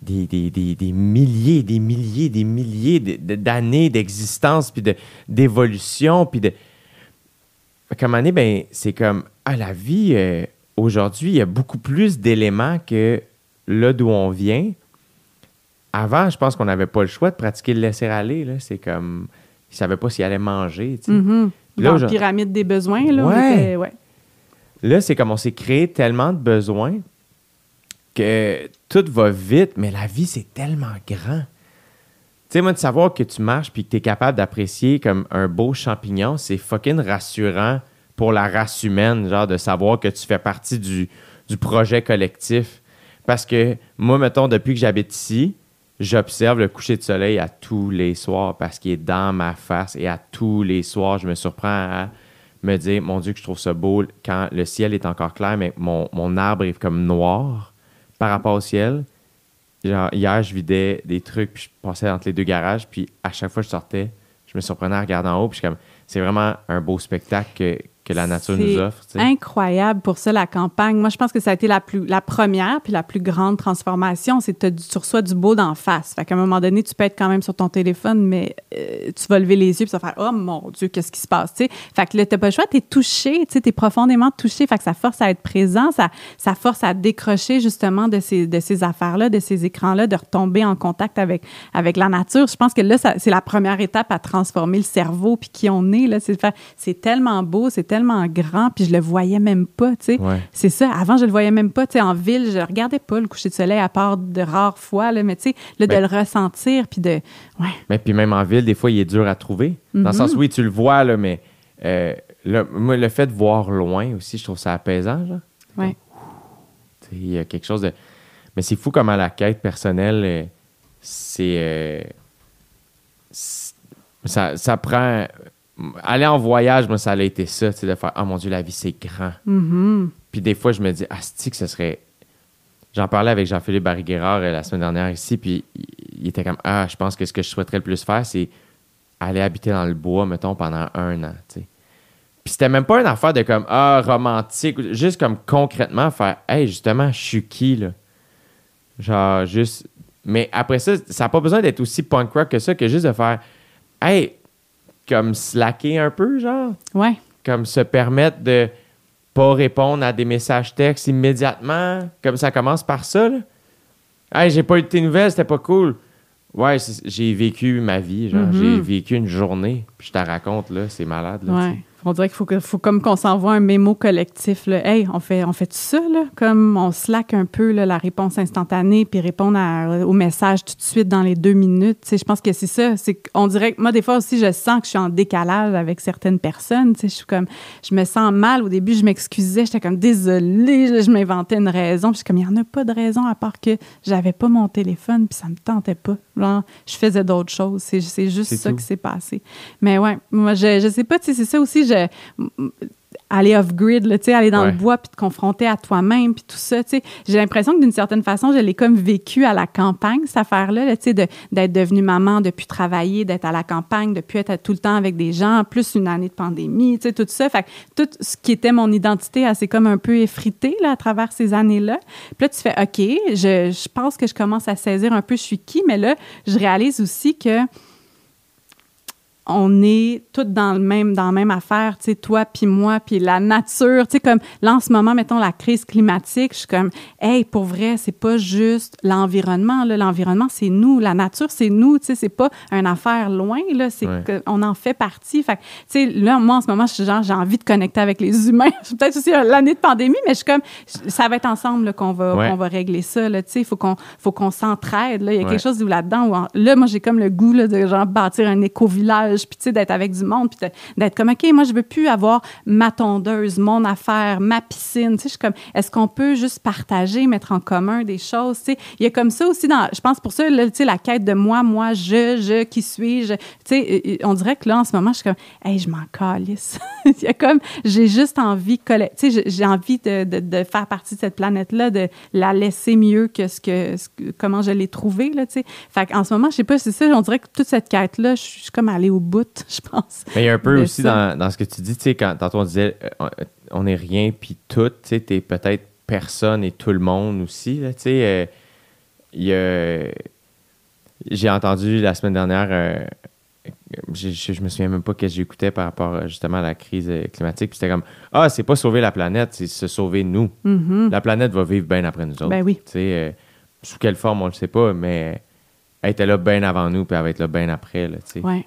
des, des, des, des milliers, des milliers, des milliers de- de- d'années d'existence, puis de- d'évolution, puis de... Moment donné, ben, c'est comme, à la vie, euh, aujourd'hui, il y a beaucoup plus d'éléments que là d'où on vient. Avant, je pense qu'on n'avait pas le choix de pratiquer le laisser-aller, là. C'est comme, ils ne savaient pas s'ils allaient manger, tu sais. Mhm. Là, la pyramide des besoins, là, Ouais. était- ouais. Là, c'est comme on s'est créé tellement de besoins que tout va vite, mais la vie, c'est tellement grand. Tu sais, moi, de savoir que tu marches puis que tu es capable d'apprécier comme un beau champignon, c'est fucking rassurant pour la race humaine, genre de savoir que tu fais partie du, du projet collectif. Parce que moi, mettons, depuis que j'habite ici, j'observe le coucher de soleil à tous les soirs parce qu'il est dans ma face et à tous les soirs, je me surprends à me dire, mon Dieu, que je trouve ça beau quand le ciel est encore clair, mais mon, arbre est comme noir par rapport au ciel. Genre, hier, je vidais des trucs, puis je passais entre les deux garages, puis à chaque fois que je sortais, je me surprenais à regarder en haut, puis comme, c'est vraiment un beau spectacle que, que la nature nous offre. incroyable pour ça, la campagne. Moi, je pense que ça a été la, plus, la première puis la plus grande transformation. C'est que tu reçois du beau d'en face. Fait qu'à un moment donné, tu peux être quand même sur ton téléphone, mais euh, tu vas lever les yeux puis ça va faire « Oh mon Dieu, qu'est-ce qui se passe? » tu sais. Fait que là, t'as pas le choix, t'es touché, t'es profondément touché. Fait que ça force à être présent, ça, ça force à décrocher justement de ces, de ces affaires-là, de ces écrans-là, de retomber en contact avec, avec la nature. Je pense que là, c'est la première étape à transformer le cerveau puis qui on est. c'est tellement beau, c'est tellement grand, puis je le voyais même pas, tu sais. Ouais. C'est ça. Avant, je le voyais même pas. Tu sais, en ville, je regardais pas le coucher de soleil à part de rares fois, là, mais tu sais, là, de Ben- le ressentir, puis de... Ouais. Mais puis même en ville, des fois, il est dur à trouver. Dans le sens, oui, tu le vois, là, mais euh, là, moi, le fait de voir loin aussi, je trouve ça apaisant. Genre. Ouais. Il y a quelque chose de. Mais c'est fou comment la quête personnelle, euh, c'est. euh, c'est- ça, ça prend. Aller en voyage, moi, ça a été ça, tu sais, de faire Oh mon Dieu, la vie, c'est grand. Mhm. Puis des fois, je me dis, ah, c'est que ce serait. J'en parlais avec Jean-Philippe Barry-Guerrard euh, la semaine dernière ici, puis il, était comme, ah, je pense que ce que je souhaiterais le plus faire, c'est aller habiter dans le bois, mettons, pendant un an, tu sais. Puis c'était même pas une affaire de comme, ah, romantique, juste comme concrètement faire, hey, justement, je suis qui, là? Genre, juste. Mais après ça, ça n'a pas besoin d'être aussi punk rock que ça, que juste de faire, hey, comme slacker un peu, genre? Ouais. comme se permettre de pas répondre à des messages textes immédiatement, comme ça commence par ça. Là. Hey, j'ai pas eu de tes nouvelles, c'était pas cool. Ouais, j'ai vécu ma vie, genre, Mhm. j'ai vécu une journée, puis je te raconte, là, c'est malade. Là, Ouais. On dirait qu'il faut, faut comme qu'on s'envoie un mémo collectif. Hey, on fait, on ça? Comme on slack un peu la réponse instantanée, puis répondre à- au message tout de suite dans les deux minutes. Je pense que c'est ça. C'est qu'on dirait moi, des fois aussi, je sens que je suis en décalage avec certaines personnes. Je suis comme, je me sens mal. Au début, je m'excusais. J'étais comme désolée. Je, m'inventais une raison. Je suis comme, il n'y en a pas de raison à part que j'avais pas mon téléphone, puis ça me tentait pas. Genre, je faisais d'autres choses. C'est, juste ça tout. qui s'est passé. Mais ouais, moi, je, je sais pas, tu sais, c'est ça aussi, je, aller off-grid, là, tu sais, aller dans Ouais. le bois puis te confronter à toi-même puis tout ça, tu sais. J'ai l'impression que d'une certaine façon, je l'ai comme vécu à la campagne, cette affaire-là, là, tu sais, de- d'être devenue maman, de plus travailler, d'être à la campagne, de plus être tout le temps avec des gens, plus une année de pandémie, tu sais, tout ça. Fait que tout ce qui était mon identité, elle s'est comme un peu effritée, là, à travers ces années-là. Puis là, tu fais, OK, je, je pense que je commence à saisir un peu je suis qui, mais là, je réalise aussi que on est toutes dans le même dans la même affaire, tu sais toi puis moi puis la nature, tu sais comme là en ce moment mettons la crise climatique, je suis comme hey pour vrai, c'est pas juste l'environnement là, l'environnement c'est nous, la nature c'est nous, tu sais c'est pas une affaire loin là, c'est Ouais. que on en fait partie. Fait tu sais là moi en ce moment je suis genre j'ai envie de connecter avec les humains. Peut-être aussi euh, l'année de pandémie mais je suis comme ça va être ensemble là, qu'on va Ouais. qu'on va régler ça là, tu sais, il faut qu'on faut qu'on s'entraide là, il y a Ouais. quelque chose là-dedans où en- là moi j'ai comme le goût là, de genre bâtir un puis tu sais d'être avec du monde puis d'être comme OK, moi je veux plus avoir ma tondeuse, mon affaire, ma piscine, tu sais je suis comme est-ce qu'on peut juste partager, mettre en commun des choses, tu sais, il y a comme ça aussi dans je pense pour ça tu sais la quête de moi, moi, je, je qui suis-je, tu sais on dirait que là en ce moment je suis comme hey, je m'en calisse. il y a comme j'ai juste envie tu sais j'ai- envie de, de, faire partie de cette planète là, de la laisser mieux que ce que, comment je l'ai trouvée là, tu sais. Qu'en ce moment, je sais pas, c'est ça, on dirait que toute cette quête là, je suis comme allée au bout, je pense. Mais il y a un peu aussi dans, dans ce que tu dis, tu sais, quand tantôt on disait euh, on- on est rien puis tout, tu sais, t'es peut-être personne et tout le monde aussi, tu sais. euh, il y a- J'ai entendu la semaine dernière, euh, je, je, je me souviens même pas que j'écoutais par rapport euh, justement à la crise euh, climatique, puis c'était comme Ah, c'est pas sauver la planète, c'est se sauver nous. Mhm. La planète va vivre bien après nous autres. Ben oui. Tu sais, euh, sous quelle forme, on le sait pas, mais elle était là bien avant nous, puis elle va être là bien après, là, tu sais. Ouais.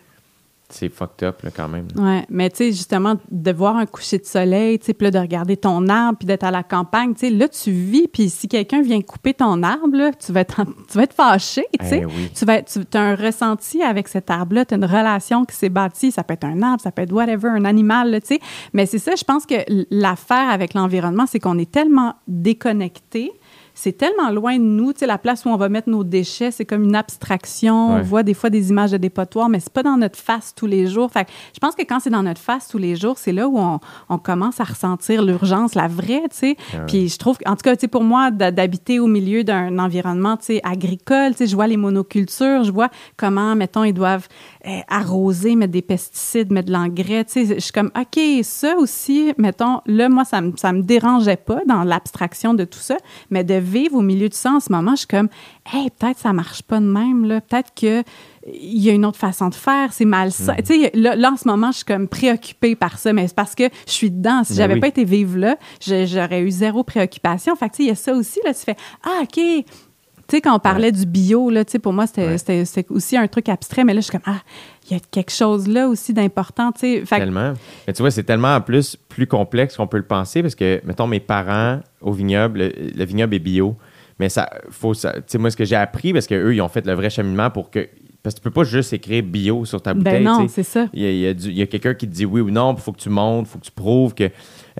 C'est fucked up, là, quand même. Ouais, mais tu sais, justement, de voir un coucher de soleil, tu sais, puis là, de regarder ton arbre, puis d'être à la campagne, tu sais, là, tu vis, puis si quelqu'un vient couper ton arbre, là, tu vas être, en- tu vas être fâché, tu sais. Eh oui. Tu vas tu as un ressenti avec cet arbre-là, tu as une relation qui s'est bâtie, ça peut être un arbre, ça peut être whatever, un animal, tu sais. Mais c'est ça, je pense que l'affaire avec l'environnement, c'est qu'on est tellement déconnecté. C'est tellement loin de nous, tu sais, la place où on va mettre nos déchets, c'est comme une abstraction. On voit des fois des images de dépotoirs, mais c'est pas dans notre face tous les jours. Fait que je pense que quand c'est dans notre face tous les jours, c'est là où on, on commence à ressentir l'urgence, la vraie, tu sais. Ah ouais. Puis je trouve, en tout cas, tu sais, pour moi, d'habiter au milieu d'un environnement, tu sais, agricole, tu sais, je vois les monocultures, je vois comment, mettons, ils doivent euh, arroser, mettre des pesticides, mettre de l'engrais, tu sais. Je suis comme, OK, ça aussi, mettons, là, moi, ça me, ça me dérangeait pas dans l'abstraction de tout ça, mais de vivre au milieu de ça en ce moment, je suis comme, hey, peut-être ça marche pas de même, là. Peut-être que il y a une autre façon de faire, c'est malsain. Mm. Tu sais, là, là, en ce moment, je suis comme préoccupée par ça, mais c'est parce que je suis dedans. Si Ben j'avais oui. pas été vivre là, j'aurais eu zéro préoccupation. Fait que, tu sais, il y a ça aussi, là, tu fais, ah, OK. Tu sais, quand on parlait du bio, là, tu sais, pour moi, c'était Ouais. aussi un truc abstrait, mais là, je suis comme, ah, il y a quelque chose là aussi d'important, tu sais. Que- Tellement. Mais tu vois, c'est tellement en plus plus complexe qu'on peut le penser parce que, mettons, mes parents au vignoble, le, le vignoble est bio. Mais ça, faut ça. Tu sais, moi, ce que j'ai appris, parce qu'eux, ils ont fait le vrai cheminement pour que. Parce que tu peux pas juste écrire bio sur ta bouteille. ben non, c'est ça. Il y a, a quelqu'un qui te dit oui ou non, il faut que tu montes, il faut que tu prouves que.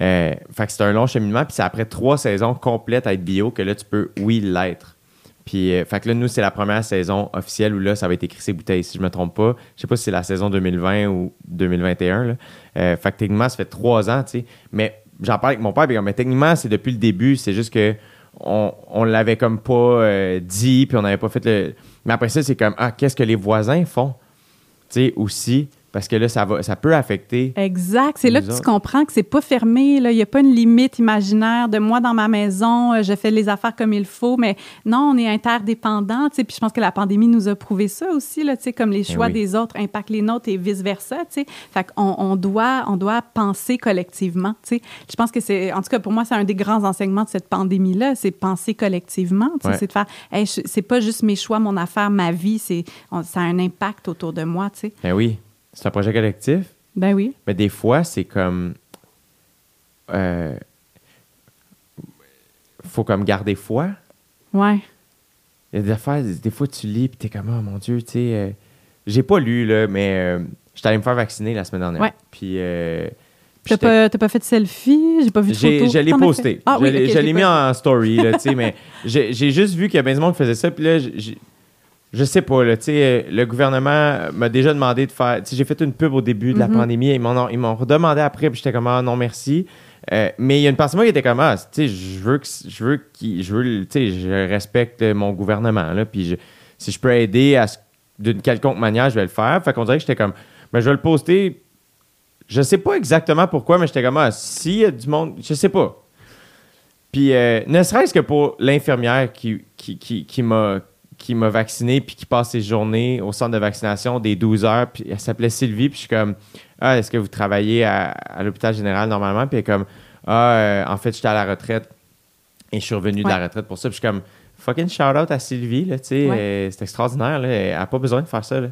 euh, fait que c'est un long cheminement, puis c'est après trois saisons complètes à être bio que là, tu peux, oui, l'être. Puis, euh, fait que là, nous, c'est la première saison officielle où là, ça va être écrit ces bouteilles. Si je me trompe pas, je sais pas si c'est la saison 2020 ou 2021. Là. Euh, fait que techniquement, ça fait trois ans, tu sais. Mais j'en parle avec mon père, mais techniquement, c'est depuis le début, c'est juste que on, on l'avait comme pas euh, dit, puis on n'avait pas fait le. Mais après ça, c'est comme, ah, qu'est-ce que les voisins font? Tu sais, aussi, parce que là, ça, va, ça peut affecter. Exact. C'est là que tu comprends que c'est pas fermé. là. Il n'y a pas une limite imaginaire de moi dans ma maison, euh, je fais les affaires comme il faut. Mais non, on est interdépendants. Puis je pense que la pandémie nous a prouvé ça aussi, là, comme les choix oui. des autres impactent les nôtres et vice-versa. Fait qu'on on doit, on doit penser collectivement. Je pense que c'est, en tout cas, pour moi, c'est un des grands enseignements de cette pandémie-là, c'est penser collectivement. Ouais. C'est de faire, hey, c'est pas juste mes choix, mon affaire, ma vie, c'est, ça a un impact autour de moi. tu sais. Ben oui, c'est un projet collectif? Ben oui. Mais des fois, c'est comme. Euh, faut comme garder foi. Ouais. Il y a des affaires, des fois, tu lis, puis t'es comme, oh mon Dieu, tu sais. euh, j'ai pas lu, là, mais euh, j'étais allé me faire vacciner la semaine dernière. Ouais. Puis. euh, T'as pas, t'as pas fait de selfie? J'ai pas vu de J'ai- photo. Je l'ai posté. Ah je oui, l'ai je je mis en story, là, tu sais, mais j'ai j'ai juste vu qu'il y a bien du monde qui faisait ça, puis là, j'ai- je sais pas, là, euh, le gouvernement m'a déjà demandé de faire, j'ai fait une pub au début de la Mhm. pandémie, ont, ils m'ont redemandé après, puis j'étais comme, ah non, merci. Euh, mais il y a une partie de moi qui était comme, ah, je veux que, je veux qu'il, je veux, je respecte mon gouvernement, là, puis je- si je peux aider à d'une quelconque manière, je vais le faire. Fait qu'on dirait que j'étais comme, ben, je vais le poster. Je sais pas exactement pourquoi, mais j'étais comme, ah, s'il y a du monde, je sais pas. Puis, euh, ne serait-ce que pour l'infirmière qui, qui, qui, qui m'a qui m'a vacciné puis qui passe ses journées au centre de vaccination des 12 heures puis elle s'appelait Sylvie puis je suis comme ah est-ce que vous travaillez à, à l'hôpital général normalement puis elle est comme ah euh, en fait j'étais à la retraite et je suis revenu de la retraite pour ça puis je suis comme fucking shout out à Sylvie là tu sais Ouais. euh, c'est extraordinaire là elle a pas besoin de faire ça là.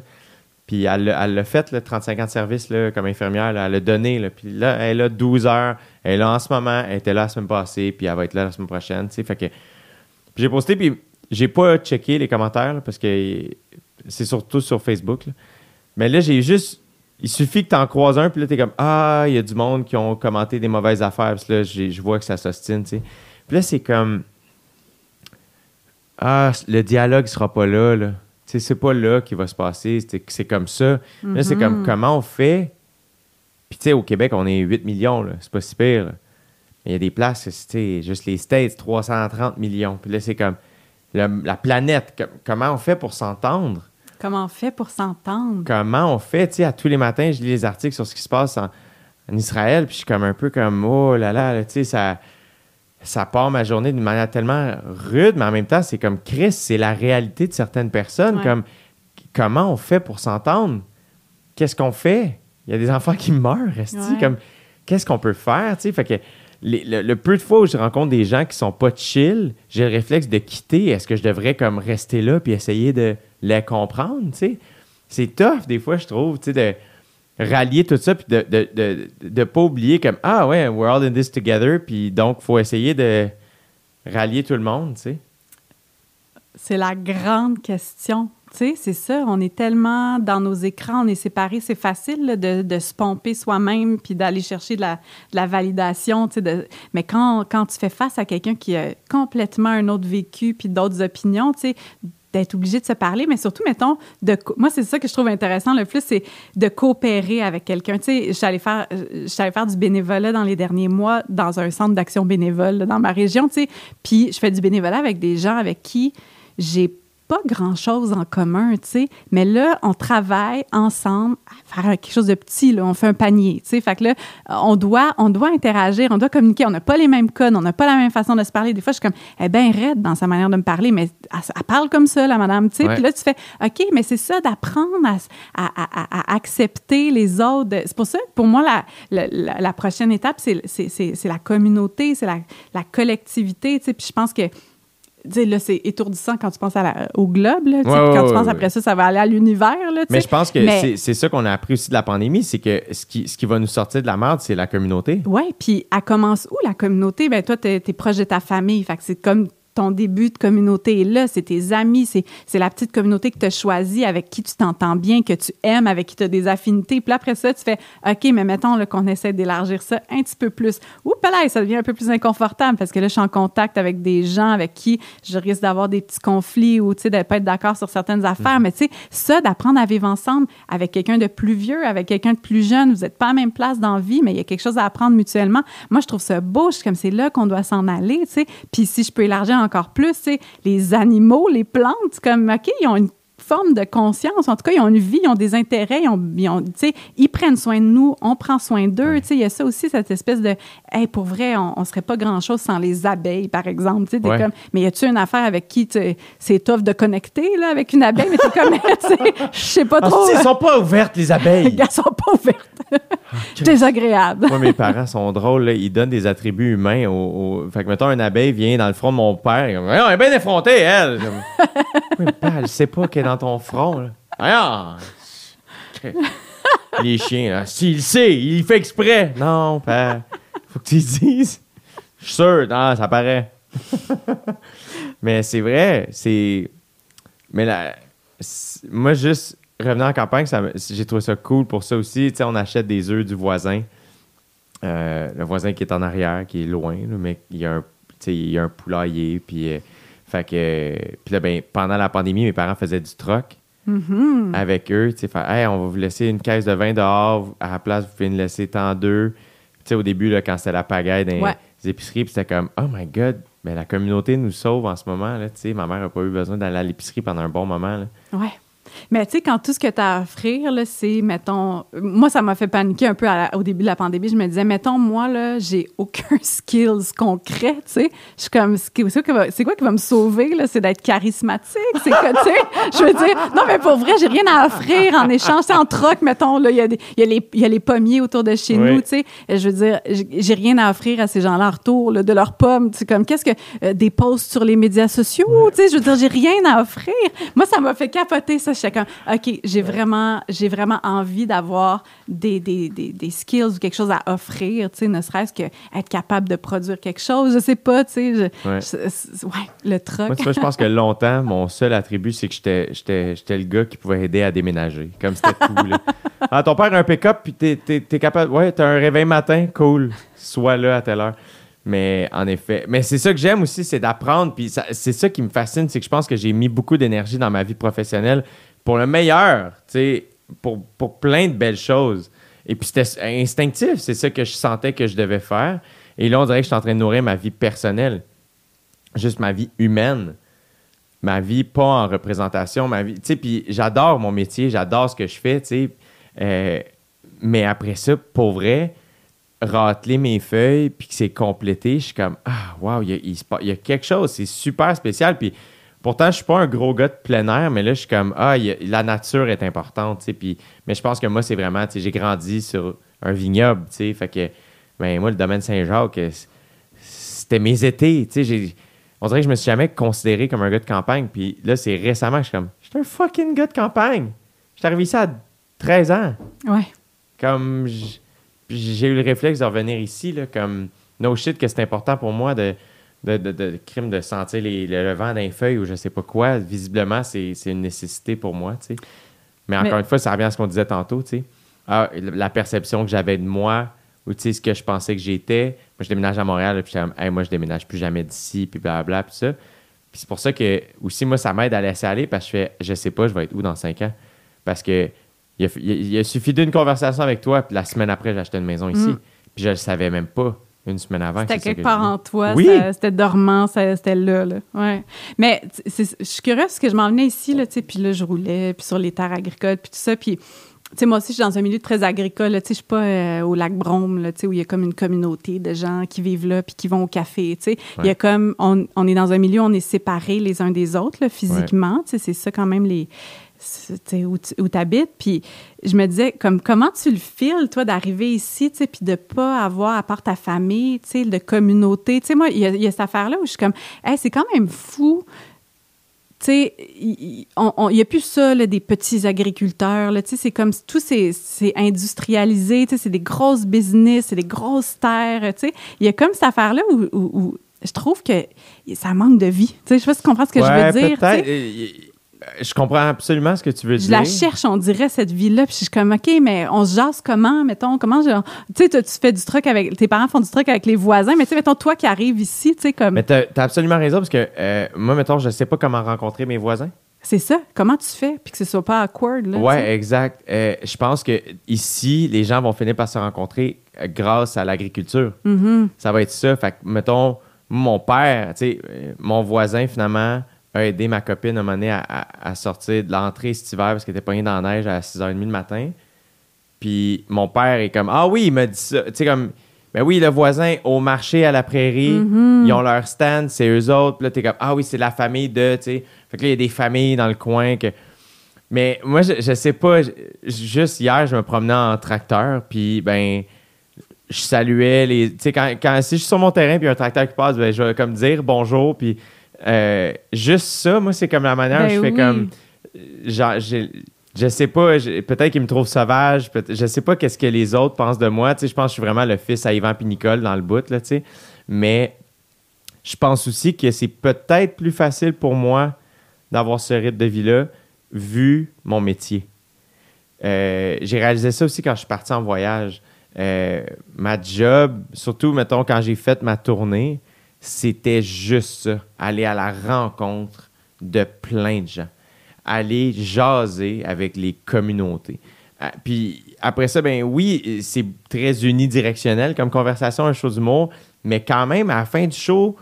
Puis elle l'a elle fait, le 35 ans de service là, comme infirmière. là, elle l'a donné. Là, puis là, elle a 12 heures. Elle est là en ce moment. Elle était là la semaine passée. Puis elle va être là la semaine prochaine. tu sais. Fait que puis j'ai posté. Puis j'ai pas checké les commentaires là, parce que c'est surtout sur Facebook. là. Mais là, j'ai juste. Il suffit que tu en croises un. Puis là, tu es comme Ah, il y a du monde qui ont commenté des mauvaises affaires. Puis là, j'ai- je vois que ça s'ostine. tu sais. Puis là, c'est comme Ah, le dialogue sera pas là. là. Tu sais, c'est pas là qui va se passer. C'est c'est comme ça. Là, c'est comme Mhm. comment on fait? Puis, tu sais, au Québec, on est 8 millions. là. C'est pas si pire. là. Mais il y a des places, tu sais, juste les States, 330 millions. Puis là, c'est comme le- la planète. com- comment on fait pour s'entendre? Comment on fait pour s'entendre? Comment on fait? Tu sais, à tous les matins, je lis les articles sur ce qui se passe en, en Israël. Puis je suis comme un peu comme, oh là là, là, tu sais, ça, ça part ma journée d'une manière tellement rude, mais en même temps, c'est comme Chris, c'est la réalité de certaines personnes. Ouais. Comme comment on fait pour s'entendre? Qu'est-ce qu'on fait? Il y a des enfants qui meurent, esti, Ouais. comme qu'est-ce qu'on peut faire? tu sais? Fait que le, le peu de fois où je rencontre des gens qui sont pas chill, j'ai le réflexe de quitter. Est-ce que je devrais comme rester là puis essayer de les comprendre? C'est tough des fois, je trouve, tu de rallier tout ça, puis de de, de, de pas oublier comme Ah ouais, we're all in this together, puis donc faut essayer de rallier tout le monde, tu sais. C'est la grande question. Sais, c'est ça. On est tellement dans nos écrans, on est séparés. C'est facile de, se pomper soi-même puis d'aller chercher de la, validation. De... Mais quand, quand tu fais face à quelqu'un qui a complètement un autre vécu puis d'autres opinions, tu d'être obligé de se parler, mais surtout, mettons, moi, c'est ça que je trouve intéressant le plus, c'est de coopérer avec quelqu'un. Tu sais, allée faire, faire du bénévolat dans les derniers mois dans un centre d'action bénévole dans ma région, tu puis je fais du bénévolat avec des gens avec qui j'ai pas grand-chose en commun, tu sais, mais là, on travaille ensemble à faire quelque chose de petit, là, on fait un panier, tu sais, fait que là, on doit, on doit interagir, on doit communiquer, on n'a pas les mêmes codes, on n'a pas la même façon de se parler. Des fois, je suis comme, elle est bien raide dans sa manière de me parler, mais elle, elle parle comme ça, la madame, tu sais, puis là, tu fais, OK, mais c'est ça, d'apprendre à, à- à- à accepter les autres. C'est pour ça que, pour moi, la, la, prochaine étape, c'est la communauté, c'est la, la collectivité, tu sais, puis je pense que sais, là, c'est étourdissant quand tu penses à la- au globe, là, Ouais, quand tu penses ouais, après ça, ça va aller à l'univers, là, Mais je pense que Mais- c'est- ça qu'on a appris aussi de la pandémie, c'est que ce qui, ce qui va nous sortir de la merde, c'est la communauté. Oui, puis elle commence où la communauté? Ben toi, tu es, proche de ta famille. Fait que c'est comme ton début de communauté est là, c'est tes amis, c'est la petite communauté que tu as choisie, avec qui tu t'entends bien, que tu aimes, avec qui tu as des affinités. Puis là, après ça, tu fais OK, mais mettons qu'on essaie d'élargir ça un petit peu plus. Oups, là, ça devient un peu plus inconfortable parce que là, je suis en contact avec des gens avec qui je risque d'avoir des petits conflits ou tu sais, de pas être d'accord sur certaines affaires. Mais tu sais, ça, d'apprendre à vivre ensemble avec quelqu'un de plus vieux, avec quelqu'un de plus jeune, vous n'êtes pas à la même place dans la vie, mais il y a quelque chose à apprendre mutuellement. Moi, je trouve ça beau. Je suis comme c'est là qu'on doit s'en aller, tu sais. Puis si je peux élargir encore plus, sais, les animaux, les plantes, comme, OK, ils ont une forme de conscience. En tout cas, ils ont une vie, ils ont des intérêts, ils, ont, ils, ont- prennent soin de nous, on prend soin d'eux. Il y a ça aussi, cette espèce de, hey, pour vrai, on, on serait pas grand-chose sans les abeilles, par exemple. Tu sais, t'es Ouais. comme, mais y a-tu une affaire avec qui c'est tough de connecter là, avec une abeille? Mais t'es comme, je sais pas Ah, trop. ils sont pas ouvertes, les abeilles. Elles sont pas ouvertes. Désagréable. Moi, mes parents sont drôles. là. Ils donnent des attributs humains. Au, au- Fait que, mettons, une abeille vient dans le front de mon père. Voyons, elle est bien effrontée, elle. Oui, père, elle sait pas qu'elle est dans ton front. Là. Voyons. Les chiens, là. S'il sait, il fait exprès. Non, père. Faut que tu le dises. Je suis sûr. Non, ça paraît. Mais c'est vrai. C'est. Mais là, moi, juste revenir en campagne, ça j'ai trouvé ça cool pour ça aussi. Tu sais, on achète des œufs du voisin. Euh, le voisin qui est en arrière, qui est loin, là, mais il y a un, il y a un poulailler. Puis, euh, fait que, puis là, ben, pendant la pandémie, mes parents faisaient du troc Mm-hmm. avec eux. Tu sais, hey, on va vous laisser une caisse de vin dehors. À la place, vous pouvez nous laisser tant d'eux. Tu sais, au début, là, quand c'était la pagaille dans Ouais. les épiceries, puis c'était comme, oh my God, mais la communauté nous sauve en ce moment. Là, tu sais, ma mère n'a pas eu besoin d'aller à l'épicerie pendant un bon moment. Là. Ouais. Mais tu sais, quand tout ce que tu as à offrir, c'est, mettons, moi, ça m'a fait paniquer un peu la- au début de la pandémie. Je me disais, mettons, moi, là, j'ai aucun skills concret, tu sais. Je suis comme, c'est quoi, qui va- me sauver, là? C'est d'être charismatique. C'est quoi, tu sais? Je veux dire, non, mais pour vrai, j'ai rien à offrir en échange. Tu en troc, mettons, là, il y, a des- y, a les- y a les pommiers autour de chez Oui. nous, tu sais. Je veux dire, j'ai j'ai rien à offrir à ces gens-là en retour, là, de leurs pommes. Tu sais, comme, qu'est-ce que, euh, des posts sur les médias sociaux, tu sais, je veux dire, j'ai rien à offrir. Moi, ça m'a fait capoter, ça. J'étais comme, OK, j'ai vraiment, j'ai vraiment envie d'avoir des, des, des, des skills ou quelque chose à offrir, tu sais, ne serait-ce que être capable de produire quelque chose, je sais pas, tu sais. je- Ouais. je- c'est- ouais, le truc. Moi, tu vois, je pense que longtemps, mon seul attribut, c'est que j'étais, le gars qui pouvait aider à déménager. Comme c'était tout. Là. Ah, ton père a un pick-up, puis t'es, t'es capable. Ouais, t'as un réveil matin, cool. Sois là à telle heure. Mais en effet, mais c'est ça que j'aime aussi, c'est d'apprendre. Puis ça- c'est ça qui me fascine, c'est que je pense que j'ai mis beaucoup d'énergie dans ma vie professionnelle pour le meilleur, pour, pour plein de belles choses. Et puis c'était instinctif, c'est ça que je sentais que je devais faire. Et là, on dirait que je suis en train de nourrir ma vie personnelle, juste ma vie humaine ma vie pas en représentation, ma vie, tu puis j'adore mon métier, j'adore ce que je fais, tu euh, mais après ça, pour vrai, rateler mes feuilles puis que c'est complété, je suis comme, ah, wow, il y a, y a quelque chose, c'est super spécial, puis pourtant, je suis pas un gros gars de plein air, mais là, je suis comme, ah, a- la nature est importante, tu sais, puis, mais je pense que moi, c'est vraiment, tu sais, j'ai grandi sur un vignoble, tu sais, fait que, ben, moi, le domaine Saint-Jacques, c- c'était mes étés, tu sais, j'ai on dirait que je me suis jamais considéré comme un gars de campagne. Puis là, c'est récemment que je suis comme, je suis un fucking gars de campagne. Je suis arrivé ici à 13 ans. Ouais. comme j'ai eu le réflexe de revenir ici, là, comme no shit que c'est important pour moi de, de, de, de crime de sentir les, le, le vent d'un feuille ou je sais pas quoi. Visiblement, c'est c'est une nécessité pour moi, tu sais. Mais encore Mais- une fois, ça revient à ce qu'on disait tantôt, tu sais. Ah, la perception que j'avais de moi ou tu sais, ce que je pensais que j'étais. Moi, je déménage à Montréal, puis comme, Hey, moi, je déménage plus jamais d'ici, puis blablabla, puis ça. Puis c'est pour ça que, aussi, moi, ça m'aide à laisser aller parce que je fais, je sais pas, je vais être où dans cinq ans. Parce que il a, il- il a suffi d'une conversation avec toi, puis la semaine après, j'ai acheté une maison ici. Mm. Puis je le savais même pas une semaine avant. C'était quelque que part en toi, Oui. c'était dormant, c'était là, là. Ouais. Mais je suis curieuse parce que je m'en venais ici, là, puis là, je roulais, puis sur les terres agricoles, puis tout ça, puis... Tu sais, moi aussi, je suis dans un milieu très agricole. là. Tu sais, je suis pas euh, au lac Brome, là, tu sais, où il y a comme une communauté de gens qui vivent là puis qui vont au café. Tu sais, il y a comme on, on est dans un milieu, où on est séparés les uns des autres là, physiquement. Tu sais, c'est ça quand même les où tu habites. Puis je me disais, comme, comment tu le files, toi, d'arriver ici, tu sais, puis de pas avoir, à part ta famille, tu sais, de communauté? Tu sais, moi, il y, a- il y a cette affaire-là où je suis comme, hey, c'est quand même fou. Tu sais, il n'y a plus ça, là, des petits agriculteurs. Tu sais, c'est comme tout, c'est industrialisé. Tu sais, c'est des grosses business, c'est des grosses terres. Tu sais, il y a comme cette affaire-là où, où- où je trouve que ça manque de vie. Tu sais, je sais pas si tu comprends ce que je veux dire. Je comprends absolument ce que tu veux Je dire. la cherche, on dirait, cette vie-là. Puis je suis comme, OK, mais on se jase comment, mettons, comment je... Tu sais, tu fais du truc avec... Tes parents font du truc avec les voisins, mais tu sais, mettons, toi qui arrives ici, tu sais, comme... Mais t'as as absolument raison parce que euh, moi, mettons, je sais pas comment rencontrer mes voisins. C'est ça. Comment tu fais? Puis que ce soit pas awkward, là. Ouais, exact. Euh, je pense que ici, les gens vont finir par se rencontrer euh, grâce à l'agriculture. Mhm. Ça va être ça. Fait que, mettons, mon père, tu sais, mon voisin, finalement, a aidé ma copine à un moment donné à, à- à sortir de l'entrée cet hiver parce qu'elle était pognée dans la neige à 6h30 le matin. Puis mon père est comme Ah oui, il m'a dit ça. Tu sais, comme Ben oui, le voisin au marché à la prairie, Mhm. ils ont leur stand, c'est eux autres. Puis là, t'es comme Ah oui, c'est la famille de, tu sais. Fait que là, il y a des familles dans le coin que. Mais moi, je, je sais pas. je- juste hier, je me promenais en tracteur, puis ben je saluais les. Tu sais, quand, quand- si je suis sur mon terrain puis un tracteur qui passe, ben, je vais comme dire bonjour. Puis euh, juste ça, moi, c'est comme la manière où Ben je fais oui. comme. Genre, je sais pas, peut-être qu'ils me trouvent sauvage, je sais pas qu'est-ce que les autres pensent de moi. Tu sais, je pense que je suis vraiment le fils à Yvan puis Nicole dans le bout, là, tu sais. Mais je pense aussi que c'est peut-être plus facile pour moi d'avoir ce rythme de vie-là vu mon métier. Euh, j'ai réalisé ça aussi quand je suis parti en voyage. Euh, ma job, surtout, mettons, quand j'ai fait ma tournée, c'était juste ça. Aller à la rencontre de plein de gens. Aller jaser avec les communautés. Ah, Puis après ça, ben oui, c'est très unidirectionnel comme conversation, un show d'humour, mais quand même, à la fin du show,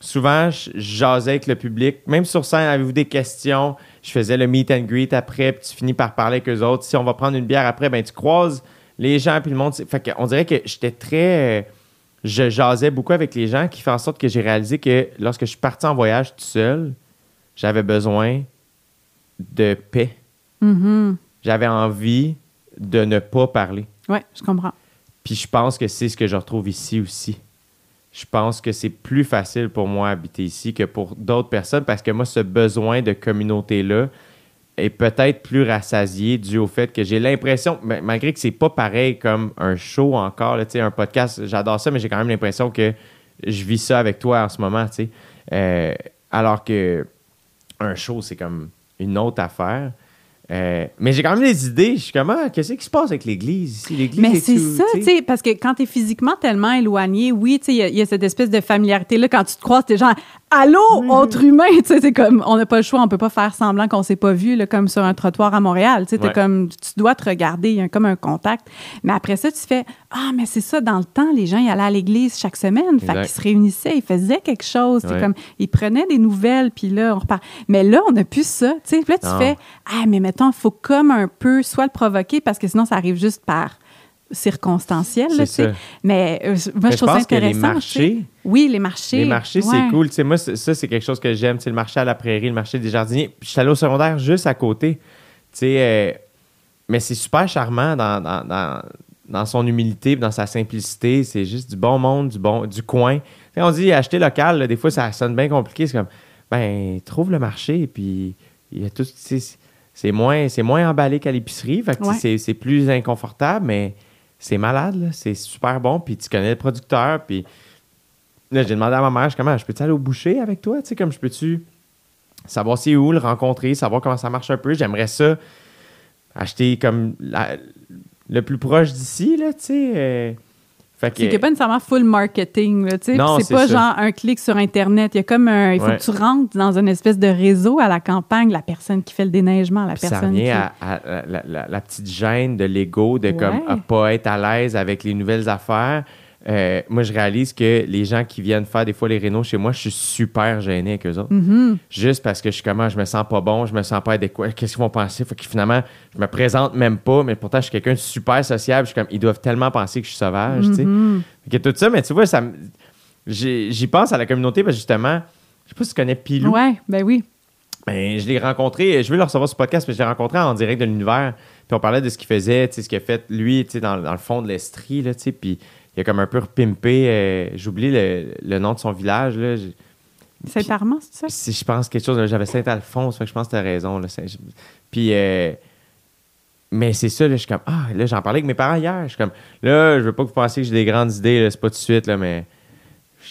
souvent, je jasais avec le public. Même sur scène, avez-vous des questions? Je faisais le meet and greet après, puis tu finis par parler avec eux autres. Si on va prendre une bière après, ben tu croises les gens, puis le monde. Fait on dirait que j'étais très. Je jasais beaucoup avec les gens, qui fait en sorte que j'ai réalisé que lorsque je suis parti en voyage tout seul, j'avais besoin de paix. Mhm. J'avais envie de ne pas parler. Ouais, je comprends. Puis je pense que c'est ce que je retrouve ici aussi. Je pense que c'est plus facile pour moi habiter ici que pour d'autres personnes parce que moi, ce besoin de communauté-là est peut-être plus rassasié dû au fait que j'ai l'impression, ma- malgré que c'est pas pareil comme un show encore, là, un podcast, j'adore ça, mais j'ai quand même l'impression que je vis ça avec toi en ce moment, tu sais. Euh, alors que un show, c'est comme une autre affaire. Euh, mais j'ai quand même des idées. Je suis comme, ah, qu'est-ce qui se passe avec l'Église ici? L'Église Mais c'est ça, tu sais? parce que quand tu es physiquement tellement éloigné, oui, tu sais, il y a- il y, a cette espèce de familiarité-là. Quand tu te croises, t'es genre, allô, autre humain, tu sais, c'est comme, on n'a pas le choix, on peut pas faire semblant qu'on s'est pas vu, là, comme sur un trottoir à Montréal. Tu sais, Ouais. comme, tu dois te regarder, il y a comme un contact. Mais après ça, tu fais, ah, mais c'est ça, dans le temps, les gens, ils allaient à l'église chaque semaine. Fait Exact. qu'ils se réunissaient, ils faisaient quelque chose. C'est Ouais. comme, ils prenaient des nouvelles, puis là, on repart. Mais là, on n'a plus ça, tu sais. Là, tu Non. fais, ah, mais mettons, il faut comme un peu soit le provoquer, parce que sinon, ça arrive juste par circonstanciel, là. Mais euh, moi, Mais je trouve ça pense que les intéressant. tu sais. marchés, Oui, les marchés. les marchés, ouais. c'est cool. Tu sais, moi, ça, c'est quelque chose que j'aime. Le marché à la prairie, le marché des jardiniers. Puis je suis allé au secondaire juste à côté. Euh, mais c'est super charmant dans, dans, dans, dans son humilité, dans sa simplicité. C'est juste du bon monde, du bon, du coin. On dit acheter local, là, des fois, ça sonne bien compliqué. C'est comme, ben, trouve le marché, puis il y a tout. C'est moins, moins emballé qu'à l'épicerie. Ouais. c'est, c'est plus inconfortable, mais c'est malade. C'est super bon. Puis tu connais le producteur. Puis là, j'ai demandé à ma mère, je suis comme, Ah, je peux-tu aller au boucher avec toi? Tu sais, comme je peux-tu savoir c'est où, le rencontrer, savoir comment ça marche un peu? J'aimerais ça acheter comme le plus proche d'ici, là, tu sais. euh. A pas nécessairement full marketing. Tu sais. C'est pas ça. genre un clic sur Internet. Il y a comme un. Il faut Ouais. que tu rentres dans une espèce de réseau à la campagne, la personne qui fait le déneigement, la Puis ça personne revient qui. à, à- à la, la- la petite gêne de l'ego, de comme Ouais. à pas être à l'aise avec les nouvelles affaires. Euh, moi, je réalise que les gens qui viennent faire des fois les rénaux chez moi, je suis super gêné avec eux autres. Mhm. Juste parce que je suis comment, je me sens pas bon, je me sens pas adéquat. Qu'est-ce qu'ils vont penser? Fait que finalement, je me présente même pas, mais pourtant, je suis quelqu'un de super sociable. Je suis comme, ils doivent tellement penser que je suis sauvage, tu sais. Mhm. Fait que tout ça, mais tu vois, ça j'y pense à la communauté parce que justement, je sais pas si tu connais Pilou. Ouais, ben oui. Ben, je l'ai rencontré, je vais le recevoir sur podcast, mais je l'ai rencontré en direct de l'univers. Puis on parlait de ce qu'il faisait, tu sais, ce qu'il a fait lui, tu sais, dans, dans le fond de l'Estrie, là, tu sais. Puis il a comme un peu repimpé, euh, j'oublie le, le nom de son village, là. J'ai- C'est ça? Si je pense quelque chose, j'avais Saint-Alphonse, fait que je pense que tu as raison, là. Saint- Puis, euh, mais c'est ça, là, je suis comme, ah, là, j'en parlais avec mes parents hier. Je suis comme, là, je veux pas que vous pensiez que j'ai des grandes idées, c'est pas tout de suite, là, mais.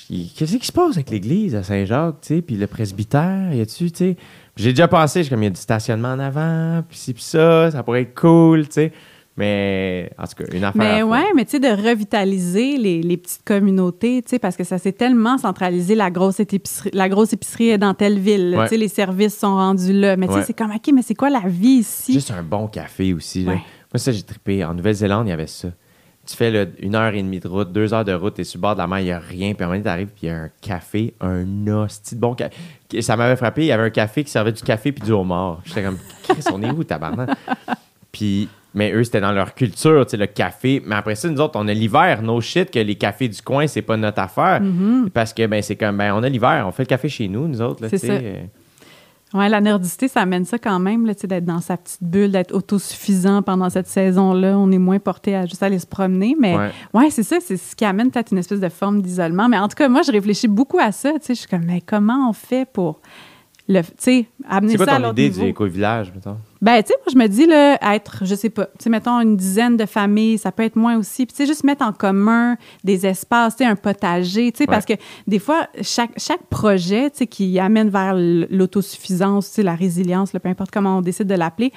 Qu'est-ce qui se passe avec l'église à Saint-Jacques, tu sais, puis le presbytère, y a-tu, tu sais? J'ai déjà pensé, je suis comme, il y a du stationnement en avant, puis ci, puis ça, ça pourrait être cool, tu sais. Mais, en tout cas, une affaire. Mais fois. ouais, mais tu sais, de revitaliser les, les petites communautés, tu sais, parce que ça s'est tellement centralisé, la grosse épicerie, la grosse épicerie est dans telle ville, Ouais. tu sais, les services sont rendus là. Mais tu sais, Ouais. c'est comme, OK, mais c'est quoi la vie ici? Juste un bon café aussi. là. Ouais. Moi, ça, j'ai trippé. En Nouvelle-Zélande, il y avait ça. Tu fais là, une heure et demie de route, deux heures de route, t'es sur le bord de la mer, il n'y a rien. Puis à un moment donné, t'arrives, puis il y a un café, un hostie de bon café. Ça m'avait frappé, il y avait un café qui servait du café puis du homard. J'étais comme, Chris, on est où, tabarnak? Puis, mais eux, c'était dans leur culture, tu sais, le café. Mais après ça, nous autres, on a l'hiver, no shit, que les cafés du coin, c'est pas notre affaire. Parce que, ben, c'est comme, ben, on a l'hiver, on fait le café chez nous, nous autres, tu ça. sais. euh. Ouais, la nerdicité, ça amène ça quand même, là, tu sais, d'être dans sa petite bulle, d'être autosuffisant pendant cette saison-là. On est moins porté à juste aller se promener. Mais Ouais. ouais, c'est ça, c'est ce qui amène peut-être une espèce de forme d'isolement. Mais en tout cas, moi, je réfléchis beaucoup à ça. Tu sais, je suis comme, mais comment on fait pour le, tu sais, amener C'est quoi ça à ton l'autre idée niveau? du éco-village, mettons? Ben, tu sais, moi, je me dis, là, être, je sais pas, tu sais, mettons une dizaine de familles, ça peut être moins aussi. Puis, tu sais, juste mettre en commun des espaces, tu sais, un potager, tu sais, parce que des fois, chaque, chaque projet, tu sais, qui amène vers l'autosuffisance, tu sais, la résilience, là, peu importe comment on décide de l'appeler,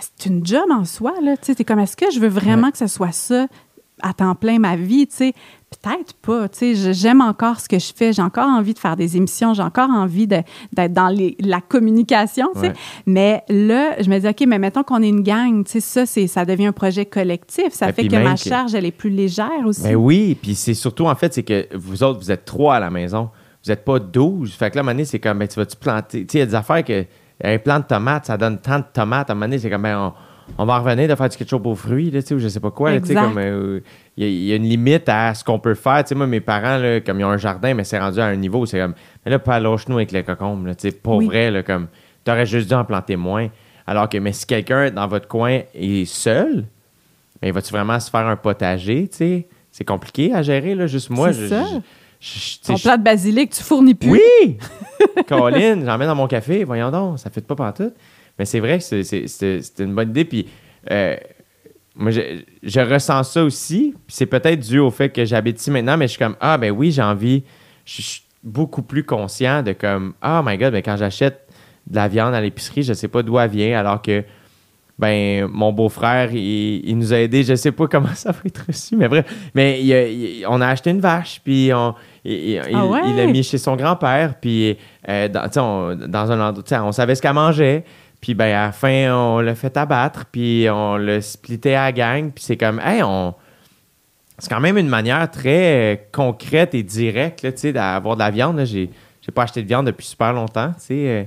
c'est une job en soi, là. Tu sais, c'est comme, est-ce que je veux vraiment que ce soit ça à temps plein ma vie, tu sais? Peut-être pas, tu sais. J'aime encore ce que je fais. J'ai encore envie de faire des émissions. J'ai encore envie d'être dans les- la communication, tu sais. Ouais. Mais là, je me dis, OK, mais mettons qu'on est une gang, tu sais, ça, c'est, ça devient un projet collectif. Ça Et fait que ma que- charge, elle est plus légère aussi. Ben oui, puis c'est surtout, en fait, c'est que vous autres, vous êtes trois à la maison. Vous n'êtes pas 12. Fait que là, à un moment donné, c'est comme, ben, tu vas-tu planter? Tu sais, il y a des affaires que, un plant de tomates, ça donne tant de tomates. À un moment donné, c'est comme, ben, on, on va en revenir de faire du ketchup aux fruits, là, tu sais, ou je sais pas quoi. euh, il y, y a une limite à ce qu'on peut faire. Tu sais, moi, mes parents, là, comme ils ont un jardin, mais c'est rendu à un niveau où c'est comme, mais là, pas lâche-nous avec les cocombes, là, tu sais, pour Oui. vrai, là, comme, t'aurais juste dû en planter moins. Alors que, mais si quelqu'un dans votre coin est seul, mais va-tu vraiment se faire un potager, tu sais? C'est compliqué à gérer, là, juste moi. C'est je- ça. je- Ton plat de basilic, tu fournis plus. Oui! Colin, j'en mets dans mon café, voyons donc, ça fait pas pantoute. Mais c'est vrai que c'est- une bonne idée, puis euh, moi, je, je ressens ça aussi, puis c'est peut-être dû au fait que j'habite ici maintenant, mais je suis comme, ah, ben oui, j'ai envie, je suis beaucoup plus conscient de comme, ah, my God, ben quand j'achète de la viande à l'épicerie, je sais pas d'où elle vient, alors que ben mon beau-frère, il, il nous a aidés. Je sais pas comment ça va être reçu, mais bref. Mais il a- il- on a acheté une vache, puis on, il, Ah ouais? l'a mis chez son grand-père, puis euh, dans, on, un endroit, on savait ce qu'elle mangeait. Puis ben à la fin, on l'a fait abattre, puis on l'a splitté à la gang, puis c'est comme, hey, on... C'est quand même une manière très concrète et directe, tu sais, d'avoir de la viande. J'ai j'ai pas acheté de viande depuis super longtemps, tu sais. euh,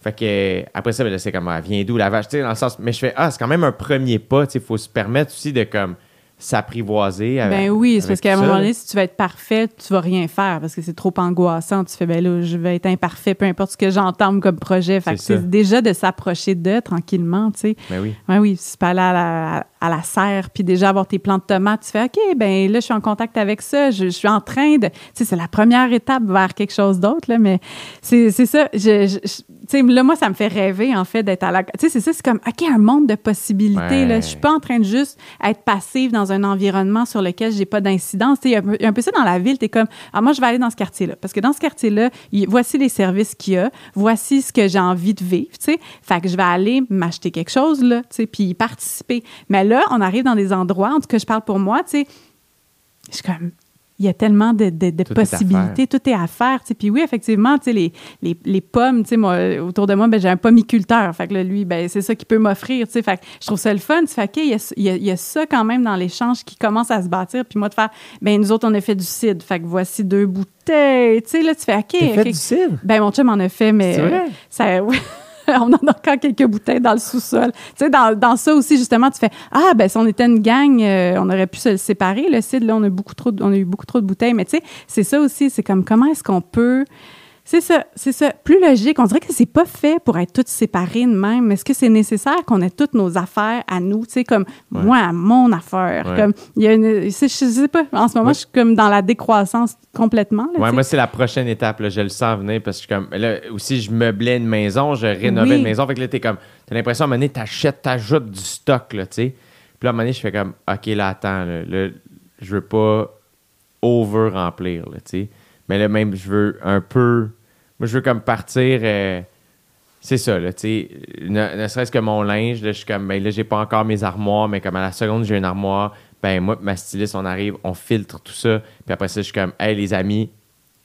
fait que après ça, ben c'est comme, ah, vient d'où la vache, tu sais, dans le sens. Mais je fais, ah, c'est quand même un premier pas, tu sais, il faut se permettre aussi de comme s'apprivoiser. Ben oui, c'est parce qu'à un moment donné, si tu veux être parfait, tu vas rien faire parce que c'est trop angoissant. Tu fais, ben là, je vais être imparfait, peu importe ce que j'entame comme projet. Fait que C'est déjà de s'approcher d'eux tranquillement, tu sais. Ben oui. Oui, oui, si tu peux aller à la, à la serre, puis déjà avoir tes plants de tomates, tu fais OK, ben là, je suis en contact avec ça, je, je suis en train de. Tu sais, c'est la première étape vers quelque chose d'autre, là, mais c'est ça. Je, là, moi, ça me fait rêver, en fait, d'être à la. Tu sais, c'est ça, c'est comme, OK, un monde de possibilités, là. Ouais. Je suis pas en train de juste être passive dans un environnement sur lequel j'ai pas d'incidence. Tu sais, un un peu ça dans la ville. T'es comme, ah, moi, je vais aller dans ce quartier-là. Parce que dans ce quartier-là, voici les services qu'il y a. Voici ce que j'ai envie de vivre, tu sais. Fait que je vais aller m'acheter quelque chose, là, tu sais, puis y participer. Mais là, on arrive dans des endroits, en tout cas, je parle pour moi, tu sais, je suis comme, il y a tellement de, de- de Tout est à possibilités, tout est à faire. tu sais. Puis oui, effectivement, les, les, les pommes, moi, autour de moi, ben, j'ai un pommiculteur. Fait que là, lui, ben, c'est ça qu'il peut m'offrir. Fait que je trouve ça le fun. Fais, OK, il y a, il y a- il y a ça quand même dans l'échange qui commence à se bâtir. Puis moi, de faire, ben, nous autres, on a fait du cidre. Fait que voici deux bouteilles. Tu sais, là, tu fais, OK. Fait du cidre? Ben, mon chum en a fait, mais. C'est vrai? ça, ouais. on en a encore quelques bouteilles dans le sous-sol. Tu sais, dans, dans ça aussi, justement, tu fais Ah, ben, si on était une gang, euh, on aurait pu se séparer. Le cidre, là, on a, beaucoup trop de- on a eu beaucoup trop de bouteilles. Mais tu sais, c'est ça aussi. C'est comme comment est-ce qu'on peut. C'est ça, c'est ça. Plus logique. On dirait que c'est pas fait pour être toutes séparées de même. Est-ce que c'est nécessaire qu'on ait toutes nos affaires à nous? Tu sais, comme Ouais. moi, mon affaire. Ouais. Comme, il y a une, je sais pas. En ce moment, Ouais. je suis comme dans la décroissance complètement. là, moi, c'est la prochaine étape. Là, je le sens venir parce que je suis comme. Là aussi, je meublais une maison, je rénovais Oui. une maison. Fait que là, t'es comme. T'as l'impression, à un moment donné, t'achètes, t'ajoutes du stock, là, tu sais. Puis là, à un moment donné, je fais comme. OK, là, attends, là, là, je veux pas over-remplir, là, tu sais. Mais là, même, je veux un peu. Moi, je veux comme partir. euh, c'est ça, là, tu sais. Ne, ne serait-ce que mon linge, là, je suis comme. Ben là, j'ai pas encore mes armoires, mais comme à la seconde, j'ai une armoire. Ben, moi, ma styliste, on arrive, on filtre tout ça. Puis après ça, je suis comme. Hey, les amis,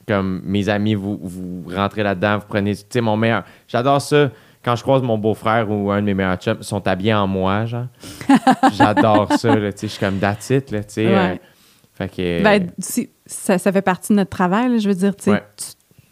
comme mes amis, vous, vous rentrez là-dedans, vous prenez. Tu sais, mon meilleur. J'adore ça. Quand je croise mon beau-frère ou un de mes meilleurs chums, ils sont habillés en moi, genre. J'adore ça, là, tu sais. Je suis comme that's it, là, tu sais. Ouais. euh, fait que. Ben, si- ça, ça fait partie de notre travail. là. je veux dire, tu sais, Ouais.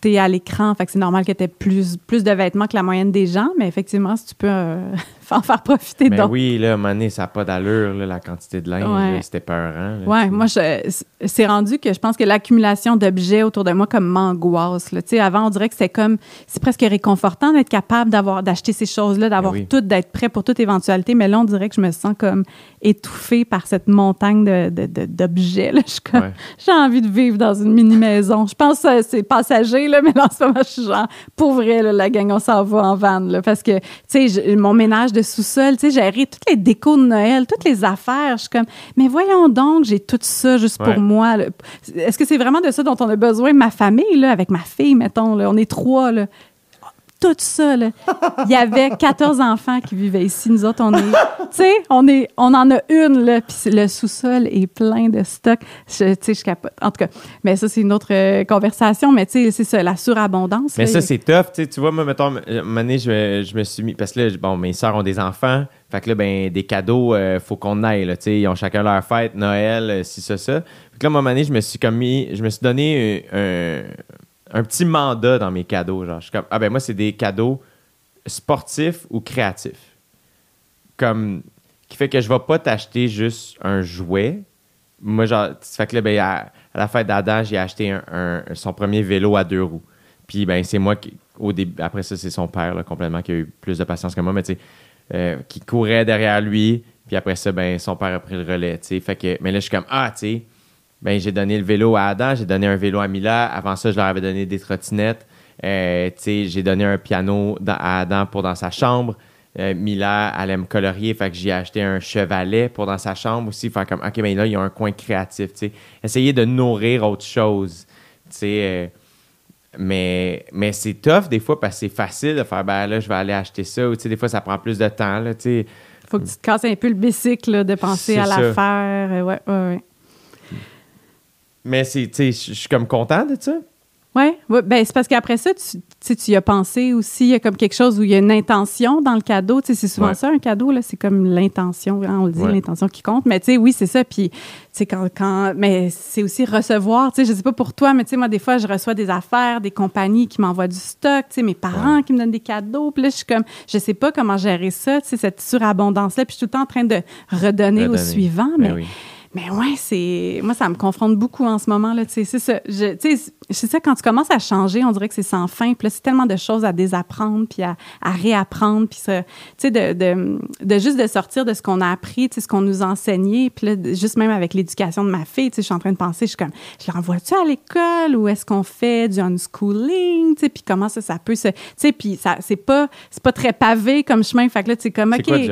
Tu es à l'écran, fait que c'est normal que tu aies plus, plus de vêtements que la moyenne des gens, mais effectivement, si tu peux euh, en faire profiter d'autres. oui, là, donné, ça n'a pas d'allure, la quantité de linge. Ouais. C'était peurant. là, Ouais, moi, c'est rendu que je pense que l'accumulation d'objets autour de moi comme m'angoisse. là. Tu sais, avant, on dirait que c'était comme, c'est presque réconfortant d'être capable d'avoir, d'acheter ces choses-là, d'avoir Ben oui. tout, d'être prêt pour toute éventualité. Mais là, on dirait que je me sens comme étouffée par cette montagne de, de- de- d'objets. là. Je suis comme, Ouais. j'ai envie de vivre dans une mini maison. Je pense que c'est passager, là, mais là, en ce moment, je suis genre, pour vrai, là, la gang, on s'en va en van, là, parce que, tu sais, mon ménage de sous-sol, tu sais, gérer toutes les décos de Noël, toutes les affaires, je suis comme, mais voyons donc, j'ai tout ça juste Ouais. pour moi. Est-ce que c'est vraiment de ça dont on a besoin, ma famille, là, avec ma fille, mettons, là, on est trois, là. Tout ça, là. Il y avait 14 enfants qui vivaient ici. Nous autres, on est, tu sais, on est, on en a une, là, puis le sous-sol est plein de stock. Je- Tu sais, je capote. En tout cas, mais ça, c'est une autre euh, conversation, mais tu sais, c'est ça, la surabondance. Mais là, ça, il- c'est tough. Tu sais, tu vois, moi, mettons, moment donné, je, me- je me suis mis. Parce que là, bon, mes soeurs ont des enfants. Fait que là, ben, des cadeaux, il faut qu'on aille. Là, ils ont chacun leur fête, Noël, euh, ci, ça, ça. Que là, à un moment donné, je me suis comme mis. Je me suis donné euh, un, un petit mandat dans mes cadeaux. Genre, je suis comme, ah ben, moi, c'est des cadeaux sportifs ou créatifs. Comme. Qui fait que je vais pas t'acheter juste un jouet. Moi, genre, fait que là, ben, à, la fête d'Adam, j'ai acheté son premier vélo à deux roues. Puis, ben, c'est moi qui, au début, après ça, c'est son père, complètement, qui a eu plus de patience que moi, mais tu sais, euh, qui courait derrière lui. Puis après ça, ben, son père a pris le relais, tu sais. Fait que, mais là, je suis comme, ah, tu sais, ben, j'ai donné le vélo à Adam, j'ai donné un vélo à Mila. Avant ça, je leur avais donné des trottinettes. Euh, j'ai donné un piano dans- à Adam pour dans sa chambre. Euh, Mila, elle aime colorier, fait que j'ai acheté un chevalet pour dans sa chambre aussi. Faire comme, OK, mais là, il y a un coin créatif, tu. Essayer de nourrir autre chose, euh, mais mais c'est tough des fois parce que c'est facile de faire, ben là, je vais aller acheter ça. Ou, des fois, ça prend plus de temps, là, tu faut que tu te casses un peu le bicycle, là, de penser à l'affaire. Ouais, ouais, ouais. Mais c'est, je suis comme content de ça. Oui, ouais, ben, c'est parce qu'après ça, tu, tu y as pensé aussi, il y a comme quelque chose où il y a une intention dans le cadeau. C'est souvent Ouais. ça, un cadeau, là, c'est comme l'intention, hein, on le dit, Ouais. l'intention qui compte. Mais tu sais, oui, c'est ça. Puis, quand, quand, mais c'est aussi recevoir. Tu sais, je sais pas pour toi, mais tu sais, moi, des fois, je reçois des affaires, des compagnies qui m'envoient du stock, tu sais, mes parents qui me donnent des cadeaux. Puis là, je suis comme, je sais pas comment gérer ça, tu sais, cette surabondance-là. Puis je suis tout le temps en train de redonner, au suivant. Ben Mais, oui. Mais ouais, c'est moi ça me confronte beaucoup en ce moment là, tu sais, c'est ça. Je- c'est ça quand tu commences à changer, on dirait que c'est sans fin. Puis là, c'est tellement de choses à désapprendre puis à, à réapprendre puis ça, tu sais de, de, de juste de sortir de ce qu'on a appris, tu sais ce qu'on nous a enseigné. Puis là, juste même avec l'éducation de ma fille, tu sais, je suis en train de penser, je suis comme, je l'envoie-tu à l'école ou est-ce qu'on fait du unschooling, tu sais, puis comment ça ça peut se, tu sais, puis ça c'est pas c'est pas très pavé comme chemin. Fait que là, tu sais comme C'est ok. quoi du?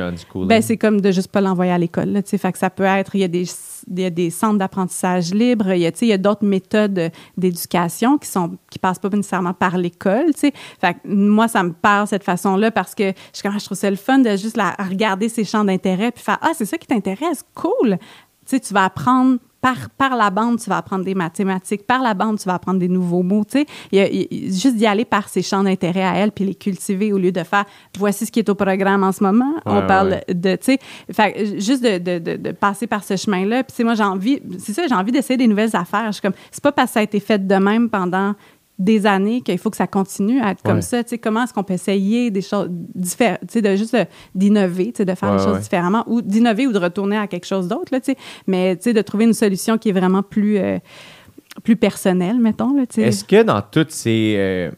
Ben, c'est comme de juste pas l'envoyer à l'école. Tu sais. fait que ça peut être, il y a des, il y a des centres d'apprentissage libre, il y a, il y a d'autres méthodes d'éducation qui sont qui passent pas nécessairement par l'école. tu sais. Moi, ça me parle cette façon-là parce que je, comment je trouve ça le fun de juste la, regarder ces champs d'intérêt puis faire ah c'est ça qui t'intéresse, cool. Tu sais, tu vas apprendre par, par la bande, tu vas apprendre des mathématiques. Par la bande, tu vas apprendre des nouveaux mots. Tu sais, Il y a- il y a- juste d'y aller par ces champs d'intérêt à elle, puis les cultiver au lieu de faire voici ce qui est au programme en ce moment. On parle ouais. de, tu sais, fait que juste de, de, de, de passer par ce chemin-là. Puis, moi, j'ai envie, c'est ça, j'ai envie d'essayer des nouvelles affaires. Je suis comme, c'est pas parce que ça a été fait de même pendant des années qu'il faut que ça continue à être comme Ouais. ça. Tu sais, comment est-ce qu'on peut essayer des choses différentes, tu sais, de juste de- d'innover, tu sais, de faire Ouais, les choses ouais. différemment ou d'innover ou de retourner à quelque chose d'autre, là, tu sais. Mais, tu sais, de trouver une solution qui est vraiment plus, euh, plus personnelle, mettons, là, tu sais. Est-ce que dans toutes ces euh,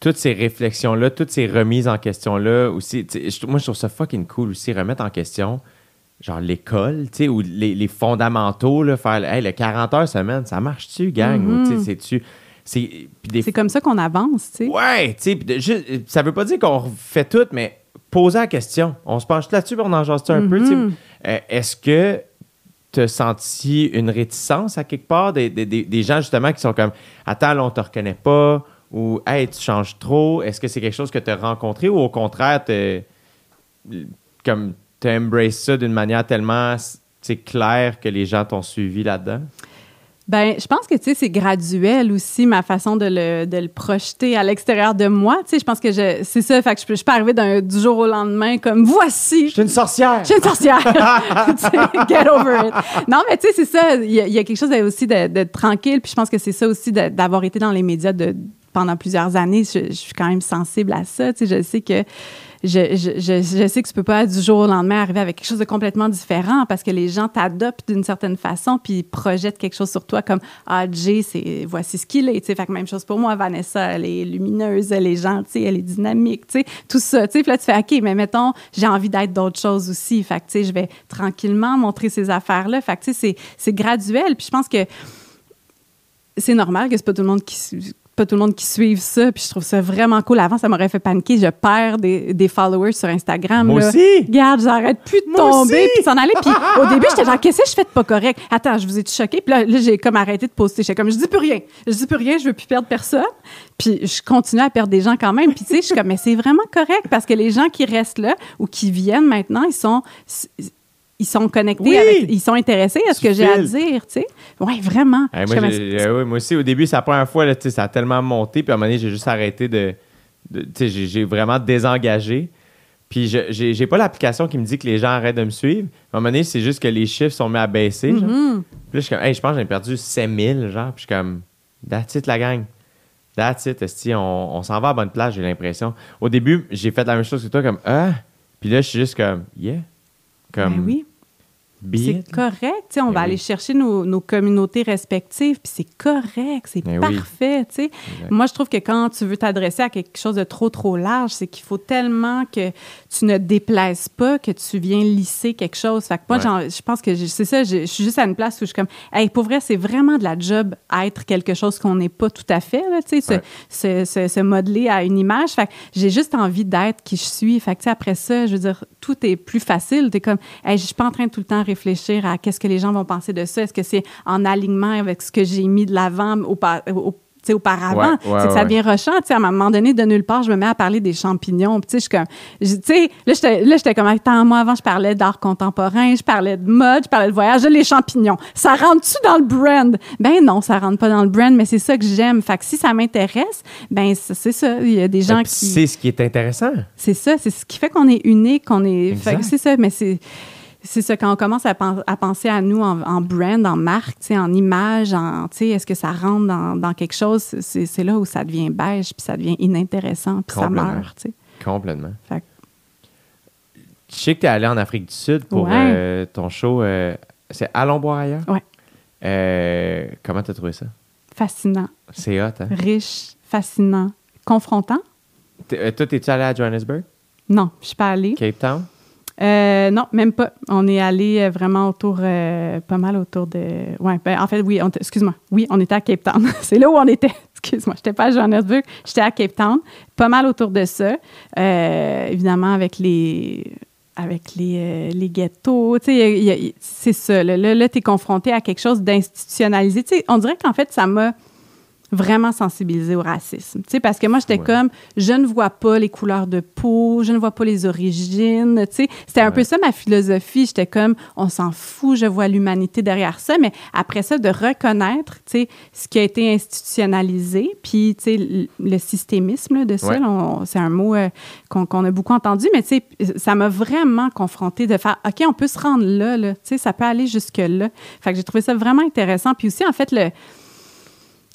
toutes ces réflexions-là, toutes ces remises en question-là aussi, moi je trouve ça fucking cool aussi, remettre en question genre l'école, tu sais, ou les, les fondamentaux, là, faire hey, le 40 heures semaine, ça marche-tu, gang? Tu sais, c'est-tu. C'est des comme ça qu'on avance, tu sais. Ouais, tu sais, ça veut pas dire qu'on fait tout, mais poser la question. On se penche là-dessus, on en jase un peu. tu sais. Mhm. Euh, Est-ce que tu as senti une réticence à quelque part des, des- des- des gens justement qui sont comme Attends, là, on te reconnaît pas ou Hey, tu changes trop. Est-ce que c'est quelque chose que tu as rencontré ou au contraire, t'es- comme tu as embrassé ça d'une manière tellement c'est clair que les gens t'ont suivi là-dedans? Ben, je pense que tu sais, c'est graduel aussi ma façon de le, de le projeter à l'extérieur de moi. Tu sais, je pense que je, c'est ça. Fait que je, peux- je suis pas arrivée d'un- du jour au lendemain comme voici. Je suis une sorcière! Je suis une sorcière. Get over it. Non, mais tu sais, c'est ça. Il y, a, il y a quelque chose aussi de, de tranquille. Puis je pense que c'est ça aussi d'avoir été dans les médias de, pendant plusieurs années. Je, je suis quand même sensible à ça. Tu sais, je sais que je, sais que tu peux pas du jour au lendemain arriver avec quelque chose de complètement différent parce que les gens t'adoptent d'une certaine façon puis ils projettent quelque chose sur toi comme ah Jay c'est voici ce qu'il est tu sais fait que même chose pour moi. Vanessa elle est lumineuse elle est gentille elle est dynamique tu sais tout ça. Tu sais là tu fais ok mais mettons j'ai envie d'être d'autres choses aussi fait tu sais je vais tranquillement montrer ces affaires là fait tu sais c'est graduel. Puis je pense que c'est normal que c'est pas tout le monde qui pas tout le monde qui suive ça puis je trouve ça vraiment cool. Avant ça m'aurait fait paniquer. Je perds des, des followers sur Instagram Moi là. aussi! regarde j'arrête plus de Moi tomber aussi! puis s'en aller. Puis au début j'étais genre qu'est-ce que je fais de pas correct? Attends je vous ai choqué. Puis là, là, j'ai comme arrêté de poster. J'étais comme je dis plus rien. Je dis plus rien je veux plus perdre personne. Puis je continue à perdre des gens quand même. Puis tu sais je suis comme mais c'est vraiment correct parce que les gens qui restent là ou qui viennent maintenant ils sont ils sont connectés Oui! avec, ils sont intéressés à ce Tu que j'ai à dire, tu sais. Ouais, vraiment. Hey, moi, euh, ouais, moi aussi, au début, c'est la première fois, là, tu sais, ça a tellement monté, puis à un moment donné, j'ai juste arrêté de. de- tu sais, j'ai vraiment désengagé. Puis je- j'ai pas l'application qui me dit que les gens arrêtent de me suivre. À un moment donné, c'est juste que les chiffres sont mis à baisser. genre. Mhm. Puis là, je suis comme, hey, je pense que j'ai perdu 5000, genre. Puis je suis comme, that's it, la gang. That's it, esti, on, on s'en va à bonne place, j'ai l'impression. Au début, j'ai fait la même chose que toi, comme, ah. Puis là, je suis juste comme, yeah. Comme, Ben oui. C'est correct, tu on Ben va oui. aller chercher nos, nos communautés respectives, puis c'est correct, c'est Ben oui. parfait, tu. Moi, je trouve que quand tu veux t'adresser à quelque chose de trop, trop large, c'est qu'il faut tellement que tu ne déplaises pas que tu viens lisser quelque chose. Fait que moi, Ouais. je pense que c'est ça, je, suis juste à une place où je suis comme, hey, pour vrai, c'est vraiment de la job à être quelque chose qu'on n'est pas tout à fait, là, tu sais, se, Ouais. se, se- se modeler à une image. Fait que j'ai juste envie d'être qui je suis. Fait que, tu après ça, je veux dire, tout est plus facile. T'es comme, hey, je suis pas en train de tout le temps réfléchir à qu'est-ce que les gens vont penser de ça. Est-ce que c'est en alignement avec ce que j'ai mis de l'avant au, au- auparavant? Ouais, ouais, c'est que ça devient rochant. À un moment donné, de nulle part, je me mets à parler des champignons. Puis, je suis comme, je- là, j'étais, comme, attends, moi, avant, je parlais d'art contemporain, je parlais de mode, je parlais de voyage, les champignons. Ça rentre-tu dans le brand? Ben non, ça rentre pas dans le brand, mais c'est ça que j'aime. Fait que si ça m'intéresse, ben c'est ça. Il y a des gens Puis qui... C'est ce qui est intéressant. C'est ça, c'est ce qui fait qu'on est unique, qu'on est. C'est ça, mais c'est. C'est ça, quand on commence à, pen- à penser à nous en, en brand, en marque, tu en image, en, tu est-ce que ça rentre dans, dans quelque chose? C'est là où ça devient beige, puis ça devient inintéressant, puis ça meurt, tu sais. Complètement. Fait Je sais que tu es allé en Afrique du Sud pour Ouais. euh, ton show. euh, c'est Allons boire ailleurs? Ouais. Euh, comment t'as trouvé ça? Fascinant, C'est hot, hein? riche, fascinant, confrontant. Euh, toi, t'es-tu allé à Johannesburg? Non, je suis pas allée. Cape Town? Euh, non, même pas. On est allé euh, vraiment autour, euh, pas mal autour de. Ouais, ben, en fait, oui, excuse-moi. Oui, on était à Cape Town. C'est là où on était. Excuse-moi, j'étais pas à Johannesburg, j'étais à Cape Town. Pas mal autour de ça. Évidemment, avec les avec les, les ghettos. C'est ça. Là, là, tu es confronté à quelque chose d'institutionnalisé. On dirait qu'en fait, ça m'a vraiment sensibilisée au racisme. Tu sais, parce que moi, j'étais Ouais. comme, je ne vois pas les couleurs de peau, je ne vois pas les origines. Tu sais, c'était un peu ça ma philosophie. J'étais comme, on s'en fout, je vois l'humanité derrière ça. Mais après ça, de reconnaître, tu sais, ce qui a été institutionnalisé, puis, tu sais, le, le systémisme là, de ça, Ouais. c'est un mot euh, qu'on a beaucoup entendu, mais tu sais, ça m'a vraiment confronté de faire, OK, on peut se rendre là, là. Tu sais, ça peut aller jusque-là. Fait que j'ai trouvé ça vraiment intéressant. Puis aussi, en fait, le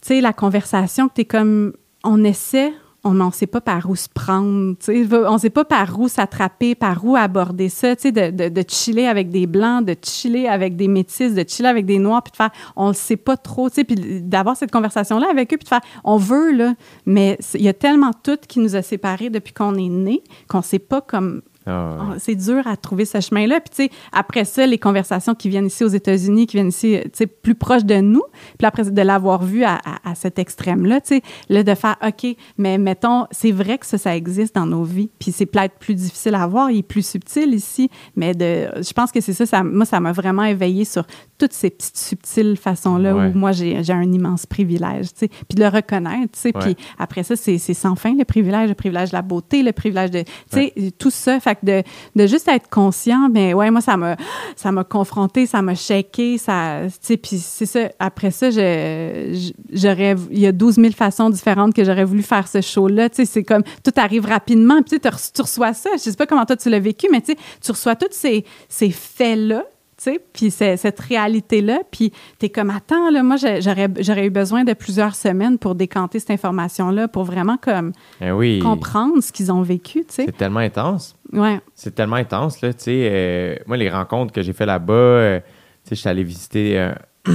sais, la conversation que tu es comme, on essaie, on ne sait pas par où se prendre, on ne sait pas par où s'attraper, par où aborder ça, tu sais, de, de, chiller avec des blancs, de chiller avec des métis, de chiller avec des noirs, puis de faire, on ne sait pas trop, tu sais, puis d'avoir cette conversation-là avec eux, puis de faire, on veut, là, mais il y a tellement tout qui nous a séparés depuis qu'on est né, qu'on ne sait pas comme Ah, ouais. ah, C'est dur à trouver ce chemin-là. Puis, tu sais, après ça, les conversations qui viennent ici aux États-Unis, qui viennent ici, tu sais, plus proches de nous, puis après, de l'avoir vu à, à- à cet extrême-là, tu sais, là, de faire, OK, mais mettons, c'est vrai que ça, ça existe dans nos vies, puis c'est peut-être plus difficile à voir, il est plus subtil ici, mais de, je pense que c'est ça, ça, moi, ça m'a vraiment éveillé sur toutes ces petites subtiles façons-là Ouais. où moi, j'ai j'ai un immense privilège, tu sais, puis de le reconnaître, tu sais, puis après ça, c'est c'est sans fin, le privilège, le privilège de la beauté, le privilège de, tu sais, tout ça. Fait de, juste être conscient, mais ouais, moi, ça m'a, ça m'a confronté, ça m'a shaké, ça, tu sais, puis c'est ça. Après ça, j'aurais, il y a 12 000 façons différentes que j'aurais voulu faire ce show-là. Tu sais, c'est comme, tout arrive rapidement, puis tu reçois ça. Je sais pas comment toi tu l'as vécu, mais tu sais, tu reçois tous ces, ces faits-là. Tu sais, Puis cette réalité-là, puis tu es comme, attends, là, moi, j'aurais j'aurais eu besoin de plusieurs semaines pour décanter cette information-là, pour vraiment comme Eh oui. comprendre ce qu'ils ont vécu, tu sais. C'est tellement intense. Ouais. C'est tellement intense, là, tu sais. euh, moi, les rencontres que j'ai fait là-bas, euh, tu sais, je suis allé visiter, euh,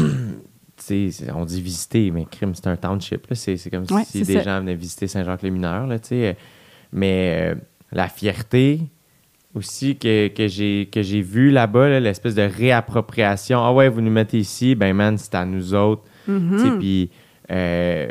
tu sais, on dit visiter, mais crime, c'est un township, là. C'est c'est comme Ouais, si des ça. gens venaient visiter Saint-Jacques-les-Mineurs, là, tu sais. Mais la fierté aussi que, que j'ai que j'ai vu là-bas, là, l'espèce de réappropriation. Ah ouais, vous nous mettez ici, ben man, c'est à nous autres. Mm-hmm. Sais, puis euh,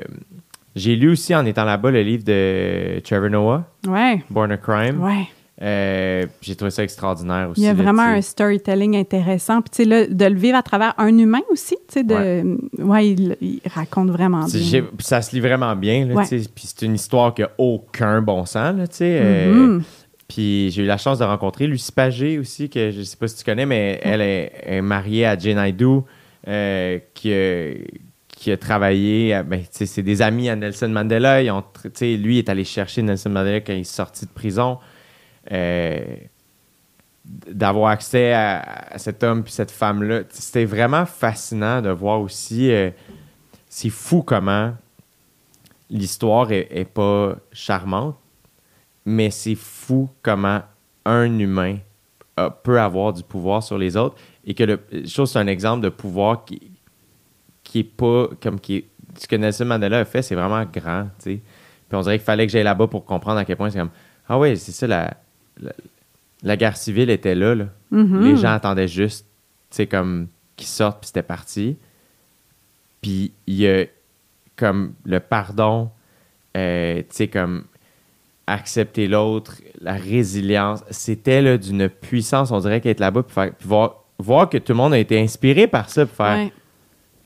j'ai lu aussi en étant là-bas le livre de Trevor Noah, Ouais. Born a Crime. Ouais. Euh, j'ai trouvé ça extraordinaire aussi. Il y a vraiment un storytelling intéressant. Puis, tu sais, de le vivre à travers un humain aussi, tu sais, de... Ouais, il, il raconte vraiment C'est- bien. puis ça se lit vraiment bien. Là, Ouais. tu sais. Puis c'est une histoire qui n'a aucun bon sens. Là, tu sais. Euh, Mhm. Puis j'ai eu la chance de rencontrer Lucie Pagé aussi, que je sais pas si tu connais, mais elle est, mariée à Jane Naidoo, euh, qui, a, travaillé. ben, c'est des amis à Nelson Mandela. Ils ont, lui est allé chercher Nelson Mandela quand il est sorti de prison. Euh, d'avoir accès à, à cet homme puis cette femme-là. C'était vraiment fascinant de voir aussi. euh, c'est fou comment l'histoire est, est pas charmante, mais c'est fou comment un humain euh, peut avoir du pouvoir sur les autres et que le, je trouve c'est un exemple de pouvoir qui qui est pas comme qui est- ce que Nelson Mandela a fait, c'est vraiment grand, tu sais. Puis on dirait qu'il fallait que j'aille là-bas pour comprendre à quel point c'est comme ah ouais, c'est ça la, la la guerre civile était là, là. Mhm. Les gens attendaient juste, tu sais, comme qu'ils sortent, puis c'était parti. Puis il y a comme le pardon, euh, tu sais, comme accepter l'autre, la résilience. C'était là d'une puissance, on dirait qu'être là-bas, puis, voir, voir que tout le monde a été inspiré par ça, puis faire Ouais.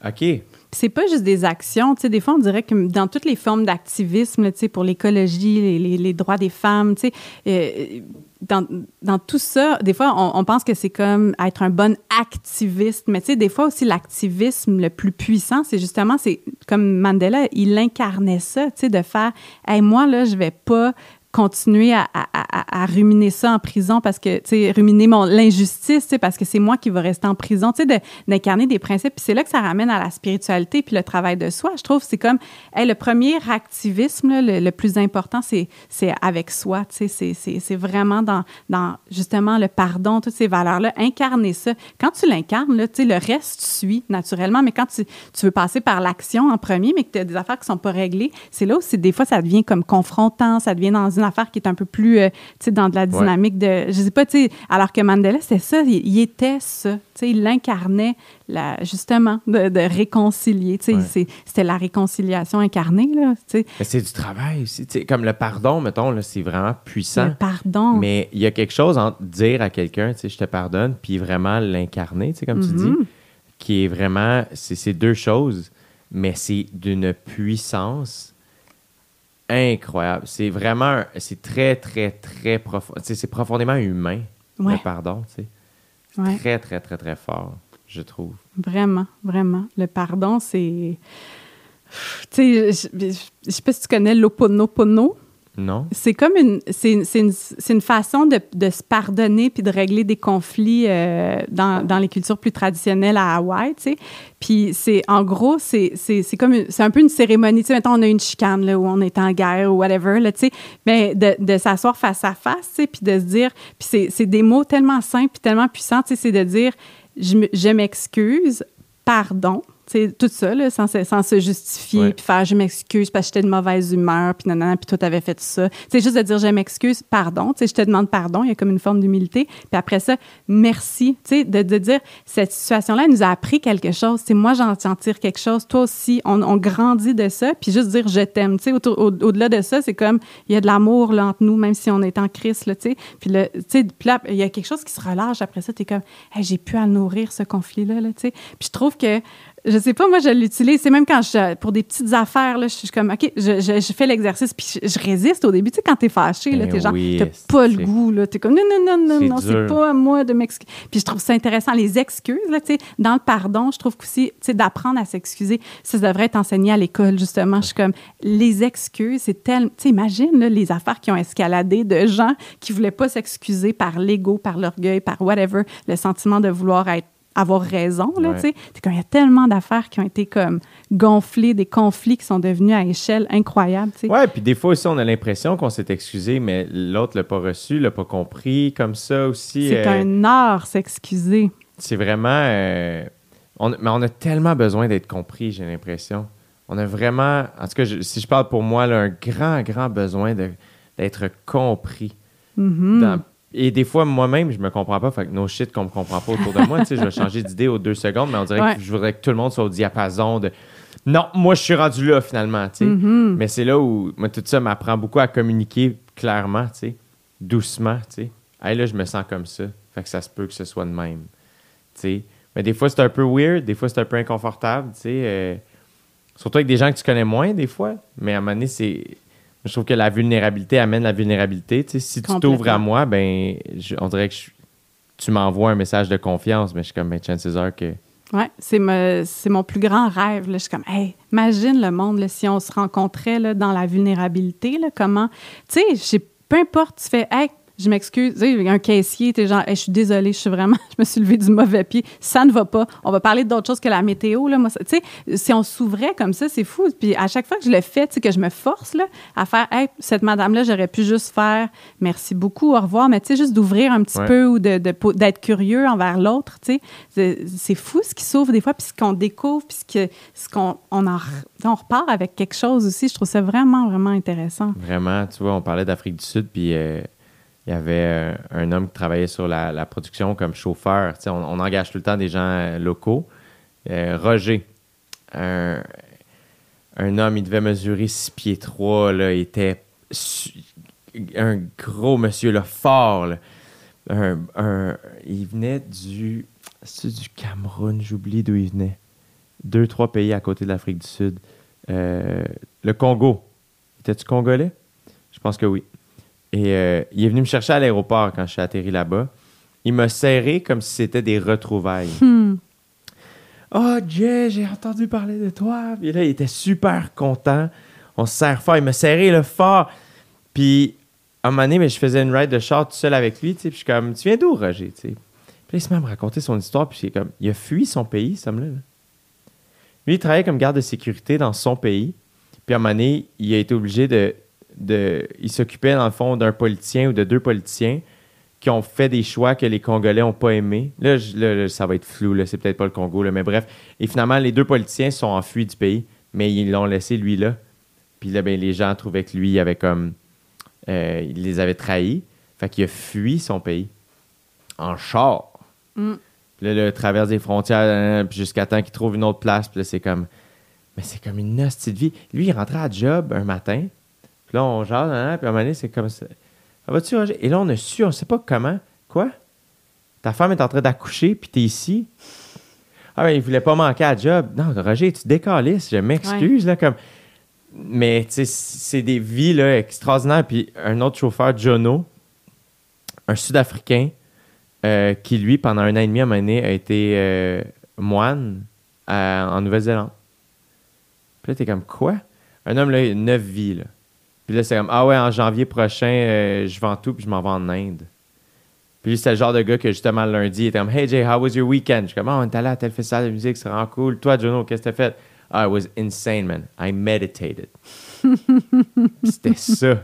OK, c'est pas juste des actions. Tu sais, des fois, on dirait que dans toutes les formes d'activisme, tu sais, pour l'écologie, les, les- droits des femmes, tu sais, euh, dans, dans tout ça, des fois, on, on pense que c'est comme être un bon activiste, mais tu sais, des fois aussi, l'activisme le plus puissant, c'est justement, c'est comme Mandela, il incarnait ça, tu sais, de faire, hey, moi, là, je vais pas continuer à, à- à- ruminer ça en prison parce que, tu sais, ruminer mon l'injustice, tu sais, parce que c'est moi qui va rester en prison, tu sais, d'incarner des principes. Puis c'est là que ça ramène à la spiritualité puis le travail de soi. Je trouve c'est comme, hey, le premier activisme, le, le plus important, c'est c'est avec soi, tu sais, c'est- c'est c'est vraiment dans, dans justement le pardon, toutes ces valeurs-là, incarner ça. Quand tu l'incarnes, là, tu sais, le reste suit naturellement, mais quand tu, tu veux passer par l'action en premier, mais que tu as des affaires qui sont pas réglées, c'est là c'est des fois ça devient comme confrontant, ça devient dans une affaire qui est un peu plus, euh, tu sais, dans de la dynamique de, je sais pas, tu sais, alors que Mandela, c'est ça, il, il était ça, tu sais, il l'incarnait, la- justement, de, de réconcilier, tu sais, Ouais. c'était la réconciliation incarnée, là, tu sais, Mais c'est du travail aussi. tu sais, Comme le pardon, mettons, là, c'est vraiment puissant. le pardon. Mais il y a quelque chose entre dire à quelqu'un, tu sais, je te pardonne, puis vraiment l'incarner, tu sais, comme tu dis, Mhm. qui est vraiment, c'est deux choses, mais c'est d'une puissance incroyable. C'est vraiment, c'est très, très, très profond. C'est profondément humain, Ouais. le pardon, tu sais. C'est Ouais. Très, très, très, très fort, je trouve. Vraiment, vraiment. Le pardon, c'est. Tu sais, je, je, je sais pas si tu connais l'Oponopono. Non? C'est comme une, c'est, une, c'est une façon de, se pardonner puis de régler des conflits euh, dans, dans les cultures plus traditionnelles à Hawaï, tu sais. Puis c'est, en gros, c'est, c'est, comme, une- c'est un peu une cérémonie. Tu sais, mettons, on a une chicane, là, où on est en guerre ou whatever, là, tu sais. Mais de, de s'asseoir face à face, tu sais, puis de se dire, puis c'est, c'est des mots tellement simples puis tellement puissants, tu sais, c'est de dire, je, je m'excuse, pardon. C'est tout ça, là, sans, se- sans se justifier, puis faire je m'excuse parce que j'étais de mauvaise humeur, puis nanana, puis toi, t'avais fait ça. C'est juste de dire je m'excuse, pardon. Tu sais, je te demande pardon, il y a comme une forme d'humilité. Puis après ça, merci. Tu sais, de, de dire cette situation-là, elle nous a appris quelque chose. Sais, moi, j'en tire quelque chose. Toi aussi, on, on grandit de ça. Puis juste dire je t'aime. Tu sais, au- au-delà de ça, c'est comme il y a de l'amour là, entre nous, même si on est en crise, là, tu sais. Puis, là, il y a quelque chose qui se relâche. Après ça, t'es comme, hey, j'ai pu à nourrir ce conflit-là, là, tu sais. Puis je trouve que je sais pas, moi, je l'utilise. C'est même quand je, pour des petites affaires, là, je suis comme, OK, je, je, je fais l'exercice, puis je, je résiste au début. Tu sais, quand t'es fâché, là, Ben t'es genre, oui, t'as pas le goût, là. T'es comme, non, non, non, non, non, c'est pas à moi de m'excuser. Puis je trouve ça intéressant. Les excuses, là, tu sais, dans le pardon, je trouve qu'aussi, tu sais, d'apprendre à s'excuser, ça devrait être enseigné à l'école, justement. Je suis comme, les excuses, c'est tellement, tu sais, imagine, là, les affaires qui ont escaladé de gens qui voulaient pas s'excuser par l'ego, par l'orgueil, par whatever, le sentiment de vouloir être avoir raison, là, Ouais. tu sais. C'est comme, il y a tellement d'affaires qui ont été comme gonflées, des conflits qui sont devenus à échelle incroyable, tu sais. Ouais, puis des fois aussi, on a l'impression qu'on s'est excusé, mais l'autre l'a pas reçu, l'a pas compris, comme ça aussi. C'est euh, un art s'excuser. C'est vraiment. euh, on, mais on a tellement besoin d'être compris, j'ai l'impression. On a vraiment. En tout cas, je- si je parle pour moi, là, un grand, grand besoin d'être compris. Mhm. Dans- et des fois, moi-même, je me comprends pas. Fait que no shit qu'on me comprend pas autour de moi. tu sais, je vais changer d'idée aux deux secondes, mais on dirait Ouais. que je voudrais que tout le monde soit au diapason de. Non, moi, je suis rendu là, finalement. tu sais. Mhm. Mais c'est là où moi, tout ça m'apprend beaucoup à communiquer clairement, tu sais, doucement, tu sais. Hey, là, je me sens comme ça. Fait que ça se peut que ce soit de même. tu sais. Mais des fois, c'est un peu weird, des fois, c'est un peu inconfortable, tu sais. euh, surtout avec des gens que tu connais moins, des fois. Mais à un moment donné, c'est. Je trouve que la vulnérabilité amène la vulnérabilité. tu sais. Si tu t'ouvres à moi, ben, je- on dirait que je- tu m'envoies un message de confiance, mais je suis comme, ben, chances are que. Ouais, c'est mon plus grand rêve. Là. Je suis comme, hey, imagine le monde là, si on se rencontrait là, dans la vulnérabilité. Là, comment, tu sais- peu importe, tu fais, hey, je m'excuse, tu sais, un caissier, t'es genre, Hey, je suis désolée, je suis vraiment, je me suis levé du mauvais pied, ça ne va pas. On va parler d'autre chose que la météo. Là, moi, tu sais, si on s'ouvrait comme ça, c'est fou. Puis à chaque fois que je le fais, tu sais, que je me force là, à faire, hey, cette madame-là, j'aurais pu juste faire, merci beaucoup, au revoir, mais tu sais, juste d'ouvrir un petit Ouais. peu ou de, d'être curieux envers l'autre, tu sais. C'est, fou ce qui s'ouvre des fois, puis ce qu'on découvre, puis ce, que, ce qu'on on en, re- on repart avec quelque chose aussi. Je trouve ça vraiment, vraiment intéressant. Vraiment, tu vois, on parlait d'Afrique du Sud, puis euh, il y avait euh, un homme qui travaillait sur la, production comme chauffeur. On, on engage tout le temps des gens euh, locaux. Euh, Roger, un, un homme, il devait mesurer 6 pieds 3, là, il était un gros monsieur, là, fort. Un- un- il venait du, du Cameroun, j'oublie d'où il venait. Deux, trois pays à côté de l'Afrique du Sud. Le Congo. Étais-tu congolais? Je pense que oui. Et euh, il est venu me chercher à l'aéroport quand je suis atterri là-bas. Il m'a serré comme si c'était des retrouvailles. Hmm. Oh, Jay, j'ai entendu parler de toi. Puis là, il était super content. On se serre fort. Il m'a serré le fort. Puis à un moment donné, mais je faisais une ride de char tout seul avec lui, puis je suis comme, tu viens d'où, Roger, tu sais? Puis là, il se met à me raconter son histoire, puis comme, il a fui son pays, ce homme-là. là. Lui, il travaillait comme garde de sécurité dans son pays, puis à un moment donné, il a été obligé de... de il s'occupait, dans le fond, d'un politicien ou de deux politiciens qui ont fait des choix que les Congolais n'ont pas aimés. Là, je- là, là, ça va être flou, là, c'est peut-être pas le Congo, là, mais bref. Et finalement, les deux politiciens sont enfuis du pays, mais ils l'ont laissé lui là. Puis là, ben, les gens trouvaient que lui, il avait comme. euh, il les avait trahis. Fait qu'il a fui son pays en char. Mm. Puis là, là, traverse des frontières, hein, puis jusqu'à temps qu'il trouve une autre place. Puis là, c'est comme. Mais c'est comme une hostie de vie. Lui, il rentrait à job un matin. Puis là, on jase, hein, puis à un moment donné, c'est comme ça. Ah, vas-tu, Roger? Et là, on a su, on sait pas comment. Quoi? Ta femme est en train d'accoucher, puis t'es ici. Ah, ben, il voulait pas manquer à job. Non, Roger, tu décalisses, je m'excuse, là, comme. Mais, tu sais, c'est des vies, là, extraordinaires. Puis un autre chauffeur, Jono, un Sud-Africain, euh, qui, lui, pendant un an et demi, à un moment donné, a été euh, moine à- en Nouvelle-Zélande. Puis là, t'es comme, quoi? Un homme, là, il a neuf vies, là. Puis là, c'est comme, ah ouais, en janvier prochain, euh, je vends tout, puis je m'en vais en Inde. Puis c'était le genre de gars que, justement, le lundi, il était comme, hey Jay, how was your weekend? Je suis comme, oh, on est allé à tel festival de musique, c'est vraiment cool. Toi, Jono, qu'est-ce que t'as fait? Ah, it was insane, man. I meditated. C'était ça.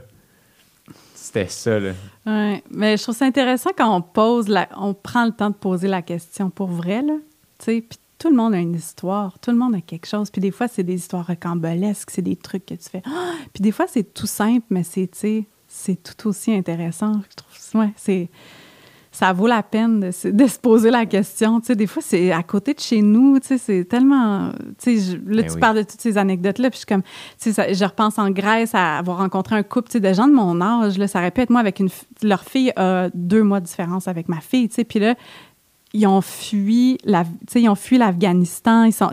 C'était ça, là. Ouais, mais je trouve ça intéressant quand on pose la, on prend le temps de poser la question pour vrai là, tu sais, puis tout le monde a une histoire, tout le monde a quelque chose, puis des fois c'est des histoires rocambolesques, c'est des trucs que tu fais, Ah! puis des fois c'est tout simple, mais c'est, c'est tout aussi intéressant. Je trouve, ouais, c'est, ça vaut la peine de se, de se poser la question, tu sais, des fois c'est à côté de chez nous, tu sais, c'est tellement, tu sais, je- là Ben tu oui. parles de toutes ces anecdotes là, puis je suis comme, tu sais, ça- je repense en Grèce à avoir rencontré un couple, tu sais, de gens de mon âge, là, ça aurait pu être moi avec une, leur fille a deux mois de différence avec ma fille, tu sais, puis là, ils ont fui la, ils ont fui l'Afghanistan, ils sont,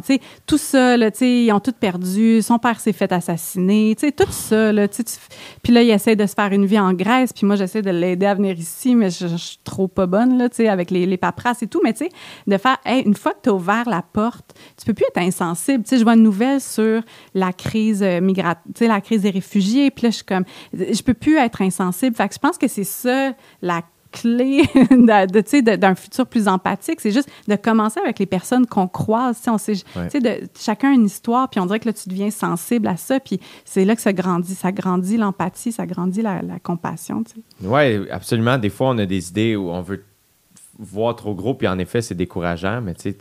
tout ça, là, ils ont tout perdu, son père s'est fait assassiner, tout ça, là, tu puis là, il essaie de se faire une vie en Grèce, puis moi, j'essaie de l'aider à venir ici, mais je, suis trop pas bonne, là, avec les, les paperasses et tout, mais tu sais, de faire, une fois que tu as ouvert la porte, tu peux plus être insensible, tu sais, je vois une nouvelle sur la crise euh, migratoire, la crise des réfugiés, puis là, je suis comme, je peux plus être insensible, fait je pense que c'est ça, la clé d'un futur plus empathique, c'est juste de commencer avec les personnes qu'on croise. On sait, Ouais. de, chacun a une histoire, puis on dirait que là, tu deviens sensible à ça, puis c'est là que ça grandit. Ça grandit l'empathie, ça grandit la, la compassion. Oui, absolument. Des fois, on a des idées où on veut voir trop gros, puis en effet, c'est décourageant, mais tu sais,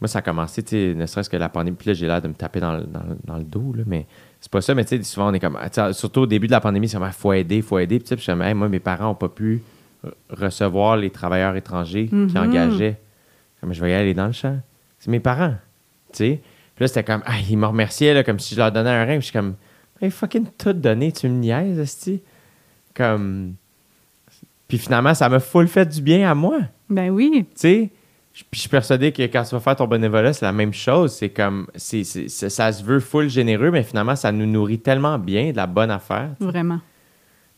moi, ça a commencé, tu sais, ne serait-ce que la pandémie, puis là, j'ai l'air de me taper dans, le- dans dans le dos, là, mais c'est pas ça, mais tu sais, souvent, on est comme, sais, surtout au début de la pandémie, c'est comme, il faut aider, il faut aider, puis je suis comme, Hey, moi, mes parents n'ont pas pu re- recevoir les travailleurs étrangers qui Mhm. engageaient. Comme, je vais y aller dans le champ. C'est mes parents, tu sais. Puis là, c'était comme, ah, ils me remerciaient, là, comme si je leur donnais un rein, puis je suis comme, hey, fucking tout donné, tu me niaises, esti. Comme. Puis finalement, ça m'a full fait du bien à moi. Ben oui. Tu sais? Je- Puis je suis persuadé que quand tu vas faire ton bénévolat, c'est la même chose. C'est comme. c'est c'est- c'est- ça se veut full généreux, mais finalement, ça nous nourrit tellement bien, de la bonne affaire. Vraiment.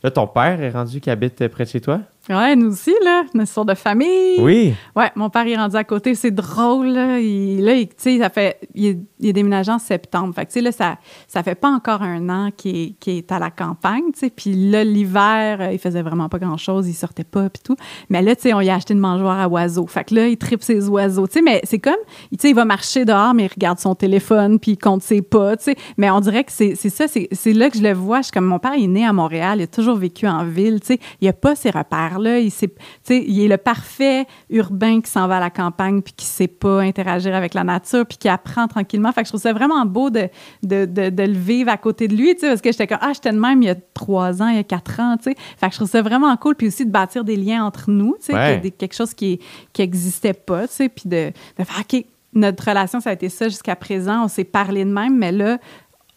Là, ton père est rendu qui habite près de chez toi? Ouais, nous aussi, là, une histoire de famille. Oui. Ouais, mon père est rendu à côté. C'est drôle, là. Il, là, il- ça fait. Il est, il est déménagé en septembre. Fait que, tu sais, là, ça, ça fait pas encore un an qu'il est, est à la campagne, tu sais. Puis là, l'hiver, euh, il faisait vraiment pas grand-chose. Il sortait pas, puis tout. Mais là, tu sais, on lui a acheté une mangeoire à oiseaux. Fait que là, il tripe ses oiseaux, tu sais. Mais c'est comme, tu sais, il va marcher dehors, mais il regarde son téléphone, puis il compte ses pas, tu sais. Mais on dirait que c'est ça, c'est là que je le vois. Je suis comme, mon père, il est né à Montréal. Il a toujours vécu en ville, tu sais. Il a pas ces repères-là. Il sait, il est le parfait urbain qui s'en va à la campagne, puis qui sait pas interagir avec la nature, puis qui apprend tranquillement. Fait que je trouve ça vraiment beau de, de, de, de le vivre à côté de lui, parce que j'étais comme, ah, j'étais de même il y a trois ans, il y a quatre ans, tu sais. Fait que je trouve ça vraiment cool, puis aussi de bâtir des liens entre nous, tu sais, Ouais. que- des- quelque chose qui qui existait pas, tu sais, puis de, de faire, OK, notre relation, ça a été ça jusqu'à présent, on s'est parlé de même, mais là,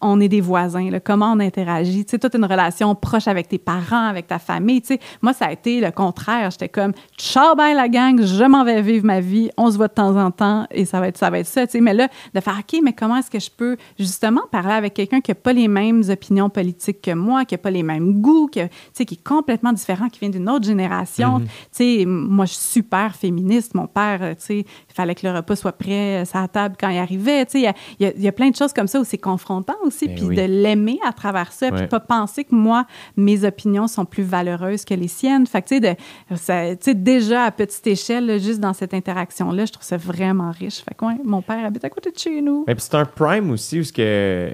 on est des voisins, là, comment on interagit. Tu sais, toute une relation proche avec tes parents, avec ta famille. Tu sais, moi, ça a été le contraire. J'étais comme, ciao, bye la gang, je m'en vais vivre ma vie, on se voit de temps en temps et ça va être ça. Va être ça tu sais. Mais là, de faire, OK, mais comment est-ce que je peux justement parler avec quelqu'un qui n'a pas les mêmes opinions politiques que moi, qui n'a pas les mêmes goûts, que, tu sais, qui est complètement différent, qui vient d'une autre génération. Tu sais, moi, je suis super féministe. Mon père, euh, tu sais, il fallait que le repas soit prêt à sa table quand il arrivait. Tu sais, il y a- il y, a, il y a plein de choses comme ça où c'est confrontant aussi, Ben puis oui. de l'aimer à travers ça, puis pas penser que moi, mes opinions sont plus valeureuses que les siennes. Fait que, tu sais, de- déjà à petite échelle, là, juste dans cette interaction-là, je trouve ça vraiment riche. Fait que, ouais, mon père habite à côté de chez nous. Mais puis c'est un prime aussi où ce que.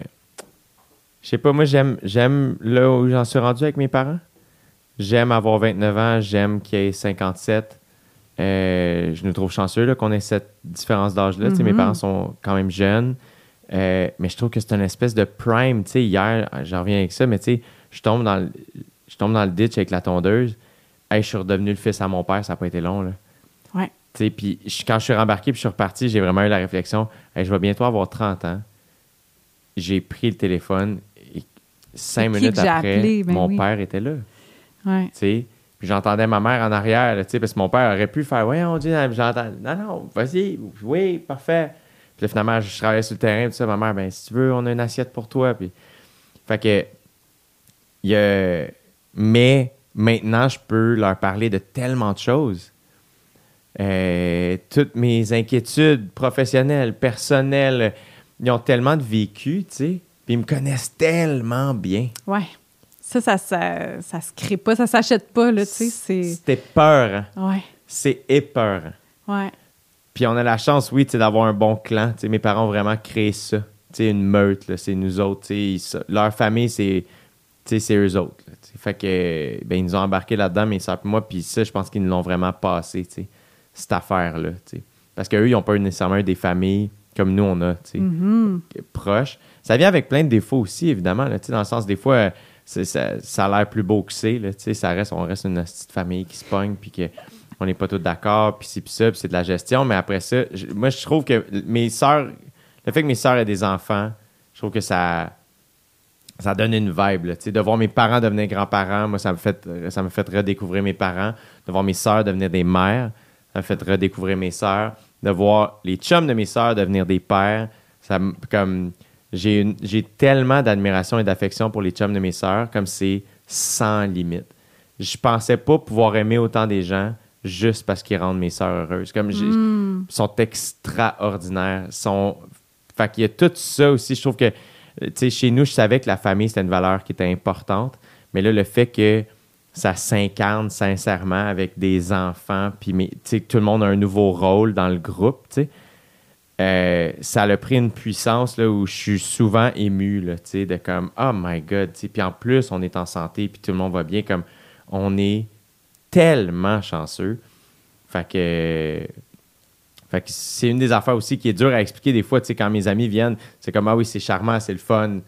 Je sais pas, moi, j'aime, j'aime là où j'en suis rendu avec mes parents. J'aime avoir 29 ans, j'aime qu'il y ait 57. Euh, je nous trouve chanceux là, qu'on ait cette différence d'âge-là. Mes Mhm. parents sont quand même jeunes. Euh, mais je trouve que c'est une espèce de prime. Tu sais, hier, j'en reviens avec ça, mais tu sais, je tombe dans le, je tombe dans le ditch avec la tondeuse. Hey, je suis redevenu le fils à mon père, ça n'a pas été long. Là. Ouais. Tu sais, puis quand je suis rembarqué puis je suis reparti, j'ai vraiment eu la réflexion Hey, je vais bientôt avoir 30 ans. J'ai pris le téléphone et cinq minutes après, appelé? Ben mon oui. père était là. Ouais. tu sais. Puis j'entendais ma mère en arrière, là, tu sais, parce que mon père aurait pu faire Ouais, on dit, j'entends. Non, non, vas-y, oui, parfait. Puis là, finalement, je travaillais sur le terrain, tout ça. Ma mère, ben, si tu veux, on a une assiette pour toi. Puis, fait que, il y a- mais maintenant, je peux leur parler de tellement de choses. Euh, toutes mes inquiétudes professionnelles, personnelles, ils ont tellement de vécu, tu sais. Puis ils me connaissent tellement bien. Ouais. Ça, ça, ça, ça se crée pas, ça s'achète pas, là, tu sais. C'est. C'était peur. Ouais. C'est épeurant. Ouais. Puis on a la chance, oui, d'avoir un bon clan. Mes parents ont vraiment créé ça. Une meute, c'est nous autres. ils leur famille, c'est, eux autres. là, fait que, ben, ils nous ont embarqués là-dedans, mes soeurs et moi. Puis ça, je pense qu'ils nous l'ont vraiment passé, cette affaire-là. Parce qu'eux, ils n'ont pas nécessairement eu des familles comme nous, on a, tu sais, Mhm. proches. Ça vient avec plein de défauts aussi, évidemment. Là, dans le sens, des fois, ça, ça a l'air plus beau que c'est. Ça reste, on reste une petite famille qui se pogne, puis que on n'est pas tous d'accord, puis c'est puis ça, puis c'est de la gestion. Mais après ça, moi, je trouve que mes sœurs, le fait que mes sœurs aient des enfants, je trouve que ça, ça donne une vibe. là, de voir mes parents devenir grands-parents, moi, ça me fait, ça me fait redécouvrir mes parents. De voir mes sœurs devenir des mères, ça me fait redécouvrir mes sœurs. De voir les chums de mes sœurs devenir des pères, ça me- comme j'ai tellement d'admiration et d'affection pour les chums de mes sœurs, comme c'est sans limite. Je pensais pas pouvoir aimer autant des gens juste parce qu'ils rendent mes sœurs heureuses. Comme j'ai- Mm. sont extraordinaires. Sont... Fait qu'il y a tout ça aussi. Je trouve que, tu sais, chez nous, je savais que la famille, c'était une valeur qui était importante. Mais là, le fait que ça s'incarne sincèrement avec des enfants, puis mes- tu sais, tout le monde a un nouveau rôle dans le groupe, tu sais, euh, ça a pris une puissance là, où je suis souvent ému, là, de comme, oh my God, puis en plus, on est en santé, puis tout le monde va bien, comme, on est tellement chanceux. Fait que, fait que c'est une des affaires aussi qui est dure à expliquer des fois, tu sais, quand mes amis viennent, c'est comme, ah oui, c'est charmant, c'est le fun,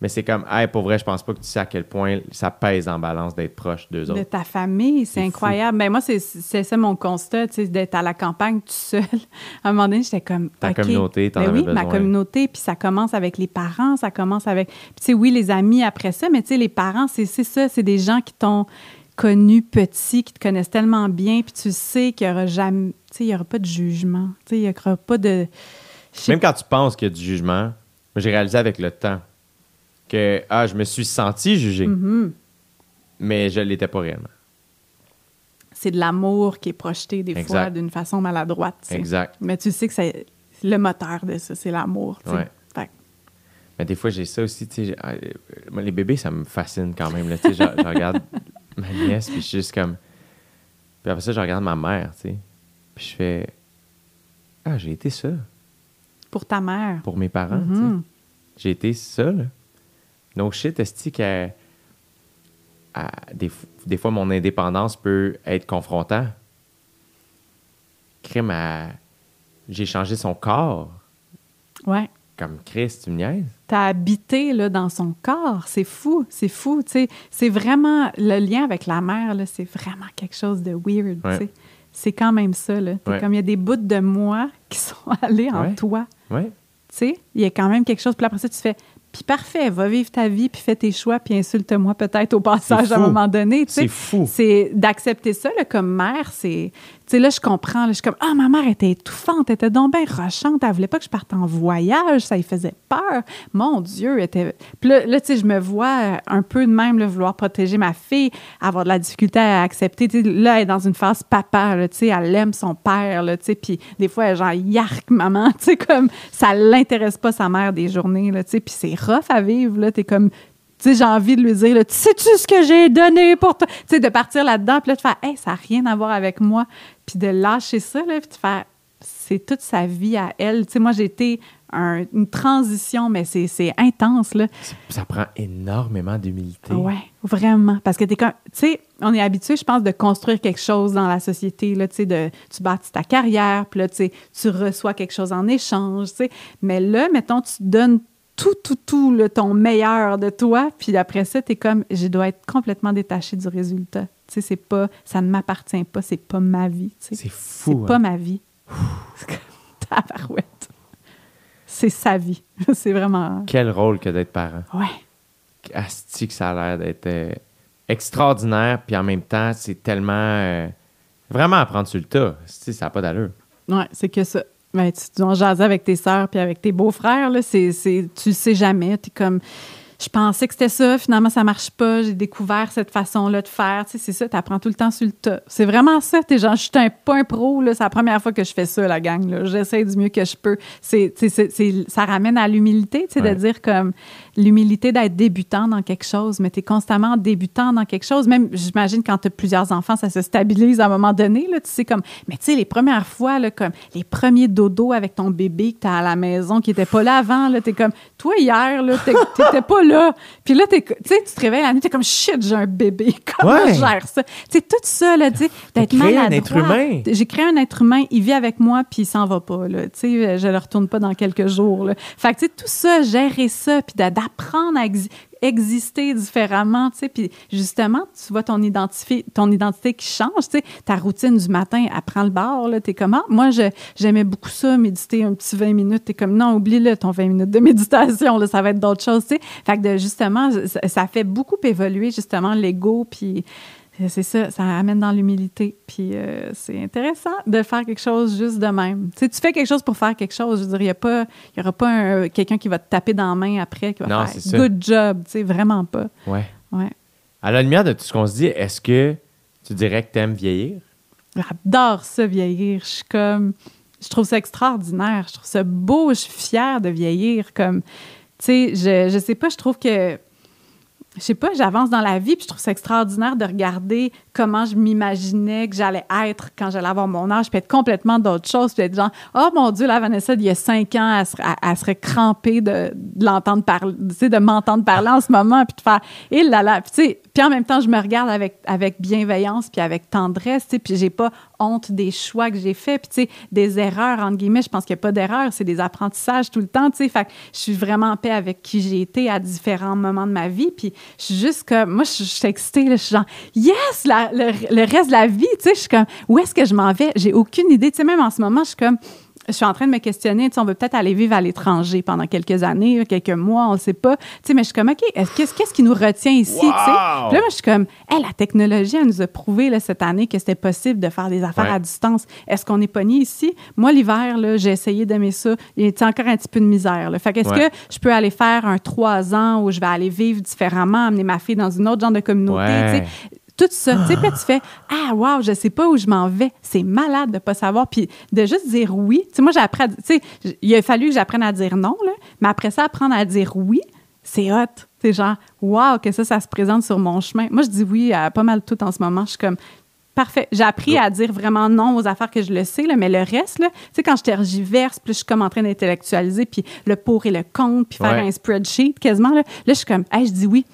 mais c'est comme, hey, pour vrai, je pense pas que tu sais à quel point ça pèse en balance d'être proche d'eux De autres. ta famille, c'est incroyable. Ben moi, c'est- ça mon constat, tu sais, d'être à la campagne tout seul. À un moment donné, j'étais comme. Ta communauté, t'en Ben avais oui, ma communauté, puis ça commence avec les parents, ça commence avec. Puis, tu sais, oui, les amis après ça, mais tu sais, les parents, c'est ça, c'est des gens qui t'ont connu petit, qui te connaissent tellement bien, puis tu sais qu'il y aura jamais. Tu sais, il y aura pas de jugement. Tu sais, il y aura pas de. Même quand tu penses qu'il y a du jugement, j'ai réalisé avec le temps que ah, je me suis senti jugé, Mhm. mais je l'étais pas réellement. C'est de l'amour qui est projeté des fois d'une façon maladroite. tu sais. Exact. Mais tu sais que c'est le moteur de ça, c'est l'amour. tu sais. Ouais. Mais des fois, j'ai ça aussi. tu sais, j'ai- ah, moi, les bébés, ça me fascine quand même. Là, tu sais, je, je regarde ma nièce, puis je suis juste comme. Puis après ça, je regarde ma mère, tu sais. Puis je fais. Ah, j'ai été ça pour ta mère. pour mes parents, tu sais. Mhm. J'ai été ça, là. No shit, est que. des, des fois, mon indépendance peut être confrontant. Crime à. J'ai changé son corps. Ouais. Comme Chris, tu me niaises? T'as habité là, dans son corps. C'est fou, c'est fou. tu sais. C'est vraiment le lien avec la mère, c'est vraiment quelque chose de weird. tu Ouais. sais. C'est quand même ça. Là. Ouais. Comme il y a des bouts de moi qui sont allés en Ouais. toi. Ouais. Tu sais, il y a quand même quelque chose. Puis après ça, tu fais, puis parfait, va vivre ta vie, puis fais tes choix, puis insulte-moi peut-être au passage à un moment donné. tu sais. C'est fou. C'est d'accepter ça là, comme mère, c'est... Sais, là, je comprends. je suis comme, ah, ma mère était étouffante, elle était donc bien rochante, elle voulait pas que je parte en voyage, ça lui faisait peur. Mon Dieu, elle était... Puis là, là, tu je me vois un peu de même, là, vouloir protéger ma fille, avoir de la difficulté à accepter. Tu sais, là, elle est dans une phase papa, tu sais, elle aime son père, puis des fois, elle genre, yark, maman, tu sais, comme, ça l'intéresse pas, sa mère, des journées, puis c'est rough à vivre, là. T'es comme, sais, j'ai envie de lui dire, là, tu sais-tu ce que j'ai donné pour toi? Tu sais, de partir là-dedans, puis là, de faire, hey, ça n'a rien à voir avec moi. Puis de lâcher ça, là, puis de faire, c'est toute sa vie à elle. Tu sais, moi, j'ai été un- une transition, mais c'est intense, là. Ça prend énormément d'humilité. Ouais, vraiment. Parce que t'es comme, tu sais, on est habitué, je pense, de construire quelque chose dans la société, là, tu sais, de, tu bâtis ta carrière, puis là, tu sais, tu reçois quelque chose en échange, tu sais. Mais là, mettons, tu donnes tout, tout, tout, là, ton meilleur de toi, puis après ça, t'es comme, je dois être complètement détaché du résultat. Tu sais, c'est pas, ça ne m'appartient pas, c'est pas ma vie, tu sais. C'est C'est fou. pas hein. ma vie. C'est comme, tabarouette. C'est sa vie. C'est vraiment, Quel rôle que d'être parent. ouais. Asti que ça a l'air d'être euh, extraordinaire, puis en même temps, c'est tellement. euh, vraiment à prendre sur le tas. Asti, ça n'a pas d'allure. Ouais, c'est que ça. Ben, tu dois jaser avec tes sœurs puis avec tes beaux-frères, là, c'est, c'est, tu sais jamais. Tu comme, je pensais que c'était ça, finalement, ça marche pas. J'ai découvert cette façon-là de faire. Tu sais, c'est ça, tu apprends tout le temps sur le tas. C'est vraiment ça. T'es genre, je suis un, pas un pro, là. C'est la première fois que je fais ça, la gang, là. J'essaie du mieux que je peux. C'est, tu sais, c'est, c'est- ça ramène à l'humilité, tu sais, Ouais. de dire comme l'humilité d'être débutant dans quelque chose, mais tu es constamment débutant dans quelque chose. Même, j'imagine, quand tu as plusieurs enfants, ça se stabilise à un moment donné, là. Tu sais, comme, mais tu sais, les premières fois, là, comme les premiers dodos avec ton bébé que tu as à la maison, qui n'était pas là avant, là, tu es comme, toi, hier, là, t'es- t'étais pas là. Puis là, t'es- tu te réveilles la nuit, tu es comme, shit, j'ai un bébé. Comment Ouais. je gère ça? Tu sais, tout ça, là, tu sais, d'être créé un être humain. J'ai créé un être humain, il vit avec moi, puis il s'en va pas. Là. Tu sais, je le retourne pas dans quelques jours. Là. Fait que, tu sais, tout ça, gérer ça, puis d'a- d'apprendre à exister différemment, tu sais, puis justement, tu vois ton, identifi- ton identité qui change, tu sais, ta routine du matin, elle prend le bord, là, t'es comment? Moi, je- j'aimais beaucoup ça, méditer un petit 20 minutes, t'es comme, non, oublie-le, ton 20 minutes de méditation, là, ça va être d'autres choses, tu sais. Fait que, de, justement, ça, ça fait beaucoup évoluer, justement, l'ego, puis c'est ça, ça amène dans l'humilité. Puis euh, c'est intéressant de faire quelque chose juste de même. Tu sais, tu fais quelque chose pour faire quelque chose. Je veux dire, il n'y a pas, il y aura pas un- quelqu'un qui va te taper dans la main après, qui va Non, faire c'est ça. good job. Tu sais, vraiment pas. Ouais. Ouais. À la lumière de tout ce qu'on se dit, est-ce que tu dirais que t'aimes vieillir? J'adore ça, vieillir. Je suis comme. Je trouve ça extraordinaire. Je trouve ça beau. Je suis fière de vieillir. Comme. Tu sais, je, je sais pas, je trouve que. Je sais pas, j'avance dans la vie, puis je trouve ça extraordinaire de regarder comment je m'imaginais que j'allais être quand j'allais avoir mon âge, puis être complètement d'autre chose, puis être genre, oh mon Dieu, la Vanessa d'il y a cinq ans, elle serait, crampée de, l'entendre parler, de m'entendre parler en ce moment, puis de faire, et là là, puis tu sais, puis en même temps, je me regarde avec, avec bienveillance, puis avec tendresse, tu sais, puis j'ai pas honte des choix que j'ai faits, puis tu sais, des erreurs, entre guillemets, je pense qu'il n'y a pas d'erreurs, c'est des apprentissages tout le temps, tu sais, fait que je suis vraiment en paix avec qui j'ai été à différents moments de ma vie, puis je suis juste comme, moi, je, je suis excitée, là, je suis genre, yes, la- le, le reste de la vie, tu sais, je suis comme, où est-ce que je m'en vais? J'ai aucune idée, tu sais, même en ce moment, je suis comme, je suis en train de me questionner, tu sais, on veut peut-être aller vivre à l'étranger pendant quelques années, quelques mois, on ne sait pas. Tu sais, mais je suis comme, OK, est-ce- qu'est-ce qu'est-ce qui nous retient ici, tu sais? Là, moi, je suis comme, hey, la technologie, elle nous a prouvé là, cette année que c'était possible de faire des affaires Ouais. à distance. Est-ce qu'on est pogné ici? Moi, l'hiver, là, j'ai essayé d'aimer ça. Il encore un petit peu de misère. Là. Fait qu'est-ce Ouais. que je peux aller faire un trois ans où je vais aller vivre différemment, amener ma fille dans une autre genre de communauté, Ouais. tu sais? Tout ça. Tu sais, puis là, tu fais Ah, wow, je sais pas où je m'en vais. C'est malade de pas savoir. Puis de juste dire oui. Tu sais, moi, j'ai appris à. Tu sais, il a fallu que j'apprenne à dire non, là. Mais après ça, apprendre à dire oui, c'est hot. C'est genre, wow, que ça, ça se présente sur mon chemin. Moi, je dis oui à pas mal tout en ce moment. Je suis comme. Parfait. J'ai appris à dire vraiment non aux affaires que je le sais, là, mais le reste, là, tu sais, quand je tergiverse, puis je suis comme en train d'intellectualiser, puis le pour et le contre, puis faire Ouais. un spreadsheet quasiment, là, là je suis comme, hey, je dis oui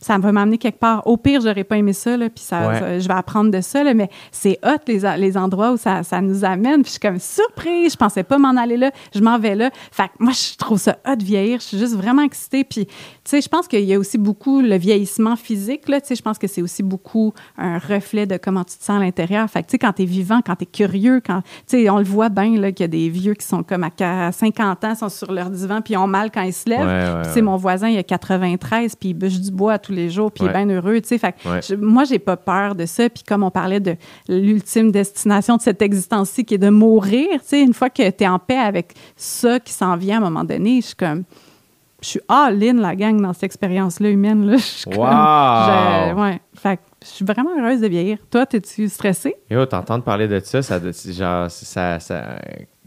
ça va m'amener quelque part. Au pire, j'aurais pas aimé ça, là, puis ça, Ouais. ça- je vais apprendre de ça, là, mais c'est hot, les, les endroits où ça, ça nous amène. Puis je suis comme surprise, je pensais pas m'en aller là, je m'en vais là. Fait que moi, je trouve ça hot de vieillir. Je suis juste vraiment excitée. Puis, sais, je pense qu'il y a aussi beaucoup le vieillissement physique, là. Tu sais, je pense que c'est aussi beaucoup un reflet de comment tu te sens à l'intérieur. Fait que, tu sais, quand t'es vivant, quand t'es curieux, quand, tu sais, on le voit bien, là, qu'il y a des vieux qui sont comme à qu- 50 ans, sont sur leur divan, puis ils ont mal quand ils se lèvent. Ouais, ouais, Puis, ouais. mon voisin, il a 93, puis il bûche du bois tous les jours, puis il est bien heureux, tu sais. Fait que je- moi, j'ai pas peur de ça. Puis comme on parlait de l'ultime destination de cette existence-ci, qui est de mourir, tu sais, une fois que tu es en paix avec ça qui s'en vient à un moment donné, je suis comme... Je suis all-in, la gang, dans cette expérience-là humaine. Là. Je comme- Wow! je- ouais. Fait que je suis vraiment heureuse de vieillir. Toi, t'es-tu stressée? Et oh, t'entendre parler de ça, ça, genre, ça, ça-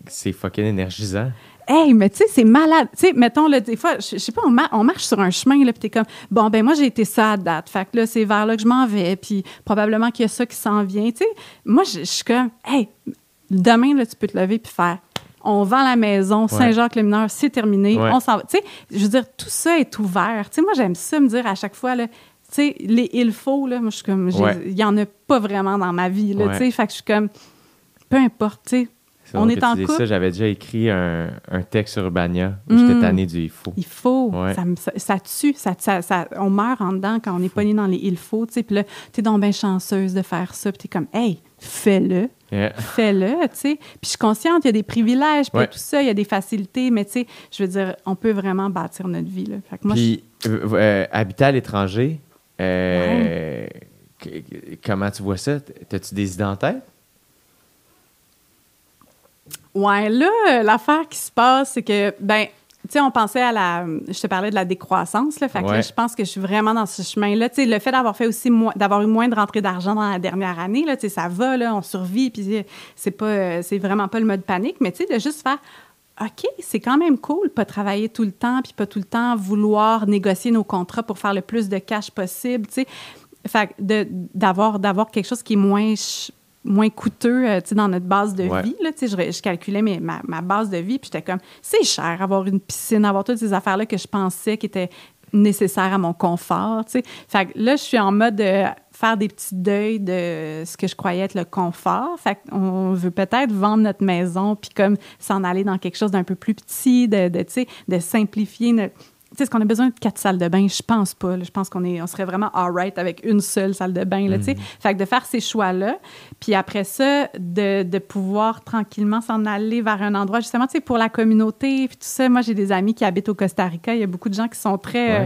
c'est fucking énergisant. Hey, mais tu sais, c'est malade. Tu sais, mettons, là, des fois, je sais pas, on, ma- on marche sur un chemin, là, puis t'es comme, bon, ben moi, j'ai été ça à date. Fait que là, c'est vers là que je m'en vais, puis probablement qu'il y a ça qui s'en vient. Tu sais, moi, je je suis comme, hey, demain, là, tu peux te lever puis faire. On vend la maison, Saint-Jacques-le-Mineur, c'est terminé, on s'en va. Tu sais, je veux dire, tout ça est ouvert. Tu sais, moi, j'aime ça me dire à chaque fois, là, tu sais, les il faut, là, moi, je suis comme, j'ai- Ouais. il y en a pas vraiment dans ma vie, là, Ouais. tu sais. Fait que je suis comme, peu importe, tu sais. On est en couple. ça, j'avais déjà écrit un, un texte sur Urbania où j'étais Mm. tanné du il faut. Il faut. Ouais. Ça, me- ça, ça tue. Ça, ça- ça- on meurt en dedans quand on est pogné dans les il faut. tu sais. Puis là, t'es donc bien chanceuse de faire ça. Puis t'es comme, hey, fais-le. Yeah. Fais-le. tu sais. Puis je suis consciente, il y a des privilèges, puis Ouais. tout ça, il y a des facilités. Mais tu sais, je veux dire, on peut vraiment bâtir notre vie. Là. Fait que moi, Puis, euh, euh, habiter à l'étranger, euh, comment tu vois ça? T'as-tu des idées en tête? ouais, là, l'affaire qui se passe, c'est que, ben, tu sais, on pensait à la. Je te parlais de la décroissance, là. Fait que là, je pense que je suis vraiment dans ce chemin-là. Tu sais, le fait d'avoir fait aussi moins, d'avoir eu moins de rentrées d'argent dans la dernière année, là, tu sais, ça va, là, on survit, puis c'est pas, euh, c'est vraiment pas le mode panique, mais tu sais, de juste faire. OK, c'est quand même cool, pas travailler tout le temps, puis pas tout le temps vouloir négocier nos contrats pour faire le plus de cash possible, tu sais. Fait d'avoir, d'avoir quelque chose qui est moins, moins coûteux, euh, dans notre base de Ouais. vie, là, je, je calculais mes- ma, ma base de vie, puis j'étais comme, c'est cher avoir une piscine, avoir toutes ces affaires-là que je pensais qui étaient nécessaires à mon confort. Fait que là, je suis en mode de faire des petits deuils de ce que je croyais être le confort. Fait qu'on veut peut-être vendre notre maison puis comme s'en aller dans quelque chose d'un peu plus petit, de, de, de simplifier notre... Tu sais, est-ce qu'on a besoin de quatre salles de bain? Je pense pas. là. Je pense qu'on est, on serait vraiment all right avec une seule salle de bain. Là, tu sais. Fait que de faire ces choix-là, puis après ça, de, de pouvoir tranquillement s'en aller vers un endroit, justement, tu sais, pour la communauté, puis tout ça. Moi, j'ai des amis qui habitent au Costa Rica. Il y a beaucoup de gens qui sont très... Ouais. euh,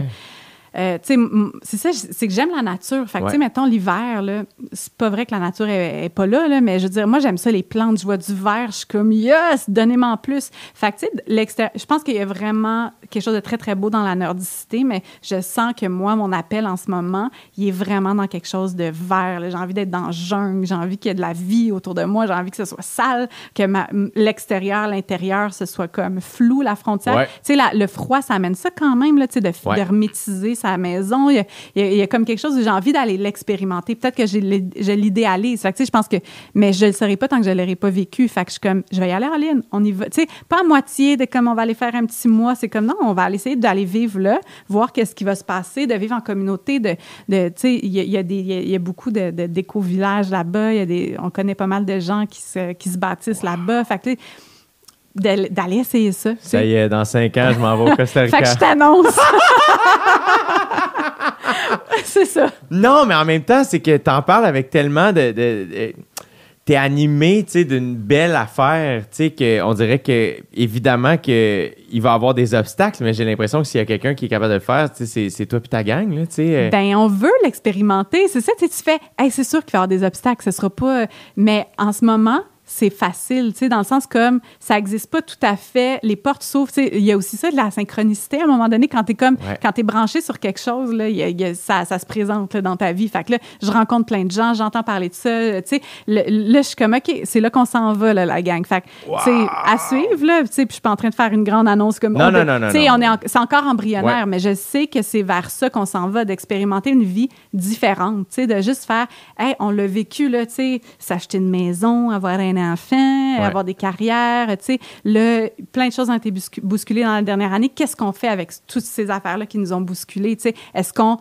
m- c'est ça, c'est que j'aime la nature. Fait que, tu sais, mettons, l'hiver, là, c'est pas vrai que la nature est, est pas là, là, mais je veux dire, moi, j'aime ça, les plantes. Je vois du vert, je suis comme, yes, donnez-moi en plus. Fait que, tu sais, l'extérieur, je pense qu'il y a vraiment quelque chose de très, très beau dans la nordicité, mais je sens que moi, mon appel en ce moment, il est vraiment dans quelque chose de vert. J'ai envie d'être dans le jungle, j'ai envie qu'il y ait de la vie autour de moi, j'ai envie que ce soit sale, que l'extérieur, l'intérieur, ce soit comme flou, la frontière. Ouais. Tu sais, la- le froid, ça amène ça quand même, là, tu sais, de, Ouais. de hermétiser sa maison. Il y a, il y a- il y a comme quelque chose où j'ai envie d'aller l'expérimenter. Peut-être que je l'idéalise. Fait que, tu sais, je pense que, mais je le saurais pas tant que je l'aurais pas vécu. Fait que je suis comme, je vais y aller en ligne. On y va. Tu sais, pas à moitié de comme on va aller faire un petit mois. C'est comme, non, on va aller essayer d'aller vivre là, voir qu'est-ce qui va se passer, de vivre en communauté, de, de tu sais, il y a, il y a des, il y a- beaucoup de, de- d'éco-villages là-bas. Il y a des, on connaît pas mal de gens qui se, qui se bâtissent là-bas. Fait que, tu sais, d'aller essayer ça. Ça y est, dans cinq ans, je m'en vais au Costa Fait Rica. que je t'annonce. c'est ça. Non, mais en même temps, c'est que t'en parles avec tellement de. de- de- T'es animé, tu sais, d'une belle affaire, tu sais, qu'on dirait que, évidemment, que il va y avoir des obstacles, mais j'ai l'impression que s'il y a quelqu'un qui est capable de le faire, tu sais, c'est- toi puis ta gang, là, tu sais. euh, Ben, on veut l'expérimenter. C'est ça, tu fais, hey, c'est sûr qu'il va y avoir des obstacles, ce sera pas. Mais en ce moment, c'est facile, tu sais, dans le sens comme ça n'existe pas tout à fait, les portes s'ouvrent, tu sais, il y a aussi ça de la synchronicité à un moment donné quand tu es comme Ouais. quand tu es branché sur quelque chose là, y a- y a- ça, ça se présente là, dans ta vie. Fait que là, je rencontre plein de gens, j'entends parler de ça, tu sais, là je suis comme OK, c'est là qu'on s'en va là, la gang. Fait que tu sais, à suivre là, tu sais, puis je suis pas en train de faire une grande annonce comme Non, on non, de- non, non, tu sais, non. on est en- c'est encore embryonnaire, Ouais. mais je sais que c'est vers ça qu'on s'en va, d'expérimenter une vie différente, tu sais, de juste faire, hey, on l'a vécu, là, tu sais, s'acheter une maison, avoir un enfant, Ouais. avoir des carrières, tu sais, plein de choses ont été bouscu- bousculées dans la dernière année. Qu'est-ce qu'on fait avec toutes ces affaires-là qui nous ont bousculés, tu sais? Est-ce qu'on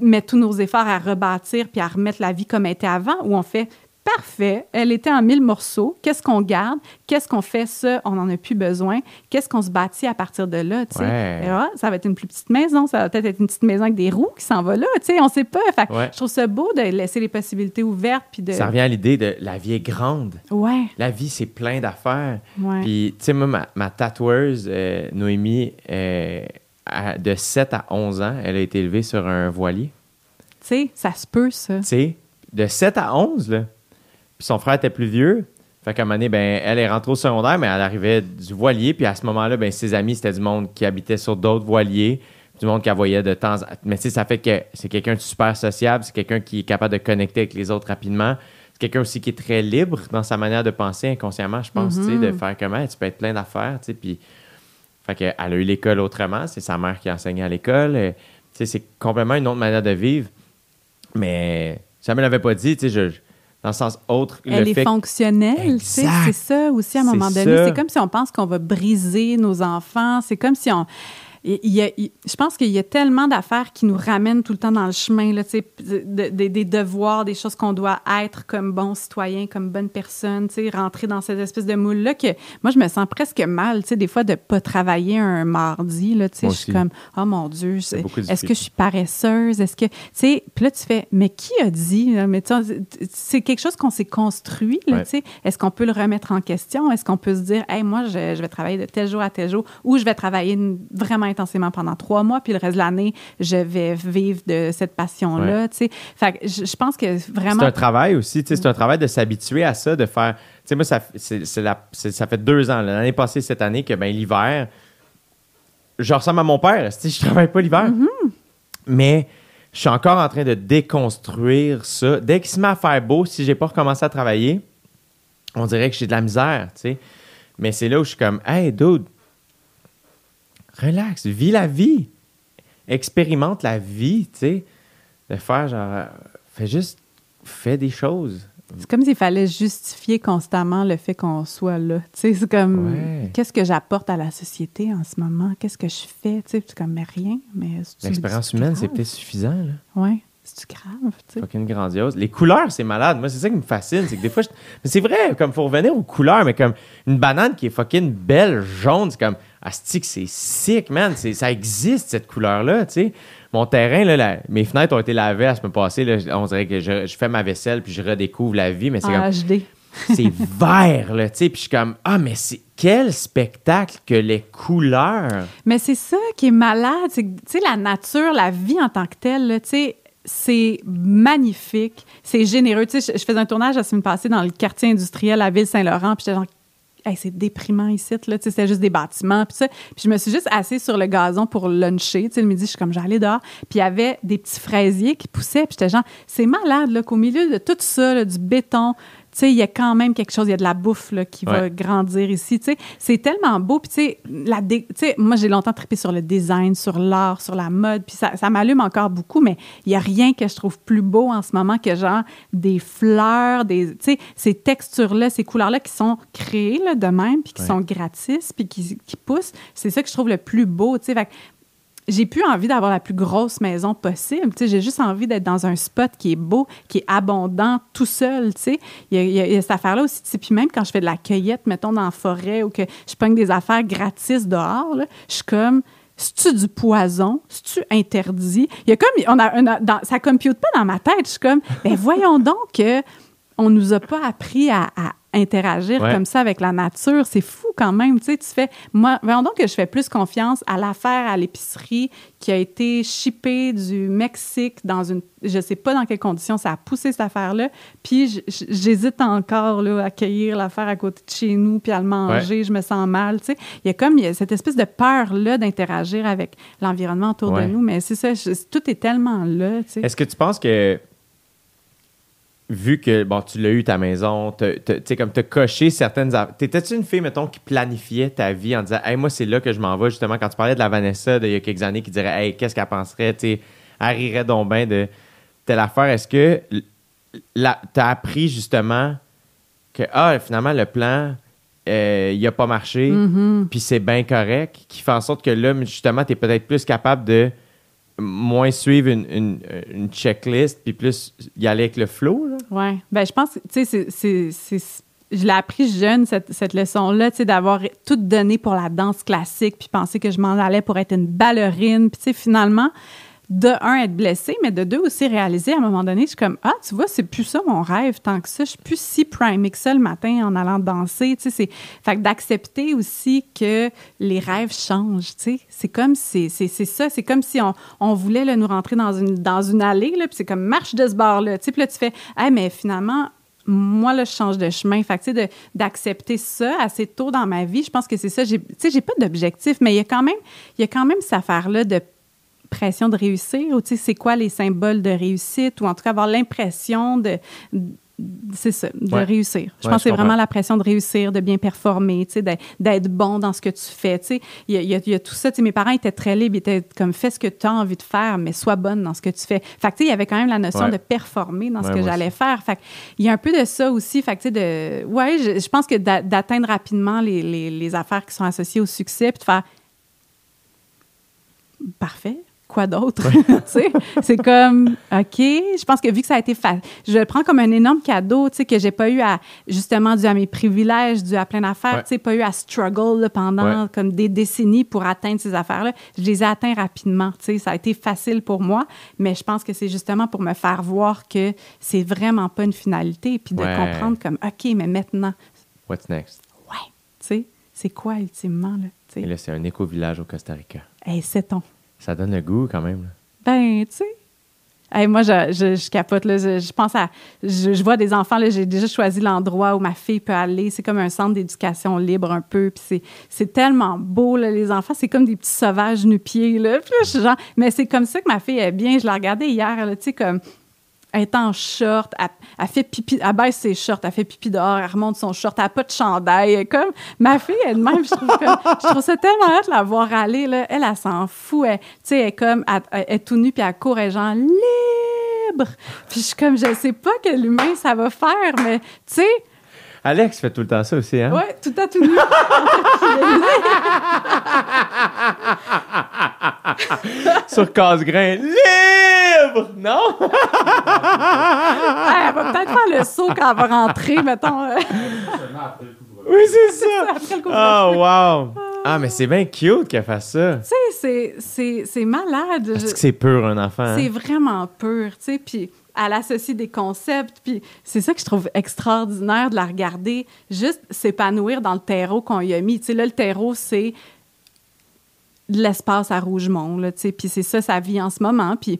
met tous nos efforts à rebâtir puis à remettre la vie comme elle était avant ou on fait Parfait, elle était en mille morceaux. Qu'est-ce qu'on garde? Qu'est-ce qu'on fait? Ça, on n'en a plus besoin. Qu'est-ce qu'on se bâtit à partir de là? Ouais. Et ah, ça va être une plus petite maison, ça va peut-être être une petite maison avec des roues qui s'en va là. On sait pas. Fait Ouais. Je trouve ça beau de laisser les possibilités ouvertes. Puis de... Ça revient à l'idée de la vie est grande. Ouais, La vie, c'est plein d'affaires. ouais. Puis, tu sais, moi, ma, ma tatoueuse, euh, Noémie, euh, à- de 7 à 11 ans, elle a été élevée sur un voilier. Tu sais, ça se peut, ça. Tu sais, de 7 à 11, là. Puis son frère était plus vieux. Fait qu'à un moment donné, ben, elle est rentrée au secondaire, mais elle arrivait du voilier. Puis à ce moment-là, ben, ses amis, c'était du monde qui habitait sur d'autres voiliers. Du monde qu'elle voyait de temps en Mais tu sais, ça fait que c'est quelqu'un de super sociable. C'est quelqu'un qui est capable de connecter avec les autres rapidement. C'est quelqu'un aussi qui est très libre dans sa manière de penser inconsciemment, je pense, tu sais, de faire comment tu peux être plein d'affaires, tu sais. Puis Fait qu'elle a eu l'école autrement. C'est sa mère qui a enseigné à l'école. Euh, tu sais, c'est complètement une autre manière de vivre. Mais ça me l'avait pas dit, tu sais, je- dans le sens autre. Elle le est fait fonctionnelle, c'est ça aussi à un moment donné. C'est comme si on pense qu'on va briser nos enfants. C'est comme si on... il- y a- il- je pense qu'il y a tellement d'affaires qui nous ramènent tout le temps dans le chemin, là, de- de- des devoirs, des choses qu'on doit être comme bon citoyen, comme bonne personne, rentrer dans cette espèce de moule-là que moi, je me sens presque mal, des fois, de pas travailler un mardi, là, je suis comme, oh mon Dieu, est-ce que je suis paresseuse? Est-ce que, tu sais, puis là, tu fais, mais qui a dit? là? Mais c'est quelque chose qu'on s'est construit, Ouais. Est-ce qu'on peut le remettre en question? Est-ce qu'on peut se dire, hey, moi, je, je vais travailler de tel jour à tel jour ou je vais travailler vraiment intensément pendant trois mois, puis le reste de l'année, je vais vivre de cette passion-là, tu sais. Fait que je, je pense que vraiment. C'est un travail aussi, c'est un travail de s'habituer à ça, de faire. Tu sais, moi, ça, la- ça fait deux ans, l'année passée, cette année, que ben, l'hiver, je ressemble à mon père, je travaille pas l'hiver. Mais je suis encore en train de déconstruire ça. Dès qu'il se met à faire beau, si j'ai pas recommencé à travailler, on dirait que j'ai de la misère, tu sais. Mais c'est là où je suis comme, hey, dude, relax, vis la vie. Expérimente la vie, tu sais. De faire genre, fais juste, fais des choses. C'est comme s'il fallait justifier constamment le fait qu'on soit là. Tu sais, c'est comme, Ouais. qu'est-ce que j'apporte à la société en ce moment? Qu'est-ce que je fais? Tu sais, c'est comme, mais rien. Mais L'expérience humaine, c'est peut-être suffisant, là. Ouais. C'est-tu grave? Tu sais? Fucking grandiose. Les couleurs, c'est malade. Moi, c'est ça qui me fascine. C'est que des fois, je- mais c'est vrai, comme faut revenir aux couleurs, mais comme une banane qui est fucking belle, jaune, c'est comme, astique, c'est sick, man. C'est- Ça existe, cette couleur-là, tu sais. Mon terrain, là, la- mes fenêtres ont été lavées à ce moment passé. Là, on dirait que je, je fais ma vaisselle puis je redécouvre la vie, mais c'est comme, c'est vert, là, tu sais. Puis je suis comme, ah, mais c'est quel spectacle que les couleurs. Mais c'est ça qui est malade. Tu sais, la nature, la vie en tant que telle, tu sais, c'est magnifique, c'est généreux. Tu sais, je, je faisais un tournage la semaine passée dans le quartier industriel à Ville-Saint-Laurent, puis j'étais genre, Hey, c'est déprimant ici, là. Tu sais, c'était juste des bâtiments, puis ça. Puis je me suis juste assise sur le gazon pour luncher. Tu sais, le midi, je suis comme, j'allais dehors. Puis il y avait des petits fraisiers qui poussaient, puis j'étais genre, c'est malade, là, qu'au milieu de tout ça, du béton, tu sais, il y a quand même quelque chose, il y a de la bouffe là, qui va grandir ici. Tu sais, c'est tellement beau. Puis, tu sais, la dé- tu sais, moi, j'ai longtemps trippé sur le design, sur l'art, sur la mode. Puis, ça, ça m'allume encore beaucoup, mais il n'y a rien que je trouve plus beau en ce moment que, genre, des fleurs, des, tu sais, ces textures-là, ces couleurs-là qui sont créées là, de même, puis qui Ouais. sont gratis, puis qui, qui poussent. C'est ça que je trouve le plus beau. Tu sais, j'ai plus envie d'avoir la plus grosse maison possible. J'ai juste envie d'être dans un spot qui est beau, qui est abondant, tout seul. Il y a, y cette affaire-là aussi. Tu sais, Puis même quand je fais de la cueillette, mettons dans la forêt ou que je pogne des affaires gratis dehors, je suis comme. C'est-tu du poison? C'est-tu interdit? Il y a comme. On a, on ça compute pas dans ma tête. Je suis comme. Ben voyons donc que on nous a pas appris à, à interagir Ouais. comme ça avec la nature. C'est fou quand même. Tu sais, tu fais. Moi, voyons donc que je fais plus confiance à l'affaire à l'épicerie qui a été shippée du Mexique dans une. Je sais pas dans quelles conditions ça a poussé cette affaire-là. Puis j'hésite encore là, à cueillir l'affaire à côté de chez nous puis à le manger. Je me sens mal. Tu sais, il y a comme il y a cette espèce de peur-là d'interagir avec l'environnement autour Ouais. de nous. Mais c'est ça, je- tout est tellement là. Tu sais. Est-ce que tu penses que, vu que, bon, tu l'as eu ta maison, t'as- t'as- tu sais, comme tu as coché certaines. T'étais-tu une fille, mettons, qui planifiait ta vie en disant, hey, moi, c'est là que je m'en vais, justement, quand tu parlais de la Vanessa d'il y a quelques années qui dirait, hey, qu'est-ce qu'elle penserait, tu sais, elle rirait donc bien de telle affaire. Est-ce que tu as appris, justement, que, ah, finalement, le plan, euh, il a pas marché, Mm-hmm. puis c'est bien correct, qui fait en sorte que là, justement, tu es peut-être plus capable de moins suivre une, une, une checklist, puis plus y aller avec le flow. Oui. Ben, je pense, que, tu sais, c'est- je l'ai appris jeune, cette, cette leçon-là, tu sais, d'avoir tout donné pour la danse classique, puis penser que je m'en allais pour être une ballerine. Puis, tu sais, finalement, de un, être blessée, mais de deux, aussi réaliser à un moment donné, je suis comme, ah, tu vois, c'est plus ça mon rêve tant que ça. Je suis plus si primée que ça le matin en allant danser. Tu sais, c'est. D'accepter aussi que les rêves changent, tu sais. C'est comme si, c'est c'est ça, c'est comme si on, on voulait là, nous rentrer dans une, dans une allée, là, puis c'est comme marche de ce bord-là. Tu sais, puis là, tu fais, ah, mais finalement, moi, là, je change de chemin. Fait que, d'accepter ça assez tôt dans ma vie, je pense que c'est ça. Tu sais, j'ai pas d'objectif, mais il y a quand même, il y a quand même cette affaire-là de pression de réussir, ou tu sais, c'est quoi les symboles de réussite, ou en tout cas avoir l'impression de c'est ça, de Ouais. réussir. Je Ouais, pense que c'est vraiment la pression de réussir, de bien performer, tu sais, d'être- bon dans ce que tu fais. Il y y y a tout ça. tu sais, Mes parents étaient très libres, ils étaient comme fais ce que tu as envie de faire, mais sois bonne dans ce que tu fais. Fait il y avait quand même la notion Ouais. de performer dans ce que j'allais faire. Fait il y a un peu de ça aussi. Fait de, ouais, je, je pense que d'a- d'atteindre rapidement les, les- les affaires qui sont associées au succès, puis de faire parfait. Quoi d'autre? Tu sais, c'est comme, OK, je pense que vu que ça a été facile, je le prends comme un énorme cadeau, tu sais, que j'ai pas eu à, justement, dû à mes privilèges, dû à plein d'affaires, Ouais. tu sais, pas eu à struggle là, pendant Ouais. comme des décennies pour atteindre ces affaires-là. Je les ai atteints rapidement, tu sais, ça a été facile pour moi, mais je pense que c'est justement pour me faire voir que c'est vraiment pas une finalité, puis de Ouais. comprendre comme, OK, mais maintenant, What's next? ouais, tu sais, c'est quoi ultimement, là, Et là, c'est un éco-village au Costa Rica. Hey, sait-on? Ça donne le goût quand même. Ben, tu sais. Moi, je, capote. Là. Je, pense à. Je, vois des enfants. J'ai déjà choisi l'endroit où ma fille peut aller. C'est comme un centre d'éducation libre un peu. Puis c'est, tellement beau, là, les enfants. C'est comme des petits sauvages nu-pieds. Puis genre. Mais c'est comme ça que ma fille est bien. Je la regardais hier. Tu sais, comme. Elle est en short, elle, elle fait pipi, elle baisse ses shorts, elle fait pipi dehors, elle remonte son short, elle n'a pas de chandail. Elle est Comme ma fille elle-même, je je trouve ça tellement hâte de la voir aller. Là. Elle, elle s'en fout. Elle, tu sais, elle est comme, elle, elle est tout nue, puis elle court, elle est genre libre. Puis je suis comme, je sais pas quel humain ça va faire, mais tu sais, Alex fait tout le temps ça aussi, hein? ouais, tout à tout nu. Sur casse-grain. Libre! Non? elle va peut-être faire le saut quand elle va rentrer, mettons. Oui, c'est ça. après le couvre-feu. Oh, wow! Ah, mais c'est bien cute qu'elle fasse ça. Tu sais, c'est- c'est c'est malade. Est-ce Je- que c'est pur, un enfant? hein? C'est vraiment pur, tu sais, puis elle associe des concepts, puis c'est ça que je trouve extraordinaire de la regarder, juste s'épanouir dans le terreau qu'on y a mis. Tu sais, là, le terreau, c'est l'espace à Rougemont, là, tu sais, puis c'est ça sa vie en ce moment, puis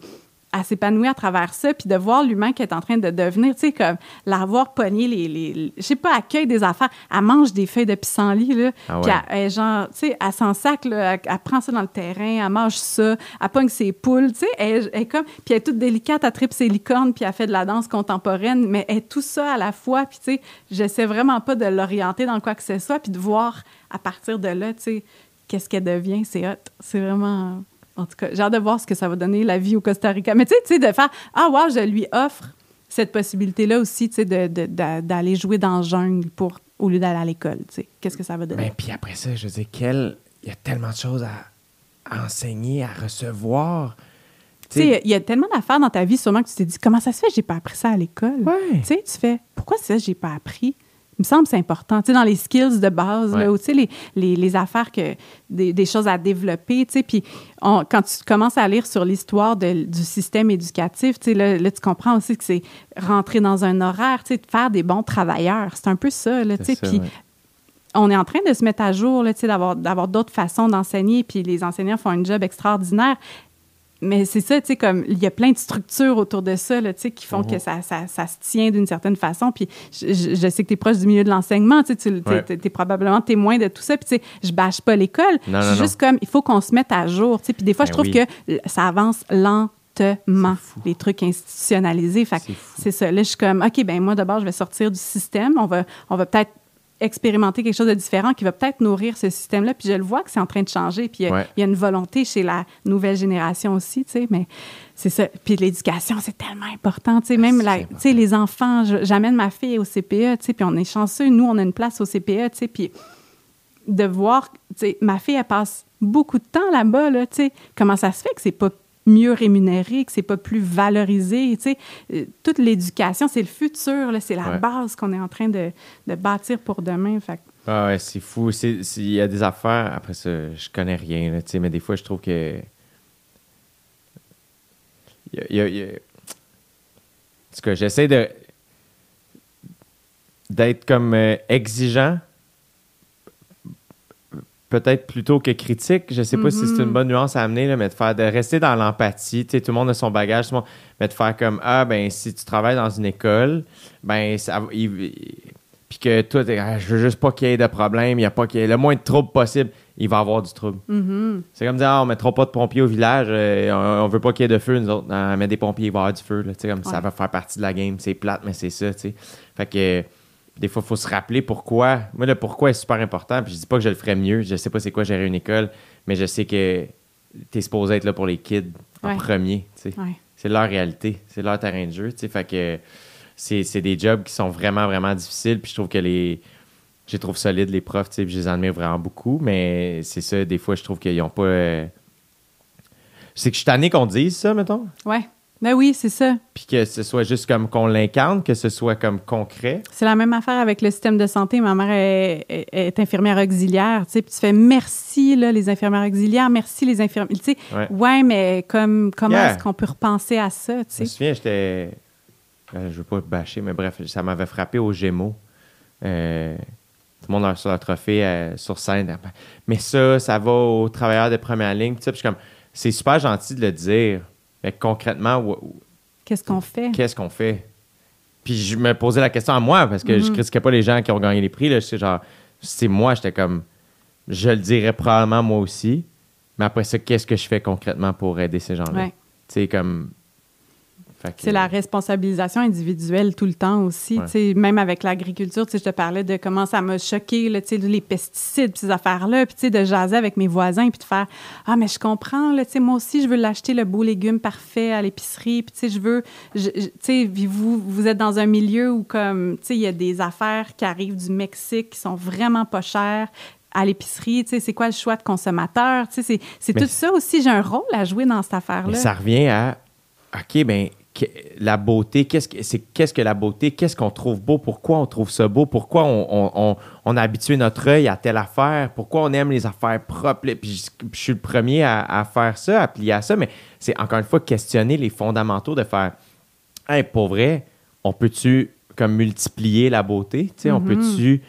à s'épanouir à travers ça, puis de voir l'humain qui est en train de devenir, tu sais, comme l'avoir pogné les, les, les- je sais pas, accueil des affaires, elle mange des feuilles de pissenlit, là, Ah puis elle, elle, genre, tu sais, elle s'en sac, là, elle, elle prend ça dans le terrain, elle mange ça, elle pogne ses poules, tu sais, elle, elle est comme, puis elle est toute délicate, elle tripe ses licornes, puis elle fait de la danse contemporaine, mais elle est tout ça à la fois, puis tu sais, j'essaie vraiment pas de l'orienter dans quoi que ce soit, puis de voir à partir de là, tu sais, qu'est-ce qu'elle devient, c'est hot, c'est vraiment... En tout cas, j'ai hâte de voir ce que ça va donner la vie au Costa Rica. Mais tu sais, tu sais, de faire Ah, wow, je lui offre cette possibilité-là aussi, tu sais, de- de- d'aller jouer dans la jungle pour, au lieu d'aller à l'école, tu sais. Qu'est-ce que ça va donner? Ben, puis après ça, je veux dire, quel... il y a tellement de choses à, à enseigner, à recevoir. Tu sais, il y a tellement d'affaires dans ta vie, sûrement que tu t'es dit Comment ça se fait que j'ai pas appris ça à l'école? Ouais. Tu sais, tu fais Pourquoi ça, j'ai pas appris? Me semble c'est important. Tu sais, dans les skills de base, Ouais. là, ou tu sais, les, les, les affaires, que, des, des choses à développer, tu sais, puis on- quand tu commences à lire sur l'histoire du système éducatif, tu sais, là, là, tu comprends aussi que c'est rentrer dans un horaire, tu sais, de faire des bons travailleurs. C'est un peu ça, là, tu sais, ça, puis ouais. on est en train de se mettre à jour, d'avoir d'autres façons d'enseigner, puis les enseignants font un job extraordinaire. Mais c'est ça, tu sais, comme il y a plein de structures autour de ça, là, tu sais, qui font Mhm. que ça, ça, ça se tient d'une certaine façon. Puis je, je- je sais que tu es proche du milieu de l'enseignement, tu sais, tu Ouais. es, probablement témoin de tout ça. Puis tu sais, je bâche pas l'école. Je suis juste comme, il faut qu'on se mette à jour, tu sais. Puis des fois, je Ben trouve oui. que ça avance lentement, C'est les trucs institutionnalisés. Fait C'est c'est ça. Là, je suis comme, OK, ben moi, d'abord, je vais sortir du système. On va, on va peut-être expérimenter quelque chose de différent qui va peut-être nourrir ce système-là. Puis je le vois que c'est en train de changer. Puis il y a- Ouais. il y a une volonté chez la nouvelle génération aussi, tu sais. Mais c'est ça. Puis l'éducation, c'est tellement important. Tu sais, même la, important. tu sais, les enfants, j'amène ma fille au CPE, tu sais, puis on est chanceux. Nous, on a une place au CPE, tu sais. Puis de voir, tu sais, ma fille, elle passe beaucoup de temps là-bas, là, tu sais. Comment ça se fait que c'est pas mieux rémunéré, que c'est pas plus valorisé, tu sais. Euh, Toute l'éducation, c'est le futur, là, c'est la Ouais. base qu'on est en train de, de bâtir pour demain. Fait Ah ouais, c'est fou. Il y a des affaires, après ça, je connais rien, là, tu sais, mais des fois, je trouve que. Y a- y a- y a- En tout cas, j'essaie de. d'être comme euh, exigeant, peut-être plutôt que critique. Je sais pas si c'est une bonne nuance à amener, là, mais de faire de rester dans l'empathie. Tu sais, tout le monde a son bagage, tout le monde- mais de faire comme ah ben si tu travailles dans une école, ben ça, il- puis que toi, Ah, je veux juste pas qu'il y ait de problème, il y a pas qu'il y ait le moins de trouble possible, il va avoir du trouble. Mhm. C'est comme dire, ah, on mettra pas de pompiers au village, euh, on, on veut pas qu'il y ait de feu, nous autres. Ah, met des pompiers, il va y avoir du feu. Là, Tu sais, comme ça va faire partie de la game. C'est plate, mais c'est ça. tu sais. Fait que des fois, il faut se rappeler pourquoi. Moi, le pourquoi est super important. Puis je dis pas que je le ferais mieux. Je sais pas c'est quoi gérer une école, mais je sais que tu es supposé être là pour les kids en Ouais. premier. Ouais. C'est leur réalité, c'est leur terrain de jeu. Fait que c'est des jobs qui sont vraiment, vraiment difficiles. Puis je trouve que les. Je les trouve solides, les profs, puis je les admire vraiment beaucoup, mais c'est ça, des fois, je trouve qu'ils n'ont pas. euh, C'est que je suis tanné qu'on dise ça, mettons, Ouais. Ben oui, c'est ça. puis que ce soit juste comme qu'on l'incarne, que ce soit comme concret. C'est la même affaire avec le système de santé. Ma mère est, est- est infirmière auxiliaire, tu sais, puis tu fais merci, là, les infirmières auxiliaires, merci, les infirmières. Tu sais, Ouais. ouais, mais comme, comment Yeah. est-ce qu'on peut repenser à ça, tu Je me sais? souviens, j'étais. euh, je veux pas bâcher, mais bref, ça m'avait frappé aux Gémeaux. Euh, tout le monde a sur leur trophée euh, sur scène. Mais ça, ça va aux travailleurs de première ligne. Puis je suis comme, c'est super gentil de le dire. Mais concrètement, Qu'est-ce qu'on fait? qu'est-ce qu'on fait? Puis je me posais la question à moi parce que je Mhm. critiquais pas les gens qui ont gagné les prix. Là. C'est genre, c'est moi, j'étais comme, je le dirais probablement moi aussi. Mais après ça, qu'est-ce que je fais concrètement pour aider ces gens-là? Ouais. Tu sais, comme. C'est la responsabilisation individuelle tout le temps aussi. Ouais. Même avec l'agriculture, je te parlais de comment ça m'a choqué, les pesticides, ces affaires-là, puis de jaser avec mes voisins, puis de faire Ah, mais je comprends, là, moi aussi, je veux l'acheter le beau légume parfait à l'épicerie, puis je veux. je- je- vous, vous êtes dans un milieu où, comme, il y a des affaires qui arrivent du Mexique qui sont vraiment pas chères à l'épicerie, tu sais, c'est quoi le choix de consommateur, tu sais, c'est- tout ça aussi, j'ai un rôle à jouer dans cette affaire-là. ça revient à OK, ben la beauté, qu'est-ce que c'est qu'est-ce que la beauté, qu'est-ce qu'on trouve beau, pourquoi on trouve ça beau, pourquoi on, on- on- on a habitué notre œil à telle affaire, pourquoi on aime les affaires propres? Puis je, je suis le premier à, à faire ça, à plier à ça, mais c'est encore une fois questionner les fondamentaux de faire Hey, pour vrai, on peut-tu comme multiplier la beauté? Tu sais, On Mhm. peut-tu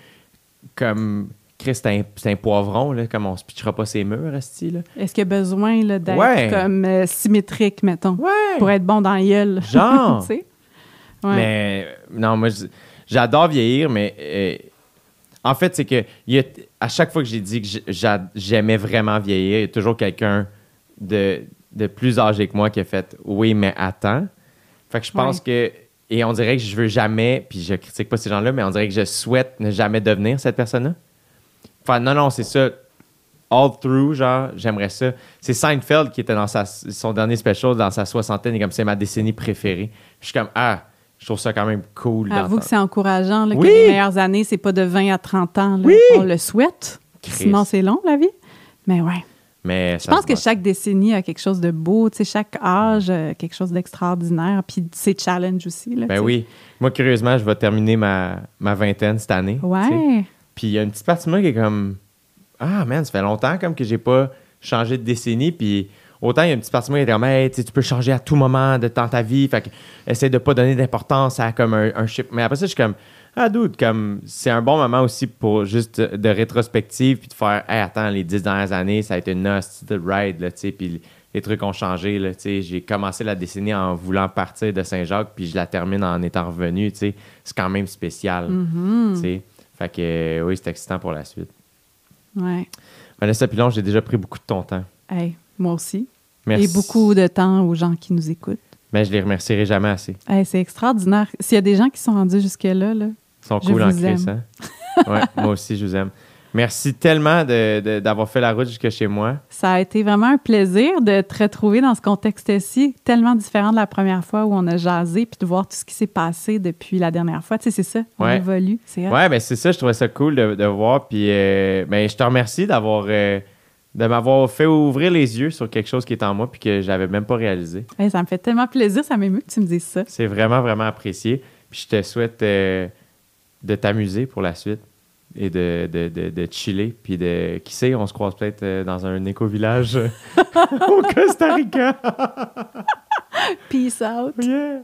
comme Chris, c'est un, poivron, là, comme on se pitchera pas ses murs. Est-ce qu'il y a besoin d'être Ouais. comme euh, symétrique, mettons, Ouais! pour être bon dans la gueule? Genre. Ouais. Mais non, moi, j'adore vieillir, mais euh, en fait, c'est que y a- à chaque fois que j'ai dit que j'aimais vraiment vieillir, il y a toujours quelqu'un de, de plus âgé que moi qui a fait oui, mais attends. Fait que je pense que. Et on dirait que je veux jamais, puis je critique pas ces gens-là, mais on dirait que je souhaite ne jamais devenir cette personne-là. Enfin, non, non, c'est ça. All through, genre, j'aimerais ça. C'est Seinfeld qui était dans sa, son dernier special, dans sa soixantaine, et comme c'est ma décennie préférée. Je suis comme, ah, je trouve ça quand même cool. Avoue que c'est encourageant là, Oui! que les meilleures années, c'est pas de 20 à 30 ans. là. Oui! On le souhaite. Christ. Sinon, c'est long, la vie. Mais ouais. Mais Je pense que chaque décennie a quelque chose de beau, tu sais, chaque âge a quelque chose d'extraordinaire, puis c'est challenge aussi. Là, Ben oui. Moi, curieusement, je vais terminer ma, ma vingtaine cette année. Ouais. Puis il y a une petite partie de moi qui est comme Ah, man, ça fait longtemps comme que j'ai pas changé de décennie. Puis autant il y a une petite partie de moi qui est comme Hey, tu peux changer à tout moment de dans ta vie. Fait que essaie de pas donner d'importance à comme un, un chip. Mais après ça, je suis comme Ah, dude, comme c'est un bon moment aussi pour juste de, rétrospective. Puis de faire Hey, attends, les dix dernières années, ça a été une hostie de ride, là, tu sais. Puis les trucs ont changé, là, tu sais. J'ai commencé la décennie en voulant partir de Saint-Jacques, puis je la termine en étant revenu, tu sais. C'est quand même spécial, Mhm. tu sais. Fait que euh, oui, c'est excitant pour la suite. Ouais. Vanessa Pilon, j'ai déjà pris beaucoup de ton temps. Hey, moi aussi. Merci. Et beaucoup de temps aux gens qui nous écoutent. Mais je les remercierai jamais assez. Hey, c'est extraordinaire. S'il y a des gens qui sont rendus jusque-là, là, Ils sont Je cool en Chris, hein? Ouais, moi aussi, je vous aime. Merci tellement d'avoir fait la route jusque chez moi. ça a été vraiment un plaisir de te retrouver dans ce contexte-ci, tellement différent de la première fois où on a jasé, puis de voir tout ce qui s'est passé depuis la dernière fois. Tu sais, c'est ça, on Ouais. évolue. C'est. Ouais, ben c'est ça, je trouvais ça cool de, de voir. Puis euh, ben, je te remercie d'avoir euh, de m'avoir fait ouvrir les yeux sur quelque chose qui est en moi puis que j'avais même pas réalisé. Ça me fait tellement plaisir, ça m'émeut que tu me dises ça. C'est vraiment, vraiment apprécié. Puis je te souhaite euh, de t'amuser pour la suite et de, de, de, de chiller. Puis de, qui sait, on se croise peut-être euh, dans un éco-village au Costa Rica. Peace out. Yeah.